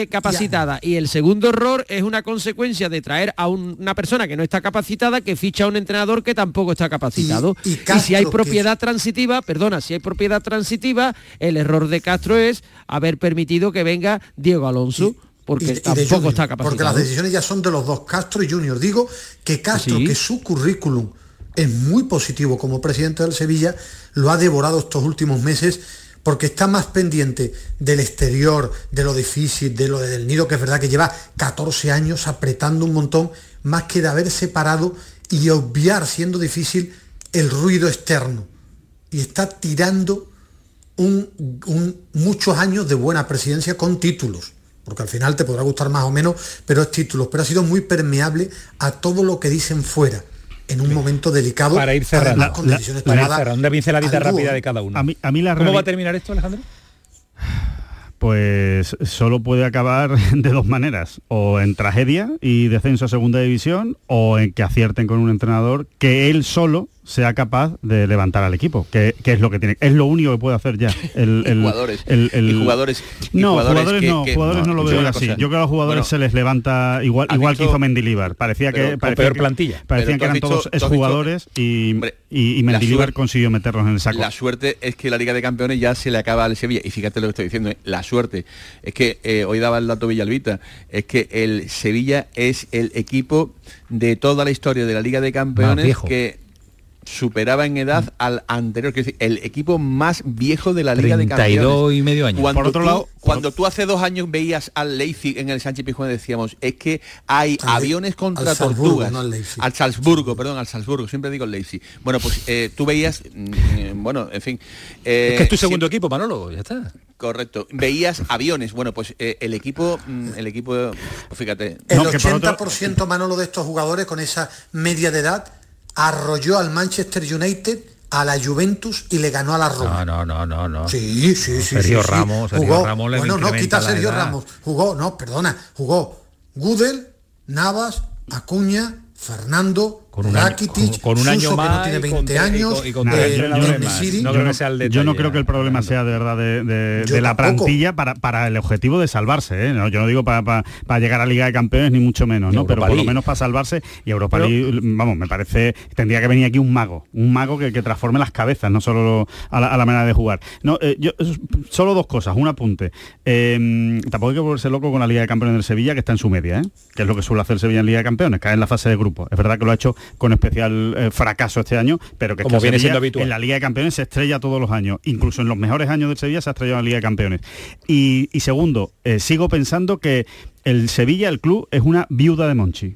capacitada y el segundo error es una consecuencia de traer a un- una persona que no está capacitada que ficha a un entrenador que tampoco está capacitado. Y- y Y, Castro, si hay propiedad transitiva, perdona, si hay propiedad transitiva, el error de Castro es haber permitido que venga Diego Alonso. Porque y tampoco está capacitado. Porque las decisiones ya son de los dos, Castro y Junior. Digo que Castro, Sí. que su currículum es muy positivo como presidente del Sevilla, lo ha devorado estos últimos meses porque está más pendiente del exterior, de lo difícil, de lo del nido, que es verdad que lleva 14 años apretando un montón, más que de haber separado y obviar, siendo difícil, el ruido externo. Y está tirando un- muchos años de buena presidencia con títulos, porque al final te podrá gustar más o menos, pero es títulos, pero ha sido muy permeable a todo lo que dicen fuera en un momento delicado Para ir cerrando. además con La- decisiones para ir tomadas cerrando, una pinceladita rápida de cada uno. A mí, a mí la ¿Cómo va a terminar esto, Alejandro? pues solo puede acabar de dos maneras, o en tragedia y descenso a segunda división, o en que acierten con un entrenador que él solo sea capaz de levantar al equipo, que, que es lo que tiene, es lo único que puede hacer ya. El, el- jugadores, el- el- y jugadores, y no, jugadores jugadores, que- no, que- jugadores no, no, lo veo así. cosa. Yo creo que a los jugadores Bueno, se les levanta igual, igual que hizo Mendilibar. Parecía Pero que parecía peor que- plantilla. Parecían que eran visto- todos exjugadores y, y, y Mendilibar suerte- consiguió meterlos en el saco. La suerte es que la Liga de Campeones ya se le acaba al Sevilla. Y fíjate lo que estoy diciendo, ¿eh? la suerte. Es que eh, hoy daba el dato Villalbita, es que el Sevilla es el equipo de toda la historia de la Liga de Campeones que superaba en edad al anterior, quiero decir, el equipo más viejo de la Liga de 32 Campeones. y medio años. Cuando, Por otro tú, lado, cuando tú hace dos años veías al Leipzig en el Sánchez Pizjuán decíamos, es que hay Al aviones contra al Salzburgo, tortugas. no al Salzburgo, perdón, al Salzburgo, siempre digo el Leipzig. Bueno, pues eh, tú veías, mm, eh, bueno, en fin. eh, es que es tu siempre- segundo equipo, Manolo, ya está. Correcto. Veías aviones. Bueno, pues eh, el equipo, mm, el equipo, fíjate. El 80% Manolo de estos jugadores con esa media de edad arrolló al Manchester United, a la Juventus y le ganó a la Roma. No, no, no, no, no. Sí, sí, sí. Sergio sí, sí. Ramos, Sergio jugó, Ramos le bueno, no, quita a Sergio edad. Ramos. Jugó, no, perdona, jugó Gudel, Navas, Acuña, Fernando, Con un año- Rakitic, con- con un año Suso, que más no tiene y 20 con- años, y con- y eh. No creo que yo no creo que el problema sea de verdad de, de- Yo de la plantilla para, para el objetivo de salvarse. ¿eh? No, yo no digo para, para- para llegar a Liga de Campeones ni mucho menos, ¿no? Pero por lo menos para salvarse y Europa Pero- League, vamos, me parece tendría que venir aquí un mago, un mago que, que transforme las cabezas, no solo lo- a, la, a la manera de jugar. No, eh, yo solo dos cosas, un apunte. Eh, tampoco hay que volverse loco con la Liga de Campeones del Sevilla que está en su media, ¿eh? que es lo que suele hacer Sevilla en Liga de Campeones, cae en la fase de grupo. Es verdad que lo ha hecho con especial eh, fracaso este año, pero que es Como que viene Sevilla siendo habitual. en la Liga de Campeones se estrella todos los años, incluso en los mejores años del Sevilla se ha estrellado en la Liga de Campeones. Y, y segundo, eh, sigo pensando que el Sevilla, el club, es una viuda de Monchi.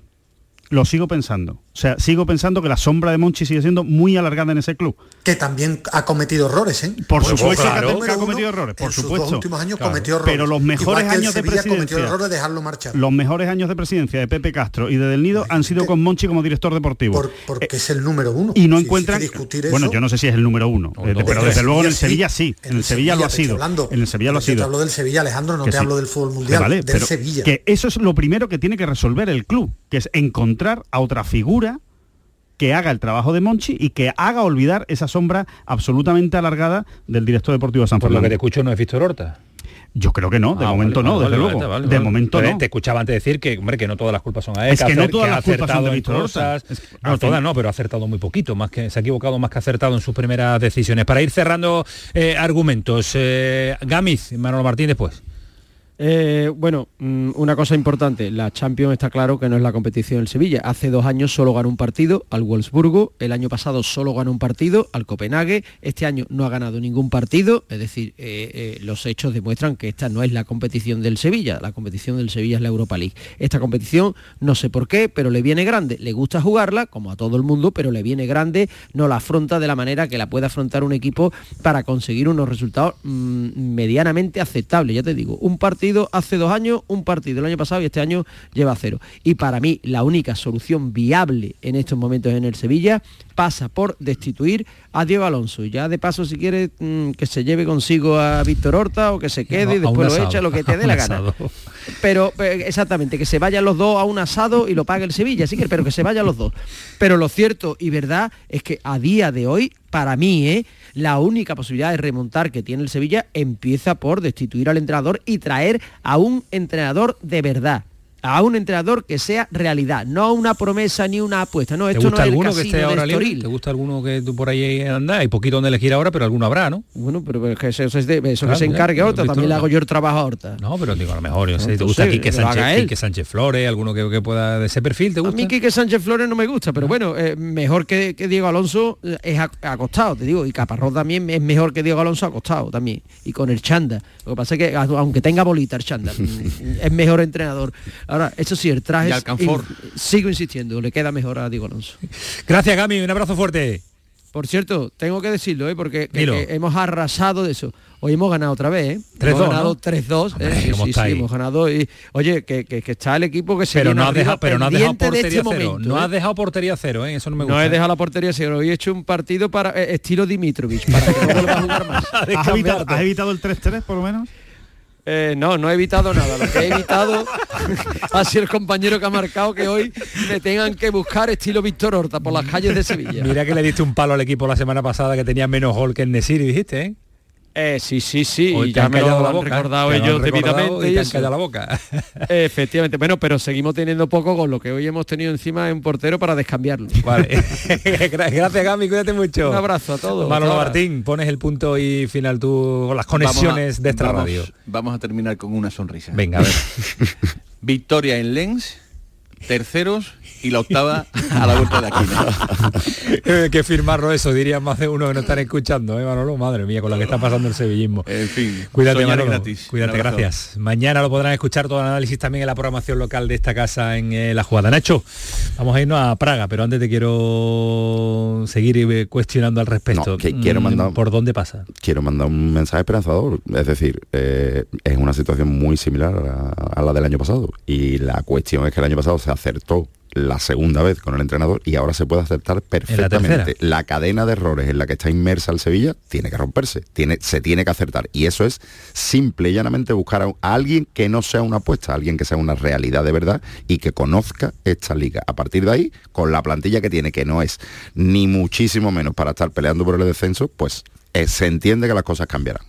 Lo sigo pensando. O sea, sigo pensando que la sombra de Monchi sigue siendo muy alargada en ese club. que también ha cometido errores, ¿eh? Por Pues supuesto claro. que ha cometido errores, por en sus supuesto. dos últimos años Claro. cometió errores. Pero los mejores Igual que el años de presidencia. de dejarlo marchar. Los mejores años de presidencia de Pepe Castro y de Del Nido han sido con Monchi como director deportivo. Por- porque es el número uno. y no Si- encuentran discutir bueno eso- yo no sé si es el número uno eh, no, pero desde luego en el Sevilla sí en el Sevilla lo ha sido hablando. en el Sevilla lo ha Yo te sido hablo del Sevilla, Alejandro, no te hablo del fútbol mundial, vale, del Sevilla. que eso es lo primero que tiene que resolver el club que es encontrar a otra figura que haga el trabajo de Monchi y que haga olvidar esa sombra absolutamente alargada del director deportivo de San Por lo que Fernando. te escucho no es Víctor Horta. Yo creo que no, de Ah, momento vale, no, vale, desde vale, luego. vale, de vale. momento Pero no. Te escuchaba antes decir que, hombre, que no todas las culpas son a él. Es que no todas ha las culpas son de Víctor Horta. cosas. Es que, no, todas no, pero ha acertado muy poquito, más que se ha equivocado más que ha acertado en sus primeras decisiones. Para ir cerrando eh, argumentos, eh, Gamiz, Manolo Martín después. Eh, bueno, mm, una cosa importante, la Champions está claro que no es la competición del Sevilla. Hace dos años solo ganó un partido al Wolfsburgo, el año pasado solo ganó un partido al Copenhague, este año no ha ganado ningún partido, es decir, eh, eh, los hechos demuestran que esta no es la competición del Sevilla, la competición del Sevilla es la Europa League. Esta competición, no sé por qué, pero le viene grande, le gusta jugarla, como a todo el mundo, pero le viene grande, no la afronta de la manera que la puede afrontar un equipo para conseguir unos resultados mm, medianamente aceptables. Ya te digo, un partido hace dos años, un partido el año pasado y este año lleva cero. Y para mí la única solución viable en estos momentos en el Sevilla pasa por destituir a Diego Alonso. Y ya de paso, si quiere mm, que se lleve consigo a Víctor Horta o que se quede y después lo echa, lo que te dé la gana. asado. Pero eh, exactamente, que se vayan los dos a un asado y lo pague el Sevilla, sí que, pero que se vayan los dos. Pero lo cierto y verdad es que a día de hoy, para mí, ¿eh? La única posibilidad de remontar que tiene el Sevilla empieza por destituir al entrenador y traer a un entrenador de verdad. A un entrenador que sea realidad, no una promesa ni una apuesta. No, ¿Te esto gusta no es el alguno que esté ahora libre? ¿Te gusta alguno que tú por ahí anda? Hay poquito donde elegir ahora, pero alguno habrá, ¿no? Bueno, pero, es que eso, eso es de- eso Claro, que se encargue Horta, también le hago yo el trabajo a Horta. No, pero digo, a lo mejor, yo sé, ¿te gusta Quique Sánchez. Quique Sánchez Flores, alguno que, que pueda de ese perfil, ¿te A gusta? mí Quique Sánchez Flores no me gusta, pero bueno, eh, mejor que, que Diego Alonso eh, es ac- acostado, te digo, y Caparrós también es mejor que Diego Alonso acostado también, y con el Chanda. Lo que pasa es que a- aunque tenga bolita el Chanda, es mejor entrenador. Ahora, eso sí, el traje... Y sigo insistiendo, le queda mejor a Diego Alonso. Gracias, Gami, un abrazo fuerte. Por cierto, tengo que decirlo, ¿eh? porque que- Dilo. que hemos arrasado de eso. Hoy hemos ganado otra vez, ¿eh? 3-2, hemos ganado ¿no? 3-2. Hombre, ¿eh? Sí, ¿cómo sí, hemos ganado. Y, oye, que, que- que está el equipo que se Pero no arriba dejado, pero no has dejado de portería este cero. momento, no ¿eh? has dejado portería cero, ¿eh? Eso no me No gusta. he dejado la portería cero. Hoy he hecho un partido para eh, estilo Dimitrovich, para que no vuelva a jugar más. ¿Has evitado, has evitado el 3-3 por lo menos? Eh, no, no he evitado nada. Lo que he evitado ha sido el compañero que ha marcado que hoy me tengan que buscar estilo Víctor Horta por las calles de Sevilla. Mira que le diste un palo al equipo la semana pasada que tenía menos gol que en Nesiri, dijiste, ¿eh? Eh, sí, sí, sí, y ya me lo han recordado ellos debidamente. Y, te han la boca. Efectivamente, bueno, pero seguimos teniendo poco con lo que hoy hemos tenido encima en portero para descambiarlo. Vale. Gracias, Gami, cuídate mucho. Un abrazo a todos. Manolo Martín, pones el punto y final tú con las conexiones de esta radio. Vamos a terminar con una sonrisa. Venga, a ver. Victoria en Lens, terceros y la octava a la vuelta de aquí. que firmarlo eso, diría más de uno que no están escuchando, ¿eh, Manolo? Madre mía, con lo que está pasando el sevillismo. En fin, cuídate, Manolo. Gratis. Cuídate, gracias. Mañana lo podrán escuchar todo el análisis también en la programación local de esta casa en eh, La Jugada. Nacho, vamos a irnos a Praga, pero antes te quiero seguir eh, cuestionando al respecto. que quiero mm, mandar, ¿Por dónde pasa? Quiero mandar un mensaje esperanzador. Es decir, es una situación muy similar a la del año pasado. Y la cuestión es que el año pasado se acertó la segunda vez con el entrenador y ahora se puede aceptar perfectamente. La, cadena de errores en la que está inmersa el Sevilla tiene que romperse, tiene, se tiene que acertar. Y eso es simple y llanamente buscar a, alguien que no sea una apuesta, alguien que sea una realidad de verdad y que conozca esta liga. A partir de ahí, con la plantilla que tiene, que no es ni muchísimo menos para estar peleando por el descenso, pues eh, se entiende que las cosas cambiarán.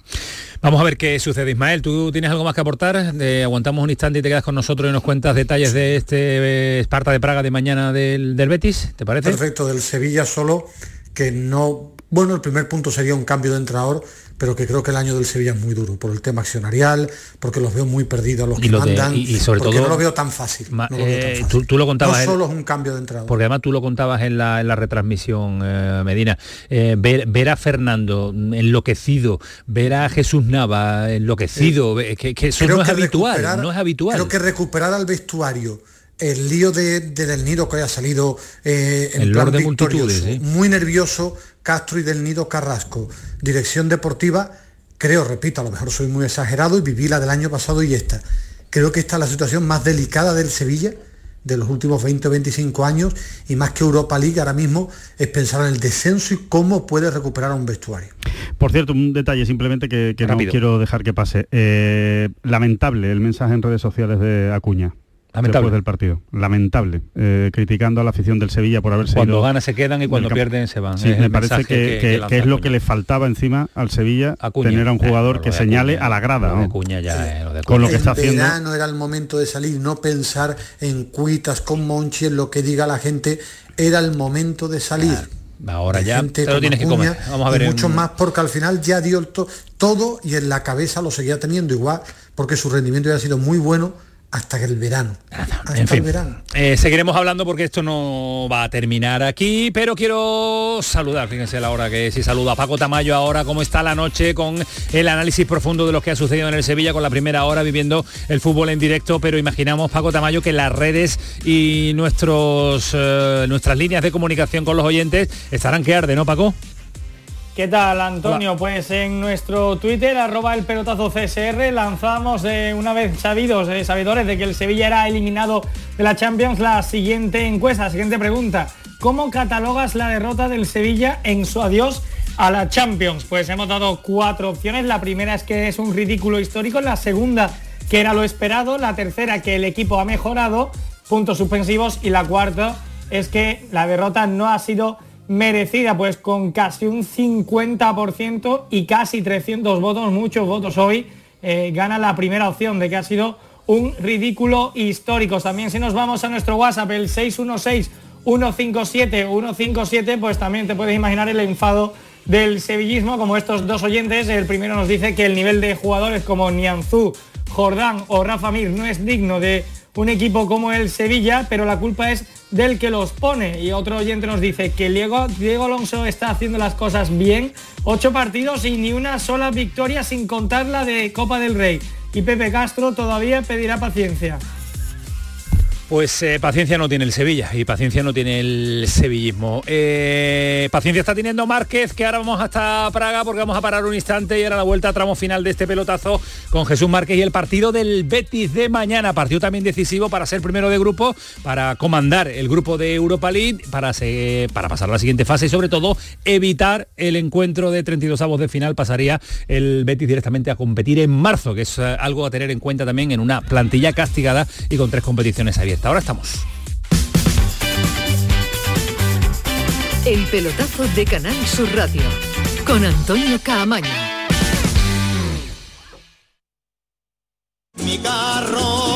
Vamos a ver qué sucede, Ismael. ¿Tú tienes algo más que aportar? aguantamos un instante y te quedas con nosotros y nos cuentas detalles de este eh, Esparta de Praga de mañana del, del Betis, ¿te parece? Perfecto, del Sevilla solo, que no... Bueno, el primer punto sería un cambio de entrenador pero que creo que el año del Sevilla es muy duro por el tema accionarial, porque los veo muy perdidos los que mandan, y, sobre porque todo, no lo veo tan fácil. Eh, tú, lo contabas. No solo es un cambio de entrada. Porque además tú lo contabas en la, en la retransmisión, eh, Medina. Eh, ver, a Fernando enloquecido, ver a Jesús Nava enloquecido, que, eso no es habitual, no es habitual. Creo que recuperar al vestuario el lío de, Del Nido que haya salido en el plan victorioso, muy nervioso, Castro y Del Nido Carrasco. Dirección deportiva, creo, repito, a lo mejor soy muy exagerado y viví la del año pasado y esta. Creo que esta es la situación más delicada del Sevilla de los últimos 20 o 25 años y más que Europa League ahora mismo es pensar en el descenso y cómo puede recuperar un vestuario. Por cierto, un detalle simplemente que, no quiero dejar que pase. Eh, lamentable el mensaje en redes sociales de Acuña. Lamentable. Después del partido. Lamentable. Eh, criticando a la afición del Sevilla por haberse Cuando gana se quedan y cuando pierden se van. Sí, me parece que, es lo que le faltaba encima al Sevilla, tener a un jugador que señale a la grada. con lo que está haciendo. verano era el momento de salir, no pensar en cuitas con Monchi, en lo que diga la gente. Era el momento de salir. Ahora ya te lo tienes que comer. Vamos a ver. mucho más porque al final ya dio todo y en la cabeza lo seguía teniendo igual porque su rendimiento ya ha sido muy bueno hasta el verano. Hasta el verano. Eh, seguiremos hablando porque esto no va a terminar aquí, pero quiero saludar, fíjense la hora que si saluda a Paco Tamayo ahora, cómo está la noche con el análisis profundo de lo que ha sucedido en el Sevilla con la primera hora viviendo el fútbol en directo, pero imaginamos, Paco Tamayo, que las redes y nuestros, eh, nuestras líneas de comunicación con los oyentes estarán que arde, ¿no, Paco? ¿Qué tal, Antonio? Pues en nuestro Twitter, arroba el pelotazo CSR, lanzamos una vez sabidos, eh, sabidores de que el Sevilla era eliminado de la Champions, la siguiente encuesta, la siguiente pregunta. ¿Cómo catalogas la derrota del Sevilla en su adiós a la Champions? Pues hemos dado cuatro opciones. La primera es que es un ridículo histórico, la segunda que era lo esperado, la tercera que el equipo ha mejorado, puntos suspensivos, y la cuarta es que la derrota no ha sido merecida, pues con casi un 50% y casi 300 votos, muchos votos hoy, eh, gana la primera opción de que ha sido un ridículo histórico. También si nos vamos a nuestro WhatsApp, el 616 157 157, pues también te puedes imaginar el enfado del sevillismo, como estos dos oyentes. El primero nos dice que el nivel de jugadores como Nianzú, Jordán o Rafa Mir no es digno de un equipo como el Sevilla, pero la culpa es del que los pone. Y otro oyente nos dice que Diego, Diego Alonso está haciendo las cosas bien. Ocho partidos y ni una sola victoria sin contar la de Copa del Rey. Y Pepe Castro todavía pedirá paciencia. Pues eh, paciencia no tiene el Sevilla y paciencia no tiene el sevillismo. Eh, paciencia está teniendo Márquez, que ahora vamos hasta Praga porque vamos a parar un instante y ahora la vuelta a tramo final de este pelotazo con Jesús Márquez y el partido del Betis de mañana. Partido también decisivo para ser primero de grupo, para comandar el grupo de Europa League, para, para pasar a la siguiente fase y sobre todo evitar el encuentro de 32 avos de final. Pasaría el Betis directamente a competir en marzo, que es eh, algo a tener en cuenta también en una plantilla castigada y con tres competiciones abiertas. Ahora estamos. El pelotazo de Canal Sur Radio con Antonio Caamaño. Mi carro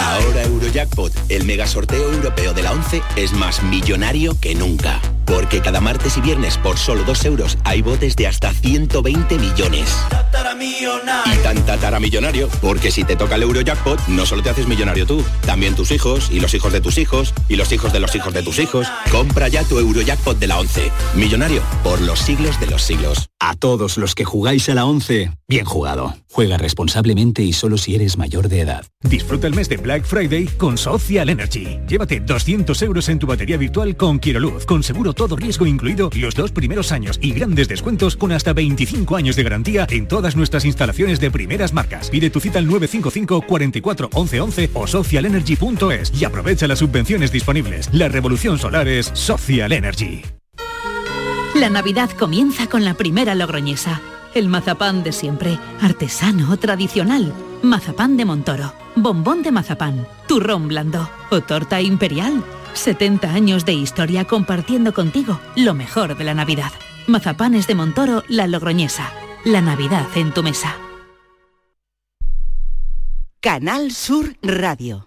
Ahora Eurojackpot, el mega sorteo europeo de la 11, es más millonario que nunca. Porque cada martes y viernes por solo 2 euros hay botes de hasta 120 millones. Y tan tataramillonario, porque si te toca el Eurojackpot, no solo te haces millonario tú, también tus hijos, y los hijos de tus hijos, y los hijos de los hijos de tus hijos. Compra ya tu Eurojackpot de la 11. Millonario por los siglos de los siglos. A todos los que jugáis a la 11, bien jugado. Juega responsablemente y solo si eres mayor de edad. Disfruta el mes de Black Friday con Social Energy. Llévate 200 euros en tu batería virtual con Luz, con seguro todo riesgo incluido los dos primeros años y grandes descuentos con hasta 25 años de garantía en todas nuestras instalaciones de primeras marcas. Pide tu cita al 955 44 11 11 o socialenergy.es y aprovecha las subvenciones disponibles. La revolución solar es Social Energy. La Navidad comienza con la primera logroñesa. El mazapán de siempre, artesano, tradicional. Mazapán de Montoro, bombón de mazapán, turrón blando o torta imperial 70 años de historia compartiendo contigo lo mejor de la Navidad. Mazapanes de Montoro, La Logroñesa. La Navidad en tu mesa. Canal Sur Radio.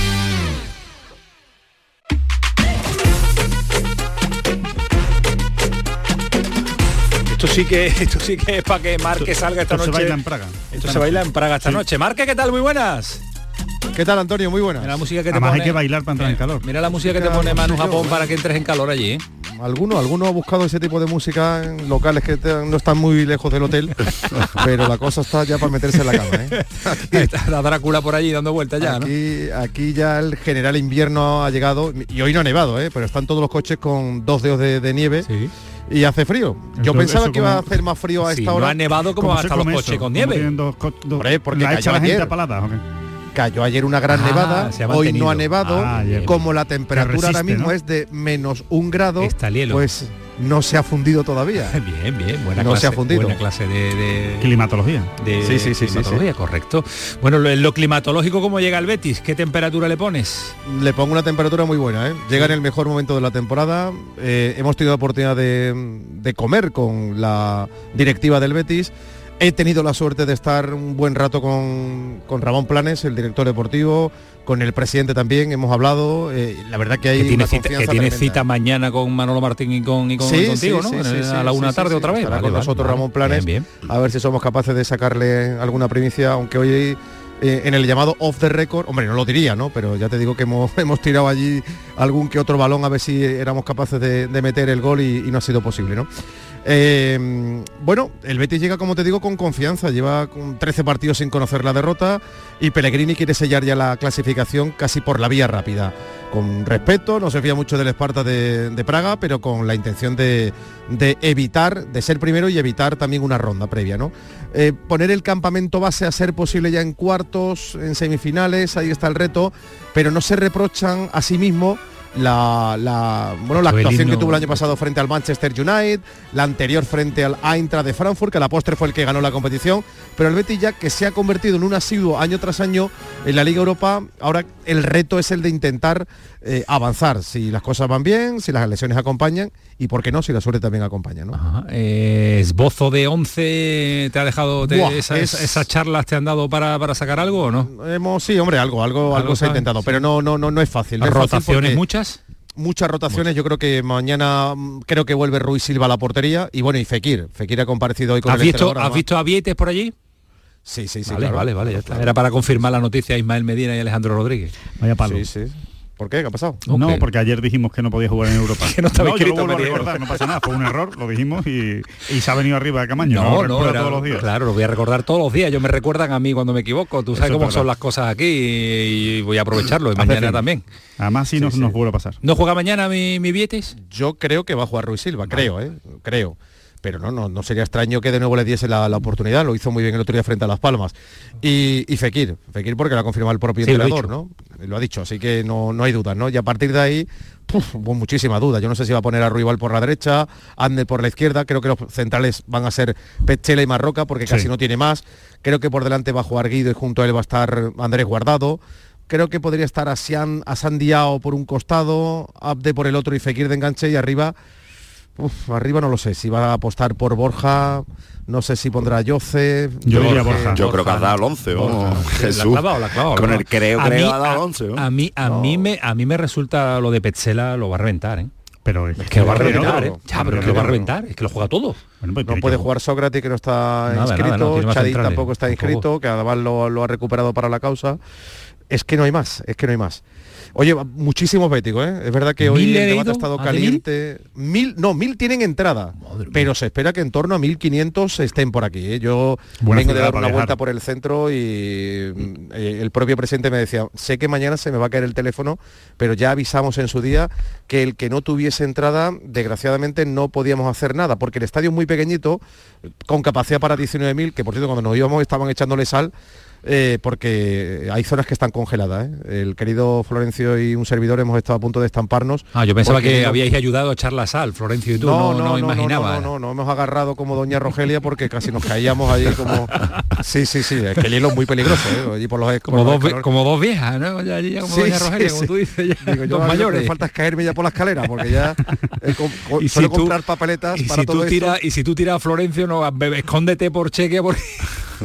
Esto sí que esto sí que es para que Marque salga esta noche. Se baila en Praga. Esto se baila en Praga esta noche. Marque, ¿qué tal? Muy buenas. ¿Qué tal, Antonio? Muy buena. Mira la música que te pone. hay que bailar para entrar en calor. Mira la música que te pone Manu Japón para que entres en calor allí. ¿eh? Alguno, alguno ha buscado ese tipo de música en locales que te- no están muy lejos del hotel, pero la cosa está ya para meterse en la cama. ¿eh? Está la Drácula por allí dando vueltas ya, ¿no? Aquí, aquí ya el general invierno ha llegado y hoy no ha nevado, ¿eh? pero están todos los coches con dos dedos de, de nieve. Y hace frío. Yo pensaba que iba a como- hacer más frío a esta no hora. ha nevado, ¿cómo va a estar los coches con nieve? Hombre, porque ¿La cayó la ayer. Cayó ayer una gran Ah, nevada, se ha hoy no ha nevado, Ah, como la temperatura ahora mismo ¿no? es de menos un grado, Está el hielo. pues no se ha fundido todavía. Bien, bien, buena no clase, se ha fundido. buena clase de, de- Climatología. de Sí, sí, sí, sí, climatología, correcto. Bueno, lo, en lo climatológico, ¿cómo llega el Betis? ¿Qué temperatura le pones? Le pongo una temperatura muy buena, ¿eh? Llega en el mejor momento de la temporada. eh, hemos tenido la oportunidad de, de comer con la directiva del Betis. He tenido la suerte de estar un buen rato con, con Ramón Planes, el director deportivo, con el presidente también, hemos hablado. eh, la verdad que hay Que tiene, una cita, que tiene cita mañana con Manolo Martín y, con, y, con- Sí, contigo, sí, ¿no? sí, a la una tarde otra vez. Vale, con nosotros vale. Ramón Planes, Bien, a ver si somos capaces de sacarle alguna primicia, aunque hoy eh, en el llamado off the record, hombre, no lo diría, ¿no? Pero ya te digo que hemos, hemos tirado allí algún que otro balón a ver si éramos capaces de, de meter el gol y, y no ha sido posible, ¿no? Eh, bueno, el Betis llega, como te digo, con confianza, lleva con 13 partidos sin conocer la derrota y Pellegrini quiere sellar ya la clasificación casi por la vía rápida. Con respeto, no se fía mucho del Esparta de, de Praga, pero con la intención de, de evitar, de ser primero y evitar también una ronda previa, ¿no? Eh, poner el campamento base a ser posible ya en cuartos, en semifinales, ahí está el reto, pero no se reprochan a sí mismo la, la, bueno, la actuación que tuvo el año pasado frente al Manchester United, la anterior frente al Eintracht de Frankfurt, que a la postre fue el que ganó la competición, pero el Betis ya que se ha convertido en un asiduo año tras año en la Liga Europa, ahora el reto es el de intentar eh, avanzar, si las cosas van bien, si las lesiones acompañan y por qué no, si la suerte también acompaña, ¿no? Ajá. Eh, esbozo de 11 te ha dejado te- Buah, esa- es- esa- esas charlas te han dado para, para sacar algo o no Hemos, sí, hombre, algo, algo, algo, se ha intentado, pero no, no, no, no es fácil. no fácil rotaciones porque- muchas Muchas rotaciones, yo creo que mañana mm, creo que vuelve Ruiz Silva a la portería y bueno, y Fekir. Fekir ha comparecido hoy con ¿Has el visto, ¿Has visto a Vietes por allí? Sí, sí, sí. vale, claro. vale, vale, ya está. Era para confirmar la noticia a Ismael Medina y Alejandro Rodríguez. Vaya palo. Sí, sí. ¿Por qué? ¿Qué ha pasado? No, porque ayer dijimos que no podía jugar en Europa. Que no estaba yo inscrito, lo vuelvo a María. recordar, no pasa nada, fue un error, lo dijimos y, y se ha venido arriba de Camaño. No, no, era- todos los días. Claro, lo voy a recordar todos los días. Yo me recuerdan a mí cuando me equivoco. Tú sabes es cómo verdad. son las cosas aquí y, y voy a aprovecharlo. Y mañana también. Además sí, nos, nos vuelve a pasar. ¿No juega mañana mi, mi Vietes? Yo creo que va a jugar Ruiz Silva, creo, ¿eh? Creo. Pero no, no, no sería extraño que de nuevo le diese la, la oportunidad, lo hizo muy bien el otro día frente a Las Palmas. Y, y Fekir, Fekir porque lo ha confirmado el propio Sí, entrenador, ¿no? Lo ha dicho, así que no, no hay dudas, ¿no? Y a partir de ahí, puf, duda. Yo no sé si va a poner a Ruibal por la derecha, Ande por la izquierda, creo que los centrales van a ser Pechela y Marroca porque casi Sí. no tiene más. Creo que por delante va a jugar Guido y junto a él va a estar Andrés Guardado. Creo que podría estar Asian, Asan Diao por un costado, Abde por el otro y Fekir de enganche y arriba Uf, arriba no lo sé, si va a apostar por Borja, no sé si pondrá a Yoce. Yo diría Borja. Yo creo que has dado el 11, vamos, Jesús. La ha clavado, la ha clavado, Con ha el creo, A creo mí- ha dado el a- 11. A mí, a, mí me, a mí me resulta lo de Petzela, lo va a reventar, ¿eh? Pero es Que lo va a reventar, no, ¿eh? Ya, pero hombre, que lo va a reventar, es que lo juega todo. Bueno, pues No puede jugar Sócrates que no está Nada, nada, inscrito, no, centrales, tampoco está inscrito, que además lo, lo ha recuperado para la causa. Es que no hay más, es que no hay más. Oye, muchísimos béticos, ¿eh? Es verdad que hoy ¿Mil el debate ha estado ¿Ah, mil? caliente. Mil, no, mil tienen entrada, pero se espera que en torno a 1500 estén por aquí. ¿eh? Yo Buena vengo de dar una vuelta por el centro y mm, eh, el propio presidente me decía, sé que mañana se me va a caer el teléfono, pero ya avisamos en su día que el que no tuviese entrada, desgraciadamente no podíamos hacer nada, porque el estadio es muy pequeñito, con capacidad para 19.000, que por cierto cuando nos íbamos estaban echándole sal, eh, porque hay zonas que están congeladas. ¿eh? El querido Florencio y un servidor hemos estado a punto de estamparnos. Ah, yo pensaba que no- habíais ayudado a echar la sal, Florencio y tú, no, no, imaginaba. No, no, no, no, hemos agarrado como doña Rogelia porque casi nos caíamos ahí como... Sí, sí, sí, es que el hielo es muy peligroso, ¿eh? Allí por los, por Como los dos, como dos viejas, ¿no? Ya, ya como Sí, doña Rogelia, sí. como tú dices, ya, Digo, yo dos mayores. me falta es caerme ya por la escalera, porque ya eh, Y suelo si tú- comprar papeletas Y para si, todo tú esto. tiras, y si tú tiras a Florencio, no, escóndete por cheque porque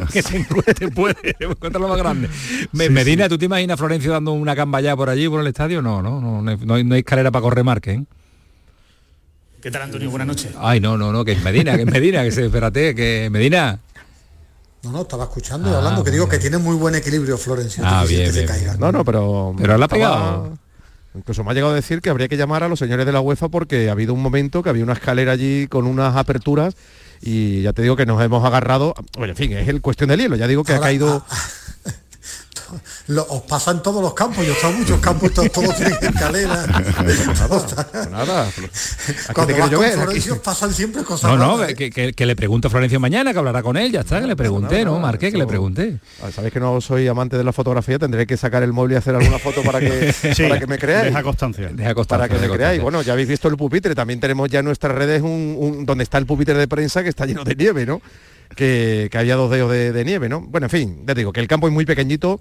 que te, encuentre- puede encontrar lo más grande. Me- Sí, Medina, ¿tú te imaginas Florencio dando una camba ya por allí, por el estadio? No, no, no, no hay, no escalera para correr marque, ¿eh? ¿Qué tal, Antonio? Buenas noches. Ay, no, no, no, que es Medina, que es Medina, que se, espérate, que Medina. No, no, estaba escuchando y Ah, hablando, que digo que tiene muy buen equilibrio Florencio. Ah, bien, se bien, caiga. No, no, pero... Pero él ha pegado. Incluso me ha llegado a decir que habría que llamar a los señores de la UEFA porque ha habido un momento que había una escalera allí con unas aperturas y ya te digo que nos hemos agarrado... Bueno, en fin, es el cuestión del hielo. Ya digo que Ahora, ha caído... ah, lo- os pasan todos los campos, yo he estado en muchos campos, todos, todos tienen escaleras. Pues nada, Cuando te vas yo con? Aquí- pasan siempre cosas No, no, raras, que, que- que le pregunto a Florencio mañana, que hablará con él, ya está, que le pregunté, ¿no? Marqué, que le pregunté. Ah, Sabéis que no soy amante de la fotografía, tendré que sacar el móvil y hacer alguna foto para que, Sí, para que me creáis. deja constancia. Deja Para que me deja creáis. constancia. Bueno, ya habéis visto el pupitre, también tenemos ya en nuestras redes un, un- donde está el pupitre de prensa que está lleno de nieve, ¿no? Que, que había dos dedos de, de nieve, ¿no? Bueno, en fin, ya te digo que el campo es muy pequeñito,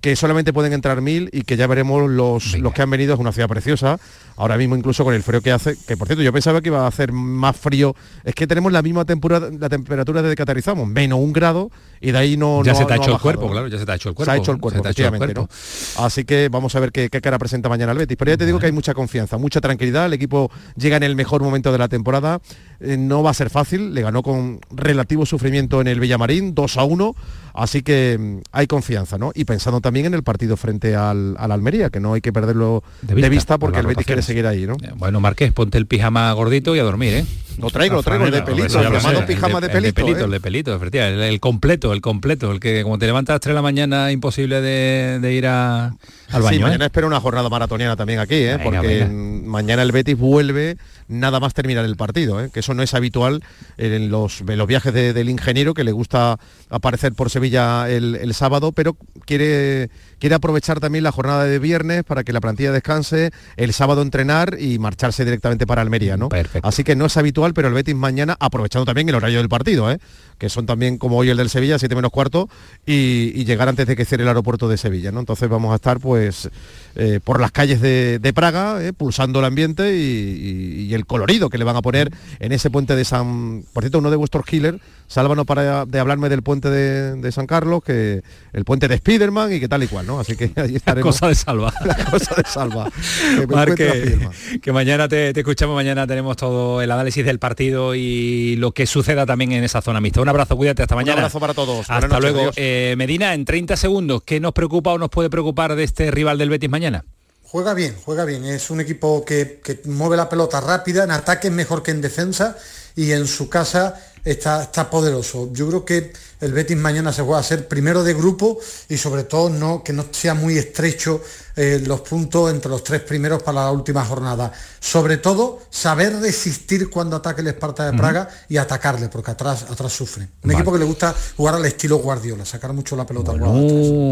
que solamente pueden entrar mil y que ya veremos los, los que han venido, es una ciudad preciosa, ahora mismo incluso con el frío que hace, que por cierto yo pensaba que iba a hacer más frío, es que tenemos la misma temperatura, la temperatura desde que aterrizamos, menos un grado y de ahí no... ya no- se te ha no hecho el cuerpo, claro, ya se te ha hecho el cuerpo. Se ha hecho el cuerpo, hecho el efectivamente, cuerpo. ¿no? Así que vamos a ver qué, qué cara presenta mañana el Betis. Pero ya te digo que hay mucha confianza, mucha tranquilidad. El equipo llega en el mejor momento de la temporada. Eh, no va a ser fácil. Le ganó con relativo sufrimiento en el Villamarín, 2 a 1. Así que mm, hay confianza, ¿no? Y pensando también en el partido frente al, al Almería, que no hay que perderlo de vista, por porque el Betis quiere seguir ahí, ¿no? Bueno, Marqués, ponte el pijama gordito y a dormir, ¿eh? Lo traigo, lo traigo, el de pelito, Eso ya el llamado pijama de el pelito, pelito, ¿eh? el de pelito, efectivamente, el, el completo, el completo, el que como te levantas a las 3 de la mañana imposible de, de ir a, al baño. Sí, ¿eh? mañana espero una jornada maratoniana también aquí, ¿eh? Venga, porque venga. mañana el Betis vuelve nada más terminar el partido, ¿eh? que eso no es habitual en los, en los viajes de- del ingeniero que le gusta aparecer por Sevilla el, el sábado, pero quiere, quiere aprovechar también la jornada de viernes para que la plantilla descanse, el sábado entrenar y marcharse directamente para Almería, ¿no? Así que no es habitual, pero el Betis mañana, aprovechando también el horario del partido, ¿eh? que son también como hoy el del Sevilla, 7 menos cuarto, y, y llegar antes de que cierre el aeropuerto de Sevilla, ¿no? Entonces vamos a estar pues eh, por las calles de, de Praga, pulsando el ambiente y el colorido que le van a poner en ese puente de San... Por cierto, uno de vuestros killers, Sálvano para de hablarme del puente de, de San Carlos, que el puente de Spiderman y que tal y cual, ¿no? Así que allí estaremos. cosa de salva. La cosa de salva. Que Marque, la mañana te, te escuchamos, mañana tenemos todo el análisis del partido y lo que suceda también en esa zona mixta. Un abrazo, cuídate, hasta mañana. abrazo para todos. Hasta noches, luego. Eh, Medina, en 30 segundos, ¿qué nos preocupa o nos puede preocupar de este rival del Betis mañana? Juega bien, juega bien. Es un equipo que, que mueve la pelota rápida, en ataque es mejor que en defensa y en su casa está, está poderoso. Yo creo que el Betis mañana se juega a ser primero de grupo y sobre todo no, que no sea muy estrecho eh, los puntos entre los tres primeros para la última jornada. Sobre todo saber resistir cuando ataque el Esparta de Praga y atacarle, porque atrás, atrás sufre. Un equipo que le gusta jugar al estilo Guardiola, sacar mucho la pelota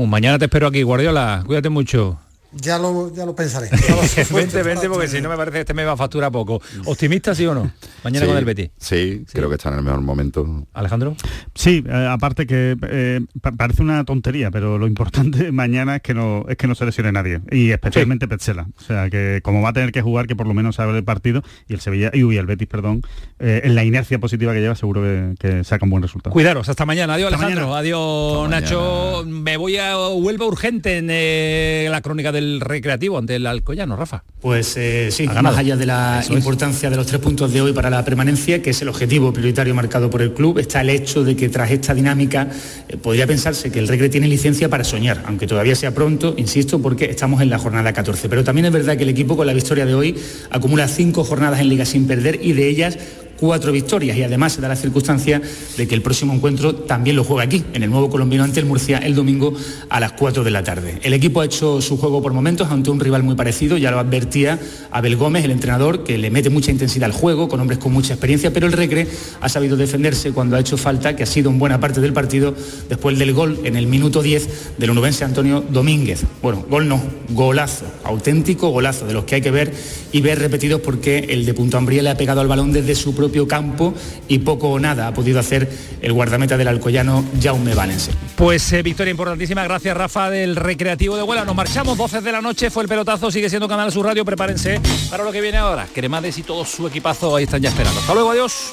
mañana te espero aquí, Guardiola. Cuídate mucho. Ya lo, ya lo pensaré. vente, vente, porque si no me parece que este me va a facturar poco. ¿Optimista sí o no? Mañana Sí, con el Betis. Sí, creo que está en el mejor momento. Alejandro. Sí, eh, aparte que eh, pa- parece una tontería, pero lo importante mañana es que no es que no se lesione nadie y especialmente Petzela. O sea que como va a tener que jugar, que por lo menos sabe el partido y el Sevilla y uy, el Betis, perdón, eh, en la inercia positiva que lleva, seguro que, que saca un buen resultado. Cuidaros, hasta mañana. Adiós, Hasta Alejandro. mañana. Adiós, Nacho. Me voy a Huelva urgente en eh, la crónica del recreativo ante el Alcoyano, Rafa. Pues eh, sí, más allá de la Eso es. importancia de los tres puntos de hoy para la permanencia, que es el objetivo prioritario marcado por el club, está el hecho de que tras esta dinámica eh, podría pensarse que el Regre tiene licencia para soñar, aunque todavía sea pronto, insisto, porque estamos en la jornada 14. Pero también es verdad que el equipo con la victoria de hoy acumula cinco jornadas en liga sin perder y de ellas cuatro victorias y además se da la circunstancia de que el próximo encuentro también lo juega aquí, en el nuevo colombiano ante el Murcia el domingo a las 4 de la tarde. El equipo ha hecho su juego por momentos ante un rival muy parecido, ya lo advertía Abel Gómez, el entrenador, que le mete mucha intensidad al juego, con hombres con mucha experiencia, pero el Recre ha sabido defenderse cuando ha hecho falta, que ha sido en buena parte del partido, después del gol en el minuto 10 del onubense Antonio Domínguez. Bueno, gol no, golazo, auténtico golazo, de los que hay que ver y ver repetidos porque el de Punto Ambría le ha pegado al balón desde su propio campo y poco o nada ha podido hacer el guardameta del Alcoyano, Jaume Valense. Pues eh, victoria importantísima, gracias Rafa del Recreativo de Huela. Nos marchamos, 12 de la noche, fue el pelotazo, sigue siendo Canal Sur Radio, prepárense para lo que viene ahora. Cremades y todo su equipazo ahí están ya esperando. Hasta luego, adiós.